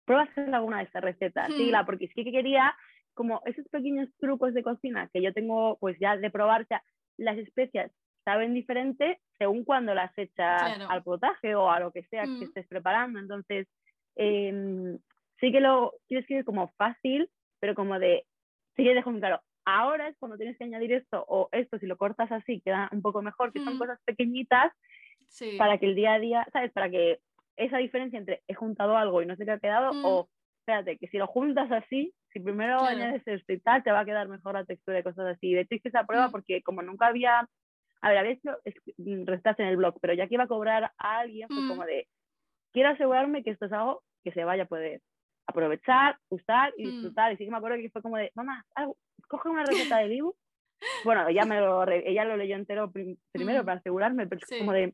prueba a hacer alguna de estas recetas, Mm. síguela, porque sí que quería como esos pequeños trucos de cocina que yo tengo pues ya de probar, o sea, las especias saben diferente según cuando las echas Claro. al potaje o a lo que sea Mm. que estés preparando. Entonces, em, sí que lo tienes que ir como fácil, pero como de, sí que dejo muy claro, ahora es cuando tienes que añadir esto o esto, si lo cortas así, queda un poco mejor, que son Mm. cosas pequeñitas Sí. para que el día a día, ¿sabes? Para que esa diferencia entre he juntado algo y no sé qué ha quedado, Mm. o espérate, que si lo juntas así, si primero Claro. añades esto y tal, te va a quedar mejor la textura y cosas así. De hecho, hice esa prueba Mm. porque como nunca había, a ver, había hecho mm, recetas en el blog, pero ya que iba a cobrar a alguien, fue Mm. como de, quiero asegurarme que esto es algo que se vaya a poder aprovechar, usar y Mm. disfrutar. Y sí que me acuerdo que fue como de, mamá, algo- coge una receta de Dibu. Bueno, ella, me lo, ella lo leyó entero prim- primero Mm. para asegurarme, pero es Sí. como de,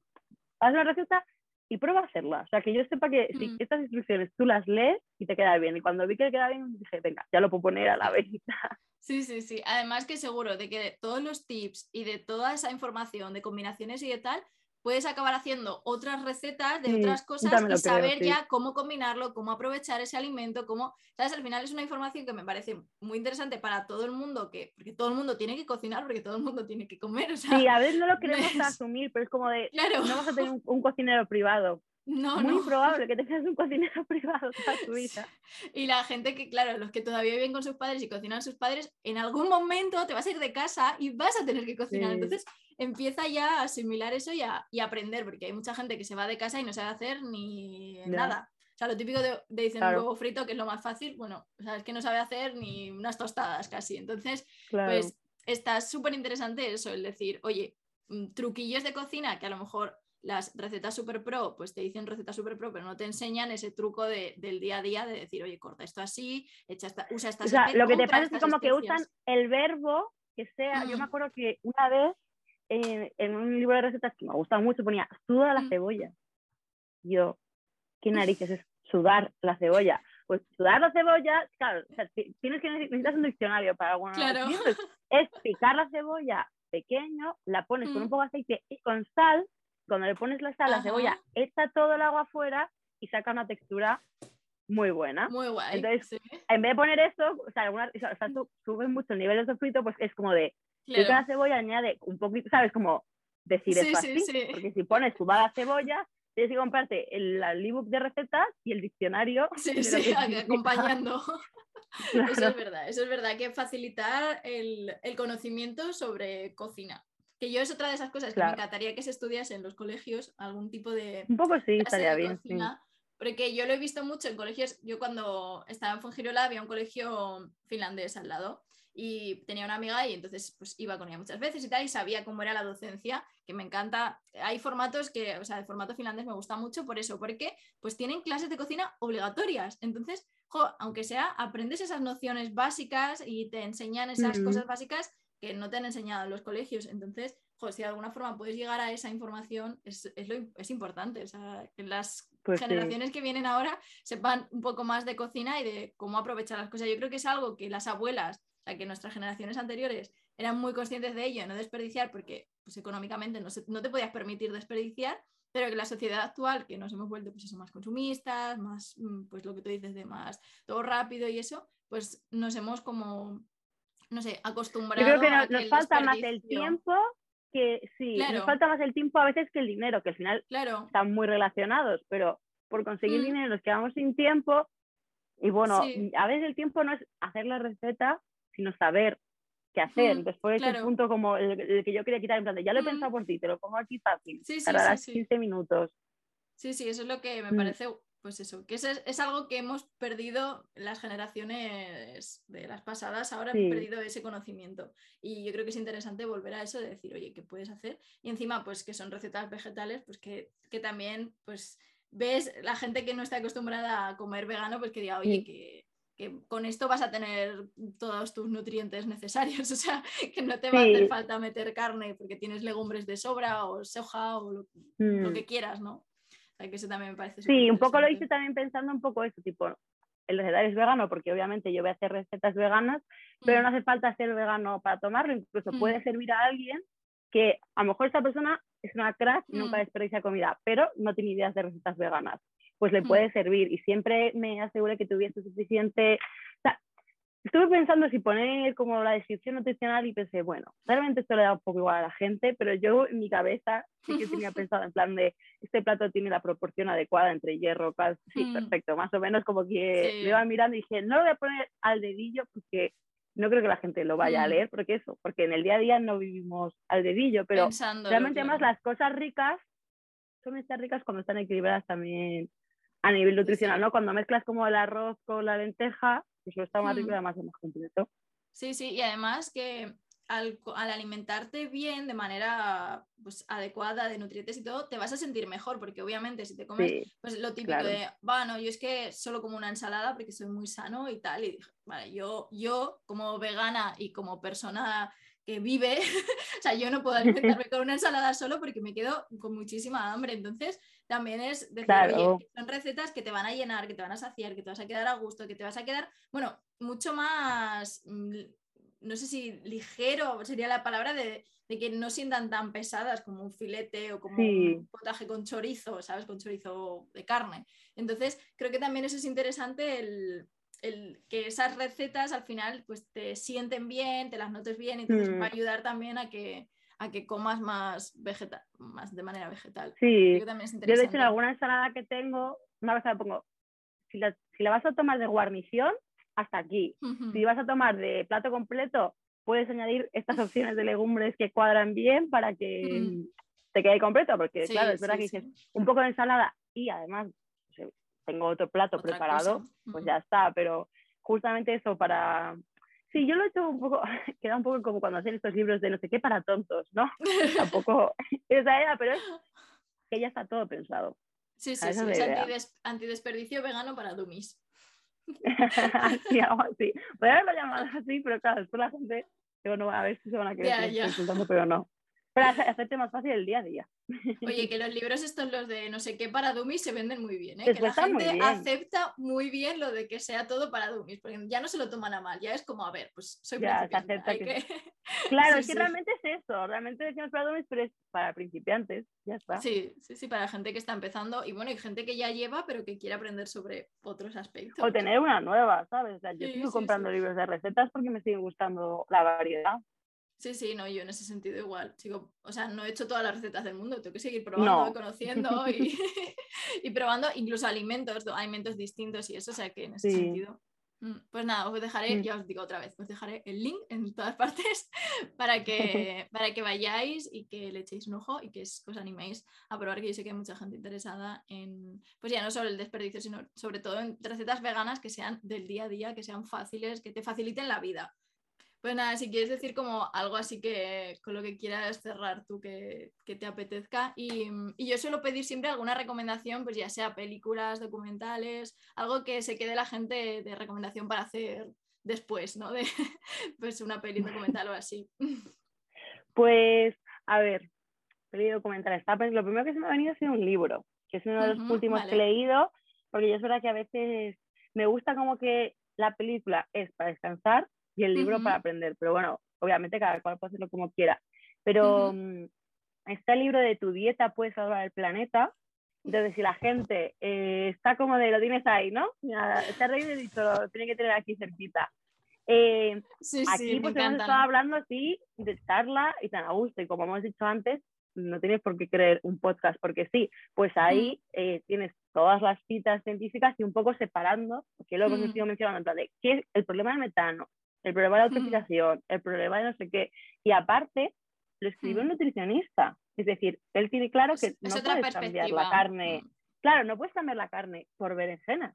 haz una receta y prueba a hacerla. O sea, que yo sepa que si Mm. estas instrucciones tú las lees y te queda bien. Y cuando vi que queda bien, dije, venga, ya lo puedo poner a la venta. Sí, sí, sí. Además que seguro de que de todos los tips y de toda esa información de combinaciones y de tal, puedes acabar haciendo otras recetas de Sí, otras cosas y creo, saber sí. ya cómo combinarlo, cómo aprovechar ese alimento, cómo, ¿sabes? Al final es una información que me parece muy interesante para todo el mundo, que, porque todo el mundo tiene que cocinar, porque todo el mundo tiene que comer, o sea, Sí, a veces no lo queremos es- asumir, pero es como de, claro, no vas a tener un, un cocinero privado. No, Muy no. improbable que tengas un cocinero privado toda tu vida. Y la gente que, claro, los que todavía viven con sus padres y cocinan sus padres, en algún momento te vas a ir de casa y vas a tener que cocinar. Sí. Entonces empieza ya a asimilar eso y a, y aprender, porque hay mucha gente que se va de casa y no sabe hacer ni nada. O sea, lo típico de, de dicen Claro. un huevo frito, que es lo más fácil, bueno, o sea, es que no sabe hacer ni unas tostadas casi. Entonces, Claro. pues está súper interesante eso, el decir, oye, mm, truquillos de cocina que a lo mejor las recetas super pro, pues te dicen recetas super pro, pero no te enseñan ese truco de- del día a día de decir, oye, corta esto así, echa esta, usa estas o sea, lo que te pasa es que como que especias". usan el verbo que sea. Yo Mm. me acuerdo que una vez eh, en un libro de recetas que me gusta mucho ponía suda la Mm. cebolla. Yo, ¿qué narices es sudar la cebolla? Pues sudar la cebolla, claro, o sea, ti- tienes que necesitas un diccionario para alguna Claro. es picar la cebolla pequeño, la pones con Mm. un poco de aceite y con sal. Cuando le pones la sal, la Ajá. cebolla echa todo el agua afuera y saca una textura muy buena Muy guay. Entonces, sí, en vez de poner eso, o sea, alguna, o sea, tú subes mucho el nivel de sofrito, pues es como de pica claro. la cebolla, añade un poquito, ¿sabes? Como decir eso así, porque si pones la cebolla, tienes que comprarte el, ebook de recetas y el diccionario. Sí, sí, acompañando. Eso es verdad, eso es verdad, que facilitar el, conocimiento sobre cocina. Que yo es otra de esas cosas que me encantaría que se estudiase en los colegios, algún tipo de... Un poco sí, estaría bien. Porque yo lo he visto mucho en colegios, yo cuando estaba en Fongirola había un colegio finlandés al lado y tenía una amiga y entonces pues iba con ella muchas veces y tal y sabía cómo era la docencia, que me encanta. Hay formatos que, o sea, el formato finlandés me gusta mucho por eso, porque pues tienen clases de cocina obligatorias. Entonces, aunque sea, aprendes esas nociones básicas y te enseñan esas cosas básicas que no te han enseñado en los colegios. Entonces, si de alguna forma puedes llegar a esa información, es, es, importante. O sea, que las pues generaciones que vienen ahora sepan un poco más de cocina y de cómo aprovechar las cosas. Yo creo que es algo que las abuelas que nuestras generaciones anteriores eran muy conscientes de ello, no desperdiciar, porque pues, económicamente no, no te podías permitir desperdiciar, pero que la sociedad actual, que nos hemos vuelto pues eso, más consumistas, más, mm, pues lo que tú dices de más todo rápido y eso, pues nos hemos como, no sé, acostumbrado. Yo creo que nos, falta más el tiempo que, sí, nos falta más el tiempo a veces que el dinero, que al final claro. están muy relacionados, pero por conseguir mm. dinero nos quedamos sin tiempo y bueno, a veces el tiempo no es hacer la receta, sino saber qué hacer. Después el punto como el, que yo quería quitar en plan de, ya lo he pensado por ti, te lo pongo aquí fácil, sí, sí, 15 minutos. Sí, sí, eso es lo que me mm. parece, pues eso, que es, es, algo que hemos perdido las generaciones de las pasadas, ahora hemos perdido ese conocimiento. Y yo creo que es interesante volver a eso de decir, oye, ¿qué puedes hacer? Y encima, pues que son recetas vegetales, pues que, que también, pues ves la gente que no está acostumbrada a comer vegano, pues que diga, oye, que que con esto vas a tener todos tus nutrientes necesarios, o sea, que no te va a hacer falta meter carne porque tienes legumbres de sobra o soja o lo, mm. que quieras, ¿no? O sea, que eso también me parece. Sí, un poco lo hice también pensando un poco eso, tipo, el recetario es vegano porque obviamente yo voy a hacer recetas veganas, pero mm. no hace falta ser vegano para tomarlo, incluso mm. puede servir a alguien que a lo mejor esa persona es una crack y nunca desperdicia comida, pero no tiene ideas de recetas veganas pues le mm. puede servir. Y siempre me aseguré que tuviese suficiente. Estuve pensando si poner como la descripción nutricional y pensé, bueno, realmente esto le da un poco igual a la gente, pero yo en mi cabeza sí que tenía pensado en plan de este plato tiene la proporción adecuada entre hierro, cal. Sí, mm. perfecto, más o menos como que me iba mirando y dije, no lo voy a poner al dedillo porque no creo que la gente lo vaya a mm. leer, porque eso, porque en el día a día no vivimos al dedillo, pero realmente además las cosas ricas son estas ricas cuando están equilibradas también a nivel nutricional, ¿no? Cuando mezclas como el arroz con la lenteja, pues está más rico y además es más completo. Sí, sí, y además que al, alimentarte bien de manera pues, adecuada de nutrientes y todo, te vas a sentir mejor, porque obviamente si te comes pues, lo típico de, bueno, yo es que solo como una ensalada porque soy muy sano y tal, y dije, vale, yo, yo como vegana y como persona que vive, o sea, yo no puedo alimentarme con una ensalada solo porque me quedo con muchísima hambre. Entonces, también es decir, oye, son recetas que te van a llenar, que te van a saciar, que te vas a quedar a gusto, que te vas a quedar, bueno, mucho más, mm, no sé si ligero sería la palabra de, que no sientan tan pesadas como un filete o como un potaje con chorizo, ¿sabes? Con chorizo de carne. Entonces, creo que también eso es interesante el el, que esas recetas al final pues te sienten bien, te las notes bien, y entonces va a mm. ayudar también a que, a que comas más, vegetal, más de manera vegetal. Sí, yo, de hecho en alguna ensalada que tengo, una vez la pongo, si la, si la vas a tomar de guarnición, hasta aquí. Si vas a tomar de plato completo, puedes añadir estas opciones de legumbres que cuadran bien para que te quede completo, porque claro, es verdad que dices un poco de ensalada y además tengo otro plato preparado, pues ya está, pero justamente eso para... Sí, yo lo he hecho un poco, queda un poco como cuando hacen estos libros de no sé qué para tontos, ¿no? Tampoco esa era, pero es que ya está todo pensado. Sí, sí, sí, es antidesperdicio vegano para dummies. sí, algo así. Podría haberlo llamado así, pero claro, después la gente, digo, a ver si se van a quedar pero no. Para hacerte más fácil el día a día. Oye, que los libros estos, los de no sé qué para dummies, se venden muy bien, ¿eh? que la gente acepta muy bien lo de que sea todo para dummies, porque ya no se lo toman a mal, ya es como, a ver, pues soy ya, se acepta que... Claro, es que realmente es eso, realmente decimos para dummies, pero es para principiantes, ya está. Sí, sí, sí, para gente que está empezando y bueno, hay gente que ya lleva, pero que quiere aprender sobre otros aspectos. O tener una nueva, ¿sabes? O sea, yo sigo comprando libros de recetas porque me sigue gustando la variedad. Sí, sí, no, yo en ese sentido igual. Sigo, o sea, no he hecho todas las recetas del mundo, tengo que seguir probando, conociendo y, probando incluso alimentos, alimentos distintos y eso, o sea que en ese sentido. Mm, pues nada, os dejaré, mm. ya os digo otra vez, os dejaré el link en todas partes para que, para que vayáis y que le echéis un ojo y que os animéis a probar, que yo sé que hay mucha gente interesada en, pues ya no solo el desperdicio, sino sobre todo en recetas veganas que sean del día a día, que sean fáciles, que te faciliten la vida. Pues nada, si quieres decir como algo así que con lo que quieras cerrar tú que, te apetezca. Y, yo suelo pedir siempre alguna recomendación, pues ya sea películas, documentales, algo que se quede la gente de recomendación para hacer después, ¿no? De pues una peli documental o así. Pues, a ver, peli documental. lo primero que se me ha venido ha sido un libro, que es uno de los últimos que he leído, porque yo es verdad que a veces me gusta como que la película es para descansar y el libro para aprender. Pero bueno, obviamente cada cual puede hacerlo como quiera. Pero mm, está el libro de tu dieta puede salvar el planeta. Entonces, si la gente eh, está como de lo tienes ahí, ¿no? Está reído y dicho, lo tiene que tener aquí cerquita. Eh, sí, aquí sí, pues hemos estado hablando así de charla y tan a gusto. Y como hemos dicho antes, no tienes por qué creer un podcast porque sí, pues ahí eh, tienes todas las citas científicas y un poco separando, porque luego hemos mencionando, de qué es el problema del metano, el problema de la automatización, el problema de no sé qué. Y aparte, lo escribe un nutricionista. Es decir, él tiene claro que no puedes cambiar la carne. Claro, no puedes cambiar la carne por berenjena.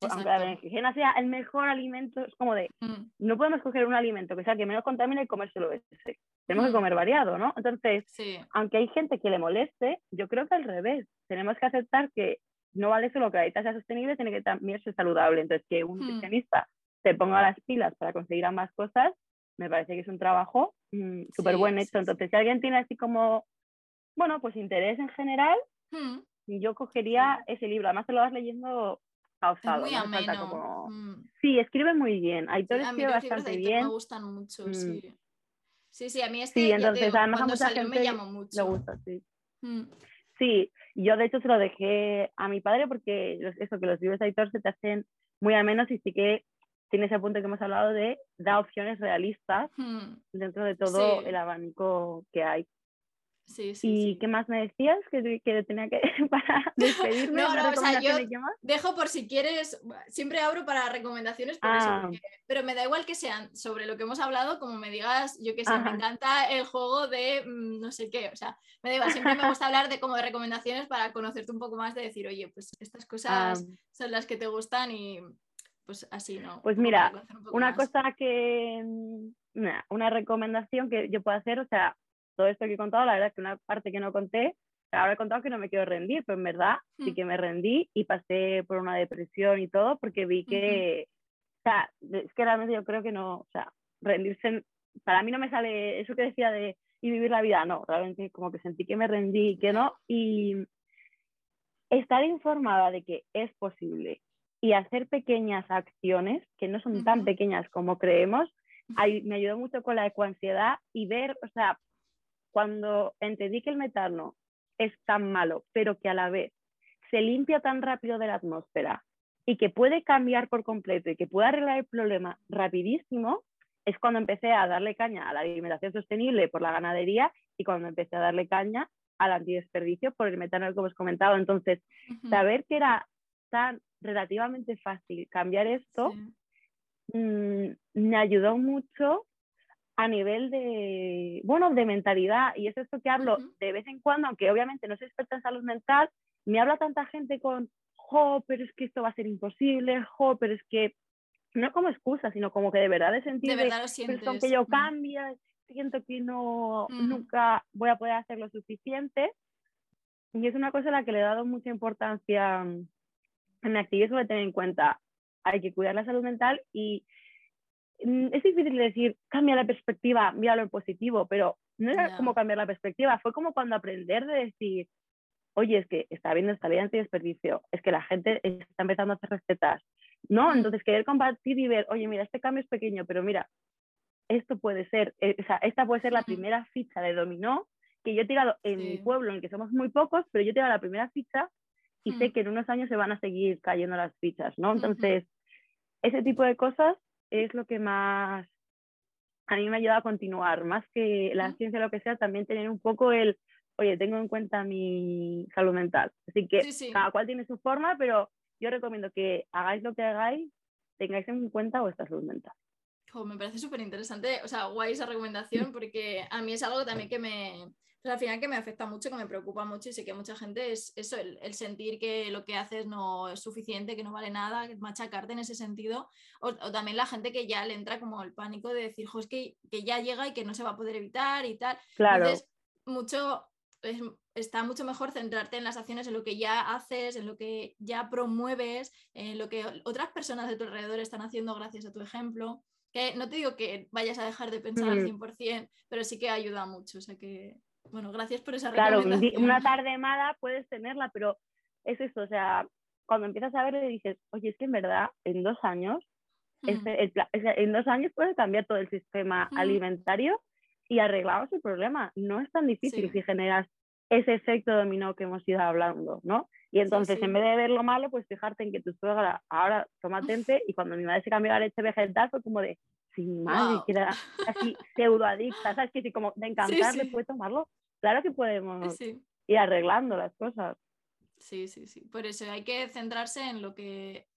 Aunque la berenjena sea el mejor alimento, es como de, no podemos coger un alimento que sea que menos contamine y comérselo ese. Tenemos que comer variado, ¿no? Entonces, aunque hay gente que le moleste, yo creo que al revés. Tenemos que aceptar que no vale solo que la dieta sea sostenible, tiene que también ser saludable. Entonces, que un nutricionista se ponga las pilas para conseguir ambas cosas, me parece que es un trabajo mm, súper buen hecho. Entonces, si alguien tiene así como, bueno, pues interés en general, hmm. yo cogería ese libro. Además, te lo vas leyendo pausado. muy ameno. Hmm. Sí, escribe muy bien. Aitor escribe bastante bien. Me gustan mucho, hmm. sí. Sí, sí, a mí este sí, entonces, además cuando salió me llamó mucho. Le gusta, sí. Sí, yo de hecho se lo dejé a mi padre porque eso, que los libros de Aitor se te hacen muy amenos y sí que tiene ese punto que hemos hablado de dar opciones realistas hmm. dentro de todo el abanico que hay. Sí, sí, ¿Y qué más me decías que, que tenía que para despedirme? No, no, o sea, yo dejo por si quieres, siempre abro para recomendaciones, por eso, ah. pero me da igual que sean sobre lo que hemos hablado, como me digas, yo que sé, me encanta el juego de mm, no sé qué, o sea, me da igual, siempre me gusta hablar de como de recomendaciones para conocerte un poco más, de decir, oye, pues estas cosas ah. son las que te gustan y, pues así, ¿no? Pues mira, una cosa que, mm, una recomendación que yo puedo hacer, o sea, todo esto que he contado, la verdad es que una parte que no conté, ahora he contado que no me quiero rendir, pero en verdad sí mm. que me rendí y pasé por una depresión y todo porque vi que, o sea, es que realmente yo creo que no, o sea, rendirse, para mí no me sale eso que decía de y vivir la vida, no, realmente como que sentí que me rendí y que no, y estar informada de que es posible y hacer pequeñas acciones, que no son tan pequeñas como creemos, me ayudó mucho con la ecoansiedad y ver, o sea, cuando entendí que el metano es tan malo, pero que a la vez se limpia tan rápido de la atmósfera y que puede cambiar por completo y que puede arreglar el problema rapidísimo, es cuando empecé a darle caña a la alimentación sostenible por la ganadería y cuando empecé a darle caña al antidesperdicio por el metano que hemos comentado. Entonces, saber que era tan relativamente fácil cambiar esto, mm, me ayudó mucho a nivel de, bueno, de mentalidad. Y es esto que hablo de vez en cuando, aunque obviamente no soy experta en salud mental, me habla tanta gente con, jo, pero es que esto va a ser imposible, jo, pero es que, no como excusa, sino como que de verdad he sentido, de verdad pero aunque yo cambie, siento que no, nunca voy a poder hacer lo suficiente. Y es una cosa a la que le he dado mucha importancia en mi activismo de tener en cuenta, hay que cuidar la salud mental y mm, es difícil decir, cambia la perspectiva, mira lo positivo, pero no era como cambiar la perspectiva, fue como cuando aprender de decir, oye, es que está habiendo esta ley desperdicio es que la gente está empezando a hacer recetas, ¿no? Entonces querer compartir y ver, oye, mira, este cambio es pequeño, pero mira, esto puede ser, eh, o sea, esta puede ser la primera ficha de dominó que yo he tirado en mi pueblo, en el que somos muy pocos, pero yo he tirado la primera ficha y sé mm. que en unos años se van a seguir cayendo las fichas, ¿no? Entonces, ese tipo de cosas es lo que más a mí me ayuda a continuar, más que la ciencia, lo que sea, también tener un poco el, oye, tengo en cuenta mi salud mental. Así que cada cual tiene su forma, pero yo recomiendo que hagáis lo que hagáis, tengáis en cuenta vuestra salud mental. me parece súper interesante, o sea, guay esa recomendación, porque a mí es algo también que me, al final que me afecta mucho, que me preocupa mucho y sé que mucha gente es eso, el, sentir que lo que haces no es suficiente, que no vale nada, machacarte en ese sentido, o, también la gente que ya le entra como el pánico de decir, jo, es que, que, ya llega y que no se va a poder evitar y tal. Claro. Entonces, mucho, está mucho mejor centrarte en las acciones, en lo que ya haces, en lo que ya promueves, en lo que otras personas de tu alrededor están haciendo gracias a tu ejemplo. Que no te digo que vayas a dejar de pensar al 100%, mm. pero sí que ayuda mucho. O sea que bueno, gracias por esa Claro, una tarde mala puedes tenerla, pero es eso, o sea, cuando empiezas a ver y dices, oye, es que en verdad, en dos años, este, en dos años puedes cambiar todo el sistema alimentario y arreglamos el problema. No es tan difícil si generas ese efecto dominó que hemos ido hablando, ¿no? Y entonces, en vez de ver lo malo, pues fijarte en que tu suegra ahora toma tente y cuando mi madre se cambió la leche vegetal fue como de, si mi madre que era así pseudoadicta, ¿sabes? Que si como de encantarle puede tomarlo, claro que podemos ir arreglando las cosas. Sí, sí, sí. Por eso hay que centrarse en lo que,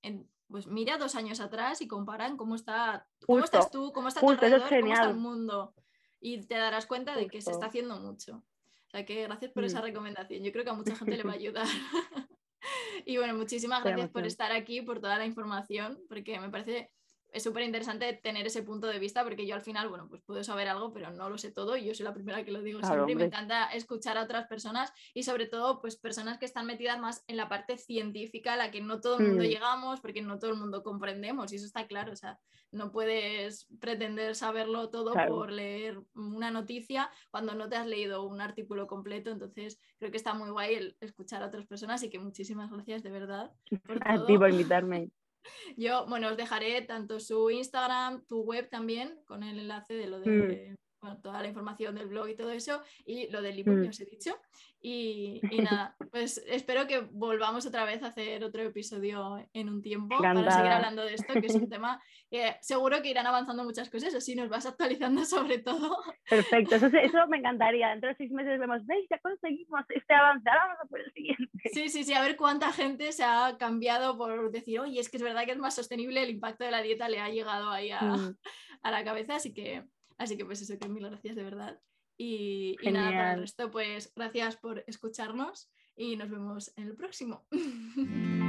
pues mira dos años atrás y comparan cómo está, cómo estás tú, cómo está tu alrededor, cómo está el mundo. Y te darás cuenta de que se está haciendo mucho. O sea que gracias por esa recomendación. Yo creo que a mucha gente le va a ayudar. y bueno, muchísimas gracias por estar aquí, por toda la información, porque me parece es súper interesante tener ese punto de vista porque yo al final, bueno, pues puedo saber algo, pero no lo sé todo y yo soy la primera que lo digo siempre y me encanta escuchar a otras personas y sobre todo pues personas que están metidas más en la parte científica, a la que no todo el mundo mm. llegamos porque no todo el mundo comprendemos y eso está claro, o sea, no puedes pretender saberlo todo por leer una noticia cuando no te has leído un artículo completo, entonces creo que está muy guay el escuchar a otras personas y que muchísimas gracias de verdad. Por a ti por invitarme. Yo, bueno, os dejaré tanto su Instagram, tu web también, con el enlace de lo de mm. toda la información del blog y todo eso, y lo del libro que mm. os he dicho. Y, nada, pues espero que volvamos otra vez a hacer otro episodio en un tiempo para seguir hablando de esto, que es un tema que seguro que irán avanzando muchas cosas, así nos vas actualizando sobre todo. Perfecto, eso, eso me encantaría. Dentro de seis meses vemos, veis, ya conseguimos este avance, ahora vamos a por el siguiente. Sí, sí, sí, a ver cuánta gente se ha cambiado por decir, oye, es que es verdad que es más sostenible, el impacto de la dieta le ha llegado ahí a, mm. a la cabeza, así que, así que pues eso, que mil gracias de verdad. Y, nada, para el resto, pues gracias por escucharnos y nos vemos en el próximo.